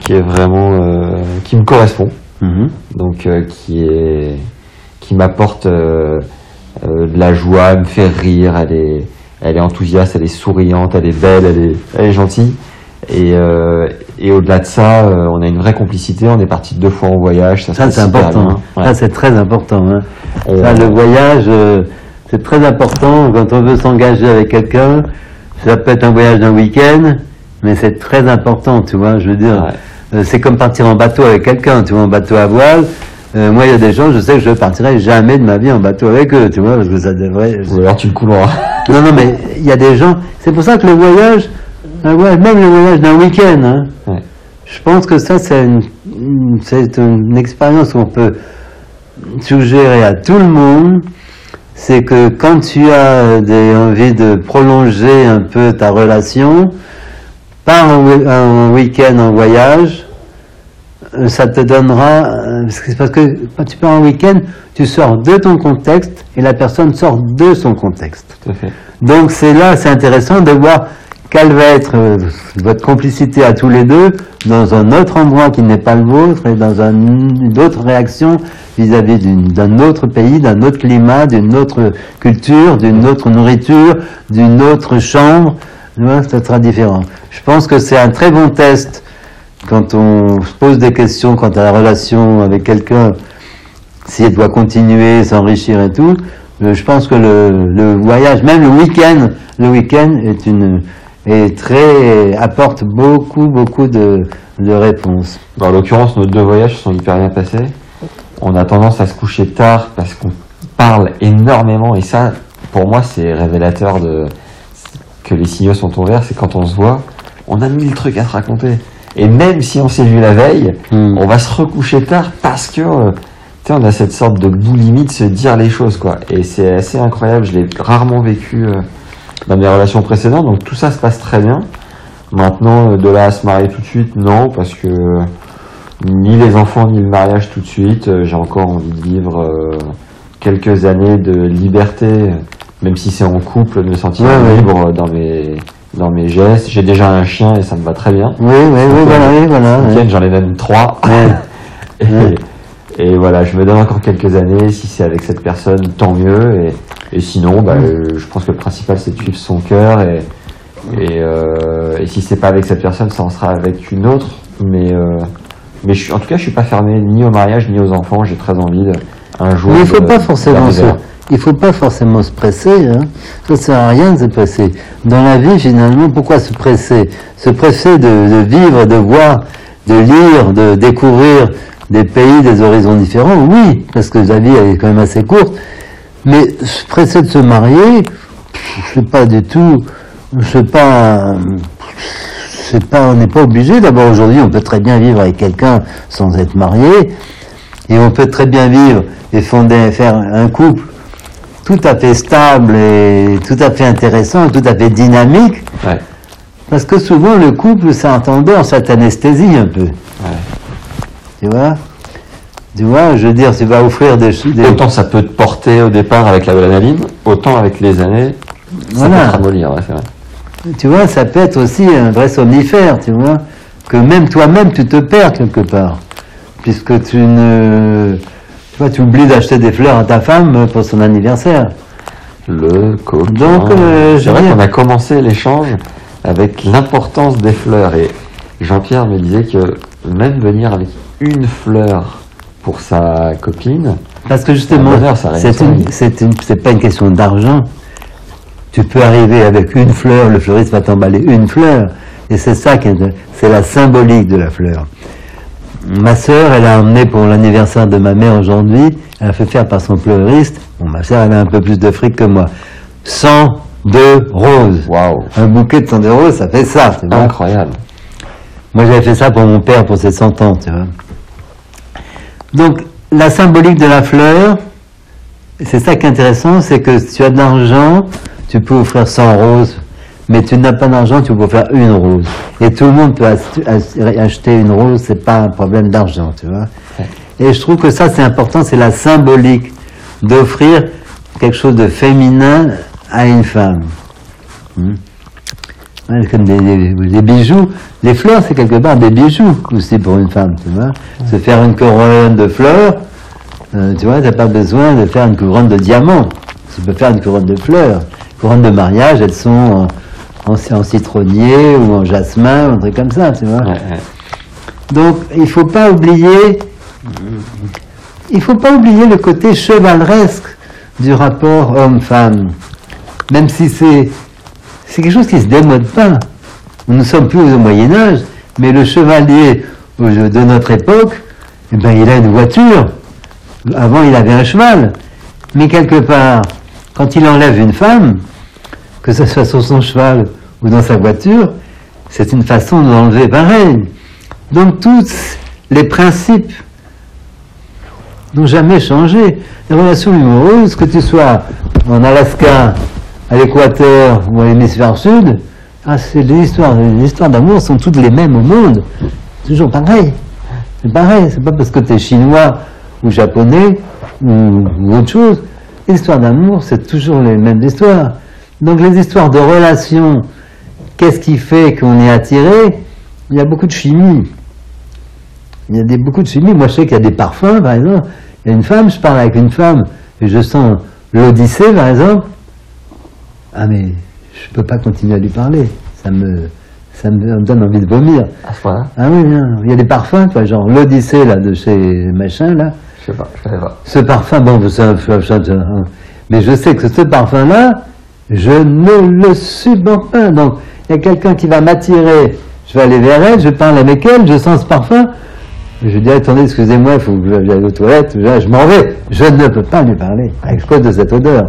qui est vraiment euh, qui me correspond. Mhm. donc euh, qui est qui m'apporte euh, euh, de la joie, elle me fait rire, elle est elle est enthousiaste, elle est souriante, elle est belle, elle est elle est gentille et euh, et au-delà de ça, euh, on a une vraie complicité, on est parti deux fois en voyage, ça, c'est important. hein. Ouais. Ça c'est très important. hein. On- Ça, le voyage, euh, c'est très important quand on veut s'engager avec quelqu'un. Ça peut être un voyage d'un week-end, mais c'est très important, tu vois. Je veux dire, Ouais. c'est comme partir en bateau avec quelqu'un, tu vois, en bateau à voile. Euh, moi, il y a des gens, je sais que je ne partirai jamais de ma vie en bateau avec eux, tu vois, parce que ça devrait. Ou alors tu le couleras. Non, non, mais il y a des gens. C'est pour ça que le voyage, voyage- même le voyage d'un week-end, hein, Ouais. je pense que ça, c'est une, une- c'est une expérience qu'on peut suggérer à tout le monde. C'est que quand tu as des envie de prolonger un peu ta relation, pars un, week-end en voyage, euh, ça te donnera, euh, parce que- quand tu pars en week-end, tu sors de ton contexte et la personne sort de son contexte. Tout à fait. Donc c'est là, c'est intéressant de voir quelle va être euh, votre complicité à tous les deux dans un autre endroit qui n'est pas le vôtre et dans un- une autre réaction vis-à-vis d'un autre pays, d'un autre climat, d'une autre culture, d'une autre nourriture, d'une autre chambre. Ça sera différent. Je pense que c'est un très bon test quand on se pose des questions quant à la relation avec quelqu'un, si elle doit continuer, s'enrichir et tout, euh, je pense que le, voyage, même le week-end, le week-end est une est très apporte beaucoup beaucoup de, de réponses. En l'occurrence, nos deux voyages sont hyper bien passés. On a tendance à se coucher tard parce qu'on parle énormément et ça, pour moi, c'est révélateur de que les signaux sont ouverts. C'est quand on se voit, on a mille trucs à se raconter. Et même si on s'est vu la veille, Hmm. on va se recoucher tard parce que euh, tu sais, on a cette sorte de boulimie de se dire les choses quoi. Et c'est assez incroyable. Je l'ai rarement vécu euh, dans mes relations précédentes. Donc tout ça se passe très bien. Maintenant, euh, de là à se marier tout de suite, non, parce que ni les enfants ni le mariage tout de suite. J'ai encore envie de vivre quelques années de liberté, même si c'est en couple, de me sentir Ouais, ouais. libre dans mes dans mes gestes. J'ai déjà un chien et ça me va très bien. Oui, oui, oui, voilà, oui, voilà. Ouais. j'en ai même trois. Ouais. Et, voilà, je me donne encore quelques années. Si c'est avec cette personne, tant mieux. Et, et sinon, bah, euh, je pense que le principal, c'est de suivre son cœur. Et, et, euh, et si c'est pas avec cette personne, ça en sera avec une autre. Mais, euh, mais je, suis- en tout cas, je suis pas fermé ni au mariage ni aux enfants. J'ai très envie de, un jour. Mais il faut de- pas forcément se, il faut pas forcément se presser. Hein. Ça sert à rien de se presser. Dans la vie, finalement, pourquoi se presser? Se presser de, vivre, de voir, de lire, de découvrir des pays, des horizons différents? Oui, parce que la vie est quand même assez courte. Mais se presser de se marier, je pas du tout. Je sais pas. C'est pas, on n'est pas obligé. D'abord, aujourd'hui, on peut très bien vivre avec quelqu'un sans être marié. Et on peut très bien vivre et fonder, faire un couple tout à fait stable et tout à fait intéressant, tout à fait dynamique. Ouais, Parce que souvent, le couple, ça a tendance à t'anesthésie un peu. ouais. Tu vois? Tu vois, je veux dire, tu vas offrir des... Autant ça peut te porter au départ avec la adrénaline, autant avec les années, ça Voilà. peut te ramollir. ouais, c'est vrai. Tu vois, ça peut être aussi un vrai somnifère, tu vois, que même toi-même, tu te perds quelque part. Puisque tu ne... Tu vois, tu oublies d'acheter des fleurs à ta femme pour son anniversaire. Le coquin. Donc, euh, je c'est vrai qu'on a commencé l'échange avec l'importance des fleurs et Jean-Pierre me disait que même venir avec une fleur pour sa copine, Parce que justement, c'est pas une question d'argent. Tu peux arriver avec une fleur, le fleuriste va t'emballer une fleur, et c'est ça qui est, c'est la symbolique de la fleur. Ma sœur, elle a emmené pour l'anniversaire de ma mère aujourd'hui, elle a fait faire par son fleuriste. Bon, ma sœur, elle a un peu plus de fric que moi. 102 roses. waouh, Un bouquet de 102 roses, ça fait ça. vois. incroyable. Moi, j'avais fait ça pour mon père pour ses 100 ans, tu vois. Donc, la symbolique de la fleur, c'est ça qui est intéressant, c'est que si tu as de l'argent, tu peux offrir 100 roses, mais tu n'as pas d'argent, tu peux offrir une rose. Et tout le monde peut ach- ach- acheter une rose, c'est pas un problème d'argent, tu vois. Et je trouve que ça, c'est important, c'est la symbolique d'offrir quelque chose de féminin à une femme. Hmm. Comme des, des- des bijoux. Les fleurs, c'est quelque part des bijoux aussi pour une femme, tu vois. Se faire une couronne de fleurs, euh, tu vois, t'as pas besoin de faire une couronne de diamants. Tu peux faire une couronne de fleurs. Couronne de mariage, elles sont en, citronnier ou en jasmin, ou un truc comme ça, tu vois. Ouais, ouais. Donc, il faut pas oublier, il faut pas oublier le côté chevaleresque du rapport homme-femme. Même si c'est, c'est quelque chose qui se démode pas. Nous ne sommes plus au Moyen Âge, mais le chevalier de notre époque, eh ben, il a une voiture. Avant, il avait un cheval. Mais quelque part, quand il enlève une femme, que ce soit sur son cheval ou dans sa voiture, c'est une façon de l'enlever pareil. Donc tous les principes n'ont jamais changé. Les relations amoureuses, que tu sois en Alaska, à l'équateur ou à l'hémisphère sud, ah, les histoires, les histoires d'amour sont toutes les mêmes au monde. Toujours pareil. C'est pareil, c'est pas parce que tu es chinois ou japonais ou, ou autre chose. L'histoire d'amour, c'est toujours les mêmes histoires. Donc les histoires de relations, qu'est-ce qui fait qu'on est attiré? Il y a beaucoup de chimie. Il y a des, beaucoup de chimie. Moi, je sais qu'il y a des parfums, par exemple. Il y a une femme, je parle avec une femme, et je sens l'Odyssée, par exemple. Ah, mais je peux pas continuer à lui parler. Ça me, ça me donne envie de vomir. À ce Ah oui, non. il y a des parfums, toi, genre l'Odyssée, là, de chez machin, là. Je sais pas, je connais pas. Ce parfum, bon, c'est un- mais je sais que ce parfum-là, je ne le supporte pas. Donc, il y a quelqu'un qui va m'attirer, je vais aller vers elle, je parle avec elle, je sens ce parfum. Je dis, attendez, excusez-moi, il faut que j'aille aux toilettes, je, je m'en vais. Je ne peux pas lui parler, à cause de cette odeur.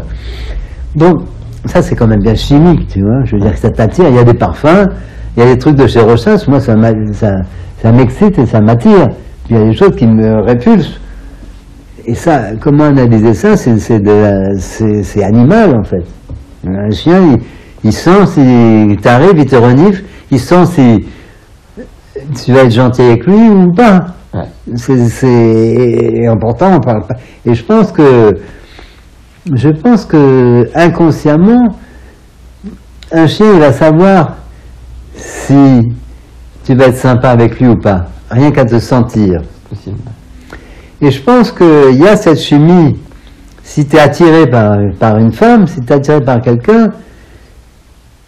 Donc, ça, c'est quand même bien chimique, tu vois. Je veux dire que ça t'attire, il y a des parfums, il y a des trucs de chez Rochas, moi, ça, m'excite et ça m'attire. Il y a des choses qui me répulsent. Et ça, comment analyser ça? C'est animal en fait. Un chien, il, il sent si t'arrives, il te renifle, il sent si tu vas être gentil avec lui ou pas. C'est- important, on parle pas. Et je pense que, je pense que inconsciemment, un chien, il va savoir si tu vas être sympa avec lui ou pas, rien qu'à te sentir. Possible. Et je pense qu'il y a cette chimie. Si tu es attiré par, par une femme, si tu es attiré par quelqu'un,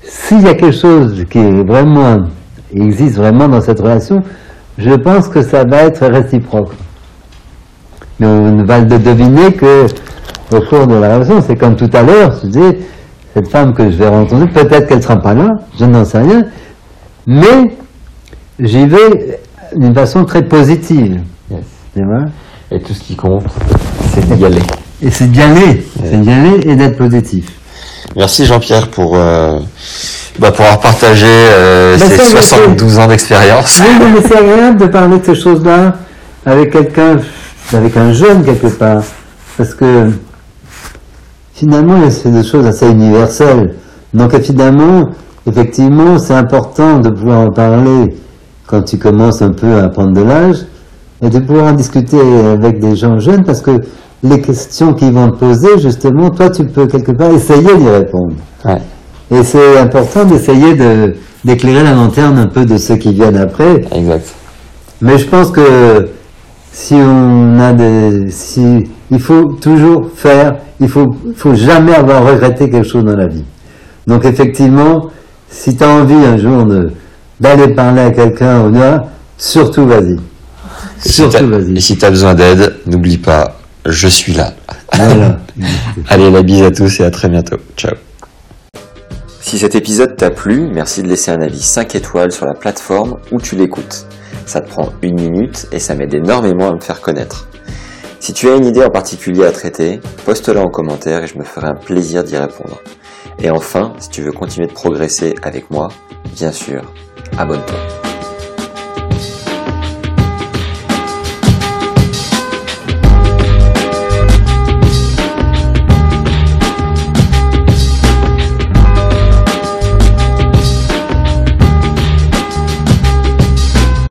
s'il y a quelque chose qui est vraiment, existe vraiment dans cette relation, je pense que ça va être réciproque. Mais on va le deviner que au cours de la relation, c'est comme tout à l'heure, tu dis, cette femme que je vais rencontrer, peut-être qu'elle ne sera pas là, je n'en sais rien, mais j'y vais d'une façon très positive. Yes. Et tout ce qui compte, c'est d'y aller. Et c'est d'y aller, c'est d'y aller et d'être positif. Merci Jean-Pierre pour, euh, bah, pour avoir partagé euh, Bah, ces ça, je 72 ans d'expérience. Oui, mais c'est agréable de parler de ces choses-là avec quelqu'un, avec un jeune quelque part, parce que finalement, c'est des choses assez universelles. Donc finalement, effectivement, c'est important de pouvoir en parler quand tu commences un peu à prendre de l'âge, et de pouvoir en discuter avec des gens jeunes, parce que les questions qu'ils vont te poser, justement, toi, tu peux quelque part essayer d'y répondre. Ouais. Et c'est important d'essayer de, d'éclairer la lanterne un peu de ceux qui viennent après. Exact. Mais je pense que si on a des, si, il faut toujours faire, il faut, faut jamais avoir regretté quelque chose dans la vie. Donc effectivement, si tu as envie un jour de, d'aller parler à quelqu'un au delà surtout vas-y. Et si Surtout et vas-y. si tu as besoin d'aide, n'oublie pas, je suis là. Voilà. Allez, la bise à tous et à très bientôt. Ciao. Si cet épisode t'a plu, merci de laisser un avis 5 étoiles sur la plateforme où tu l'écoutes. Ça te prend une minute et ça m'aide énormément à me faire connaître. Si tu as une idée en particulier à traiter, poste-la en commentaire et je me ferai un plaisir d'y répondre. Et enfin, si tu veux continuer de progresser avec moi, bien sûr, abonne-toi.